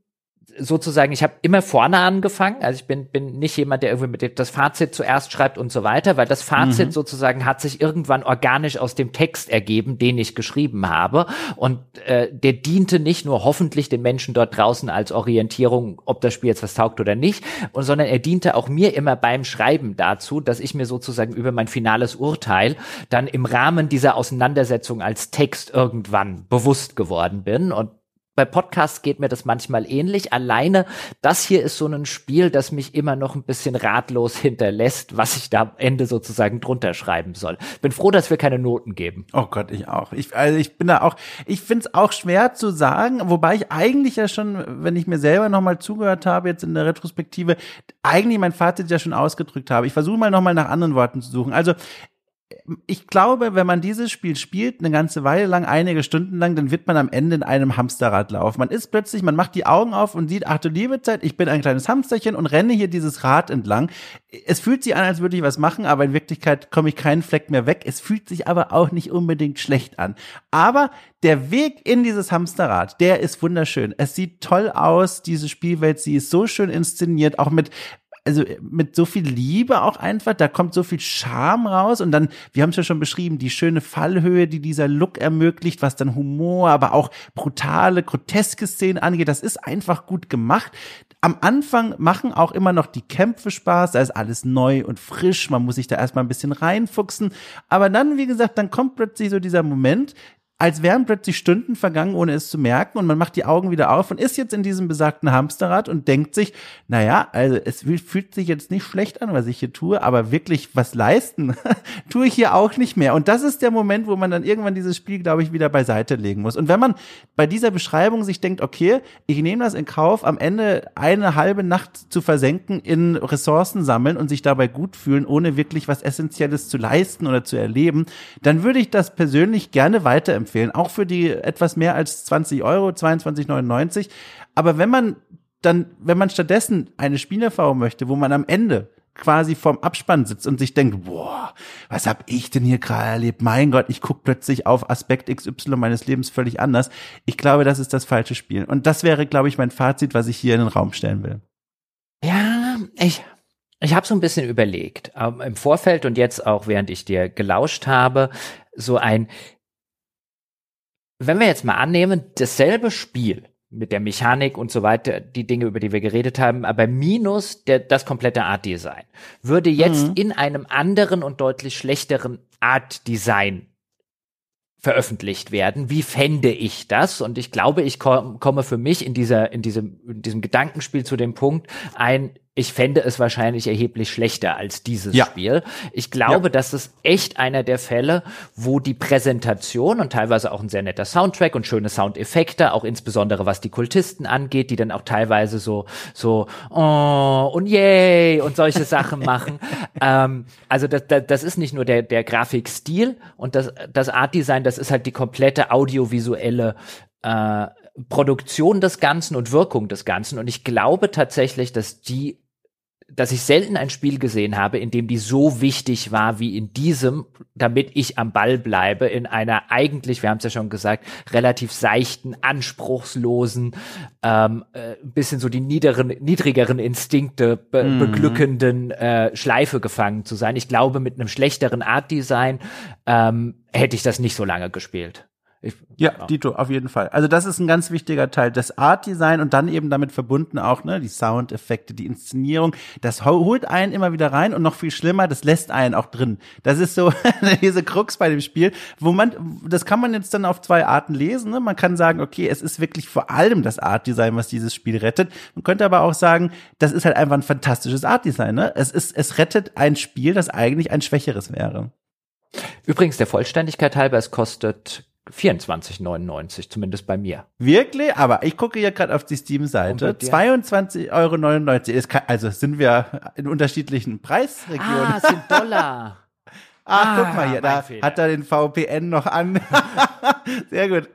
Speaker 2: sozusagen, ich habe immer vorne angefangen. Also ich bin, bin nicht jemand, der irgendwie mit dem, das Fazit zuerst schreibt und so weiter, weil das Fazit mhm. sozusagen hat sich irgendwann organisch aus dem Text ergeben, den ich geschrieben habe. Und äh, der diente nicht nur hoffentlich den Menschen dort draußen als Orientierung, ob das Spiel jetzt was taugt oder nicht, und, sondern er diente auch mir immer beim Schreiben dazu, dass ich mir sozusagen über mein finales Urteil dann im Rahmen dieser Auseinandersetzung als Text irgendwann bewusst geworden bin. Und bei Podcasts geht mir das manchmal ähnlich. Alleine das hier ist so ein Spiel, das mich immer noch ein bisschen ratlos hinterlässt, was ich da am Ende sozusagen drunter schreiben soll. Bin froh, dass wir keine Noten geben.
Speaker 1: Oh Gott, ich auch. Ich, also ich bin da auch, ich finde es auch schwer zu sagen, wobei ich eigentlich ja schon, wenn ich mir selber nochmal zugehört habe, jetzt in der Retrospektive, eigentlich mein Fazit ja schon ausgedrückt habe. Ich versuche mal nochmal nach anderen Worten zu suchen. Also ich glaube, wenn man dieses Spiel spielt, eine ganze Weile lang, einige Stunden lang, dann wird man am Ende in einem Hamsterrad laufen. Man ist plötzlich, man macht die Augen auf und sieht, ach du liebe Zeit, ich bin ein kleines Hamsterchen und renne hier dieses Rad entlang. Es fühlt sich an, als würde ich was machen, aber in Wirklichkeit komme ich keinen Fleck mehr weg. Es fühlt sich aber auch nicht unbedingt schlecht an. Aber der Weg in dieses Hamsterrad, der ist wunderschön. Es sieht toll aus, diese Spielwelt, sie ist so schön inszeniert, auch mit also mit so viel Liebe auch einfach, da kommt so viel Charme raus und dann, wir haben es ja schon beschrieben, die schöne Fallhöhe, die dieser Look ermöglicht, was dann Humor, aber auch brutale, groteske Szenen angeht, das ist einfach gut gemacht. Am Anfang machen auch immer noch die Kämpfe Spaß, da ist alles neu und frisch, man muss sich da erstmal ein bisschen reinfuchsen, aber dann, wie gesagt, dann kommt plötzlich so dieser Moment, als wären plötzlich Stunden vergangen, ohne es zu merken und man macht die Augen wieder auf und ist jetzt in diesem besagten Hamsterrad und denkt sich, naja, also es fühlt sich jetzt nicht schlecht an, was ich hier tue, aber wirklich was leisten tue ich hier auch nicht mehr. Und das ist der Moment, wo man dann irgendwann dieses Spiel, glaube ich, wieder beiseite legen muss. Und wenn man bei dieser Beschreibung sich denkt, okay, ich nehme das in Kauf, am Ende eine halbe Nacht zu versenken in Ressourcen sammeln und sich dabei gut fühlen, ohne wirklich was Essentielles zu leisten oder zu erleben, dann würde ich das persönlich gerne weiterempfehlen empfehlen, auch für die etwas mehr als 20 Euro, 22,99. Aber wenn man dann, wenn man stattdessen eine Spielerfahrung möchte, wo man am Ende quasi vorm Abspann sitzt und sich denkt, boah, was hab ich denn hier gerade erlebt? Mein Gott, ich guck plötzlich auf Aspekt XY meines Lebens völlig anders. Ich glaube, das ist das falsche Spiel. Und das wäre, glaube ich, mein Fazit, was ich hier in den Raum stellen will.
Speaker 2: Ja, ich, ich habe so ein bisschen überlegt, ähm, im Vorfeld und jetzt auch, während ich dir gelauscht habe, so ein, wenn wir jetzt mal annehmen, dasselbe Spiel mit der Mechanik und so weiter, die Dinge, über die wir geredet haben, aber minus der, das komplette Art Design, würde jetzt mhm. in einem anderen und deutlich schlechteren Art Design veröffentlicht werden. Wie fände ich das? Und ich glaube, ich komme für mich in dieser, in diesem, in diesem Gedankenspiel zu dem Punkt ein, ich fände es wahrscheinlich erheblich schlechter als dieses ja. Spiel. Ich glaube, ja. das ist echt einer der Fälle, wo die Präsentation und teilweise auch ein sehr netter Soundtrack und schöne Soundeffekte, auch insbesondere was die Kultisten angeht, die dann auch teilweise so, so, oh und yay und solche Sachen machen. Ähm, also das, das, das ist nicht nur der, der Grafikstil und das, das Artdesign, das ist halt die komplette audiovisuelle äh, Produktion des Ganzen und Wirkung des Ganzen. Und ich glaube tatsächlich, dass die dass ich selten ein Spiel gesehen habe, in dem die so wichtig war wie in diesem, damit ich am Ball bleibe, in einer eigentlich, wir haben es ja schon gesagt, relativ seichten, anspruchslosen, ähm, äh, bisschen so die niederen, niedrigeren Instinkte be mm. beglückenden äh, Schleife gefangen zu sein. Ich glaube, mit einem schlechteren Artdesign ähm, hätte ich das nicht so lange gespielt.
Speaker 1: Ich, ja, ja, Dito, auf jeden Fall. Also das ist ein ganz wichtiger Teil. Das Art-Design und dann eben damit verbunden auch ne, die Soundeffekte, die Inszenierung. Das holt einen immer wieder rein und noch viel schlimmer, das lässt einen auch drin. Das ist so diese Krux bei dem Spiel, wo man, das kann man jetzt dann auf zwei Arten lesen. Ne? Man kann sagen, okay, es ist wirklich vor allem das Art-Design, was dieses Spiel rettet. Man könnte aber auch sagen, das ist halt einfach ein fantastisches Art-Design. Ne? Es ist, es rettet ein Spiel, das eigentlich ein schwächeres wäre.
Speaker 2: Übrigens, der Vollständigkeit halber, es kostet 24,99, zumindest bei mir.
Speaker 1: Wirklich? Aber ich gucke ja gerade auf die Steam-Seite. 22,99 Euro. also sind wir in unterschiedlichen Preisregionen.
Speaker 2: Ah, sind Dollar.
Speaker 1: Ach, ah, guck mal hier, da Fehler. hat er den VPN noch an. Sehr gut.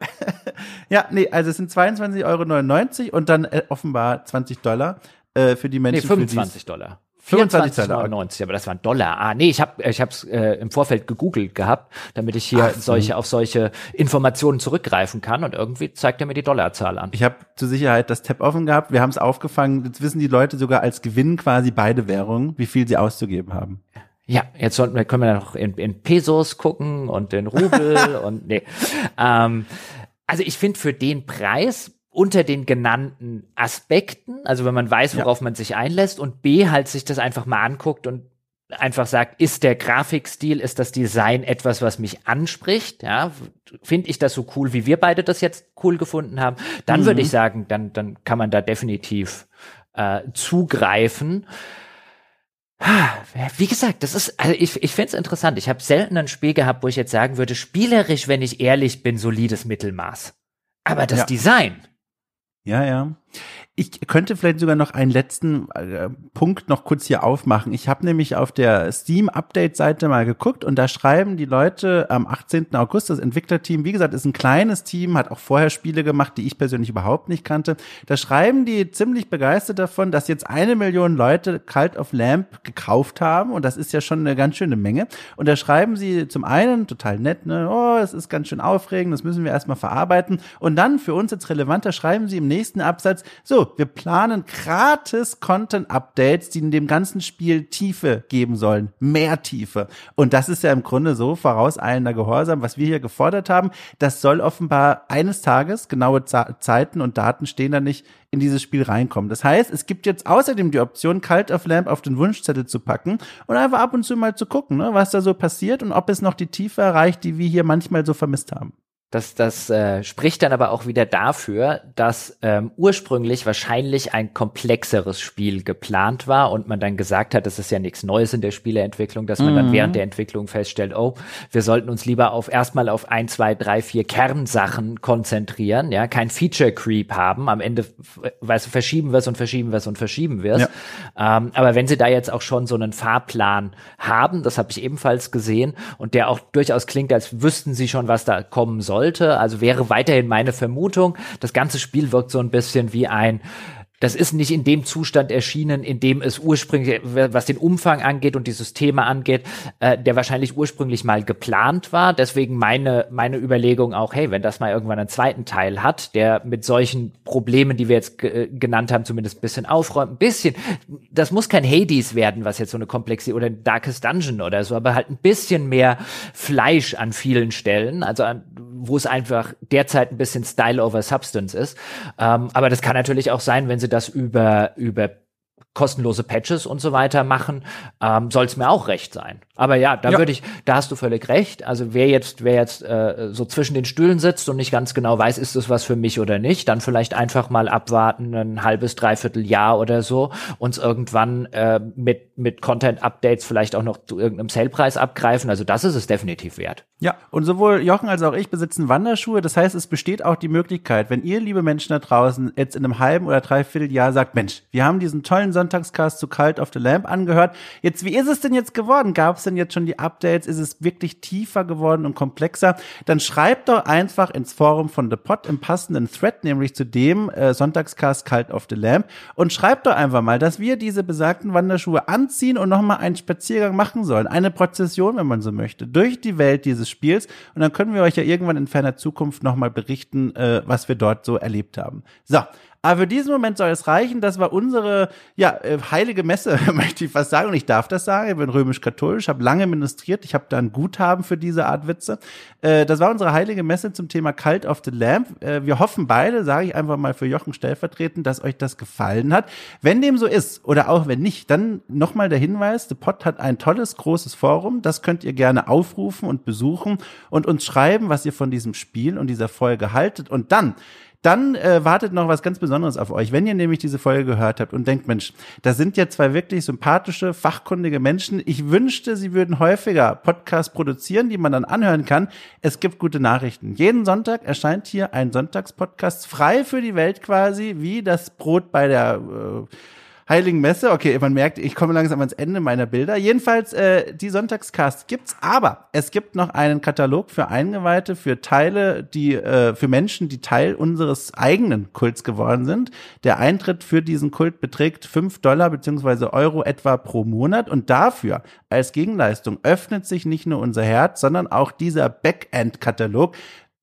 Speaker 1: ja, nee, also es sind 22,99 Euro und dann äh, offenbar 20 Dollar äh, für die Menschen.
Speaker 2: Nee, 25 Dollar. 24,99, aber das war ein Dollar. Ah, nee, ich habe ich hab's äh, im Vorfeld gegoogelt gehabt, damit ich hier Ach, solche auf solche Informationen zurückgreifen kann und irgendwie zeigt er mir die Dollarzahl an.
Speaker 1: Ich habe zur Sicherheit das Tab offen gehabt, wir haben es aufgefangen, jetzt wissen die Leute sogar als Gewinn quasi beide Währungen, wie viel sie auszugeben haben.
Speaker 2: Ja, jetzt sollten wir, können wir noch in, in Pesos gucken und in Rubel und nee. Ähm, also ich finde für den Preis unter den genannten Aspekten, also wenn man weiß, worauf ja. man sich einlässt und B halt sich das einfach mal anguckt und einfach sagt, ist der Grafikstil, ist das Design etwas, was mich anspricht, ja, finde ich das so cool, wie wir beide das jetzt cool gefunden haben, dann mhm. würde ich sagen, dann, dann kann man da definitiv äh, zugreifen. Wie gesagt, das ist, also ich, ich finde es interessant. Ich habe selten ein Spiel gehabt, wo ich jetzt sagen würde, spielerisch, wenn ich ehrlich bin, solides Mittelmaß. Aber das ja. Design,
Speaker 1: ja, ja. Ich könnte vielleicht sogar noch einen letzten äh, Punkt noch kurz hier aufmachen. Ich habe nämlich auf der Steam-Update-Seite mal geguckt und da schreiben die Leute am 18. August, das Entwicklerteam, wie gesagt, ist ein kleines Team, hat auch vorher Spiele gemacht, die ich persönlich überhaupt nicht kannte. Da schreiben die ziemlich begeistert davon, dass jetzt eine Million Leute Cult of Lamp gekauft haben und das ist ja schon eine ganz schöne Menge. Und da schreiben sie zum einen, total nett, ne, oh, das ist ganz schön aufregend, das müssen wir erstmal verarbeiten. Und dann für uns jetzt relevanter schreiben sie im nächsten Absatz, so, wir planen gratis Content-Updates, die in dem ganzen Spiel Tiefe geben sollen. Mehr Tiefe. Und das ist ja im Grunde so vorauseilender Gehorsam, was wir hier gefordert haben. Das soll offenbar eines Tages, genaue Zeiten und Daten stehen da nicht, in dieses Spiel reinkommen. Das heißt, es gibt jetzt außerdem die Option, Cult of Lamp auf den Wunschzettel zu packen und einfach ab und zu mal zu gucken, ne, was da so passiert und ob es noch die Tiefe erreicht, die wir hier manchmal so vermisst haben.
Speaker 2: Das, das äh, spricht dann aber auch wieder dafür, dass ähm, ursprünglich wahrscheinlich ein komplexeres Spiel geplant war und man dann gesagt hat, das ist ja nichts Neues in der Spieleentwicklung, dass man mhm. dann während der Entwicklung feststellt, oh, wir sollten uns lieber auf erstmal auf ein, zwei, drei, vier Kernsachen konzentrieren, ja, kein Feature Creep haben. Am Ende, weißt du, verschieben wir es und verschieben wir es und verschieben wir es. Ja. Ähm, aber wenn sie da jetzt auch schon so einen Fahrplan haben, das habe ich ebenfalls gesehen und der auch durchaus klingt, als wüssten sie schon, was da kommen soll sollte. Also wäre weiterhin meine Vermutung. Das ganze Spiel wirkt so ein bisschen wie ein das ist nicht in dem Zustand erschienen, in dem es ursprünglich, was den Umfang angeht und die Systeme angeht, äh, der wahrscheinlich ursprünglich mal geplant war. Deswegen meine, meine Überlegung auch, hey, wenn das mal irgendwann einen zweiten Teil hat, der mit solchen Problemen, die wir jetzt genannt haben, zumindest ein bisschen aufräumt, ein bisschen, das muss kein Hades werden, was jetzt so eine Komplexität oder ein Darkest Dungeon oder so, aber halt ein bisschen mehr Fleisch an vielen Stellen, also an, wo es einfach derzeit ein bisschen Style over Substance ist. Ähm, aber das kann natürlich auch sein, wenn sie das über, über kostenlose Patches und so weiter machen, ähm, soll es mir auch recht sein. Aber ja, da ja. würde ich, da hast du völlig recht. Also wer jetzt, wer jetzt äh, so zwischen den Stühlen sitzt und nicht ganz genau weiß, ist das was für mich oder nicht, dann vielleicht einfach mal abwarten, ein halbes, dreiviertel Jahr oder so, uns irgendwann äh, mit mit Content-Updates vielleicht auch noch zu irgendeinem Salepreis abgreifen. Also das ist es definitiv wert.
Speaker 1: Ja, und sowohl Jochen als auch ich besitzen Wanderschuhe. Das heißt, es besteht auch die Möglichkeit, wenn ihr, liebe Menschen da draußen, jetzt in einem halben oder dreiviertel Jahr sagt, Mensch, wir haben diesen tollen Sonntagscast zu Cult of the Lamp angehört. Jetzt, wie ist es denn jetzt geworden? Gab es denn jetzt schon die Updates? Ist es wirklich tiefer geworden und komplexer? Dann schreibt doch einfach ins Forum von The Pot im passenden Thread, nämlich zu dem äh, Sonntagscast Cult of the Lamp und schreibt doch einfach mal, dass wir diese besagten Wanderschuhe anziehen und nochmal einen Spaziergang machen sollen. Eine Prozession, wenn man so möchte, durch die Welt dieses Spiels. Und dann können wir euch ja irgendwann in ferner Zukunft nochmal berichten, äh, was wir dort so erlebt haben. So, aber für diesen Moment soll es reichen. Das war unsere ja äh, heilige Messe, möchte ich fast sagen. Und ich darf das sagen. Ich bin römisch-katholisch, habe lange ministriert. Ich habe da ein Guthaben für diese Art Witze. Äh, das war unsere heilige Messe zum Thema Cult of the Lamp. Äh, wir hoffen beide, sage ich einfach mal für Jochen stellvertretend, dass euch das gefallen hat. Wenn dem so ist oder auch wenn nicht, dann nochmal der Hinweis, The Pod hat ein tolles, großes Forum. Das könnt ihr gerne aufrufen und besuchen und uns schreiben, was ihr von diesem Spiel und dieser Folge haltet. Und dann dann äh, wartet noch was ganz Besonderes auf euch. Wenn ihr nämlich diese Folge gehört habt und denkt, Mensch, da sind ja zwei wirklich sympathische, fachkundige Menschen. Ich wünschte, sie würden häufiger Podcasts produzieren, die man dann anhören kann. Es gibt gute Nachrichten. Jeden Sonntag erscheint hier ein Sonntagspodcast frei für die Welt quasi, wie das Brot bei der äh, Heiligen Messe. Okay, man merkt, ich komme langsam ans Ende meiner Bilder. Jedenfalls, äh, die Sonntagscast gibt's, aber es gibt noch einen Katalog für Eingeweihte, für Teile, die, äh, für Menschen, die Teil unseres eigenen Kults geworden sind. Der Eintritt für diesen Kult beträgt fünf Dollar beziehungsweise Euro etwa pro Monat und dafür als Gegenleistung öffnet sich nicht nur unser Herz, sondern auch dieser Backend-Katalog,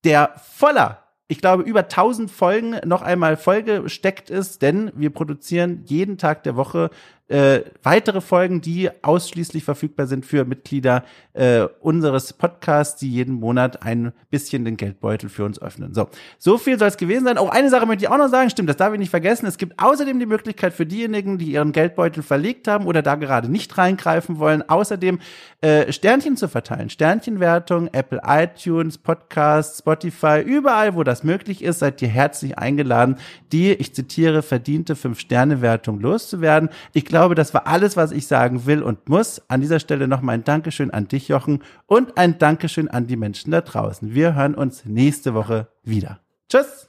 Speaker 1: der voller ich glaube, über 1000 Folgen noch einmal vollgesteckt ist, denn wir produzieren jeden Tag der Woche äh, weitere Folgen, die ausschließlich verfügbar sind für Mitglieder äh, unseres Podcasts, die jeden Monat ein bisschen den Geldbeutel für uns öffnen. So, so viel soll es gewesen sein. Oh, eine Sache möchte ich auch noch sagen. Stimmt, das darf ich nicht vergessen. Es gibt außerdem die Möglichkeit für diejenigen, die ihren Geldbeutel verlegt haben oder da gerade nicht reingreifen wollen, außerdem äh, Sternchen zu verteilen. Sternchenwertung, Apple iTunes, Podcast, Spotify, überall, wo das möglich ist, seid ihr herzlich eingeladen, die, ich zitiere, verdiente Fünf-Sterne-Wertung loszuwerden. Ich glaube, glaube, das war alles, was ich sagen will und muss. An dieser Stelle nochmal ein Dankeschön an dich, Jochen, und ein Dankeschön an die Menschen da draußen. Wir hören uns nächste Woche wieder. Tschüss!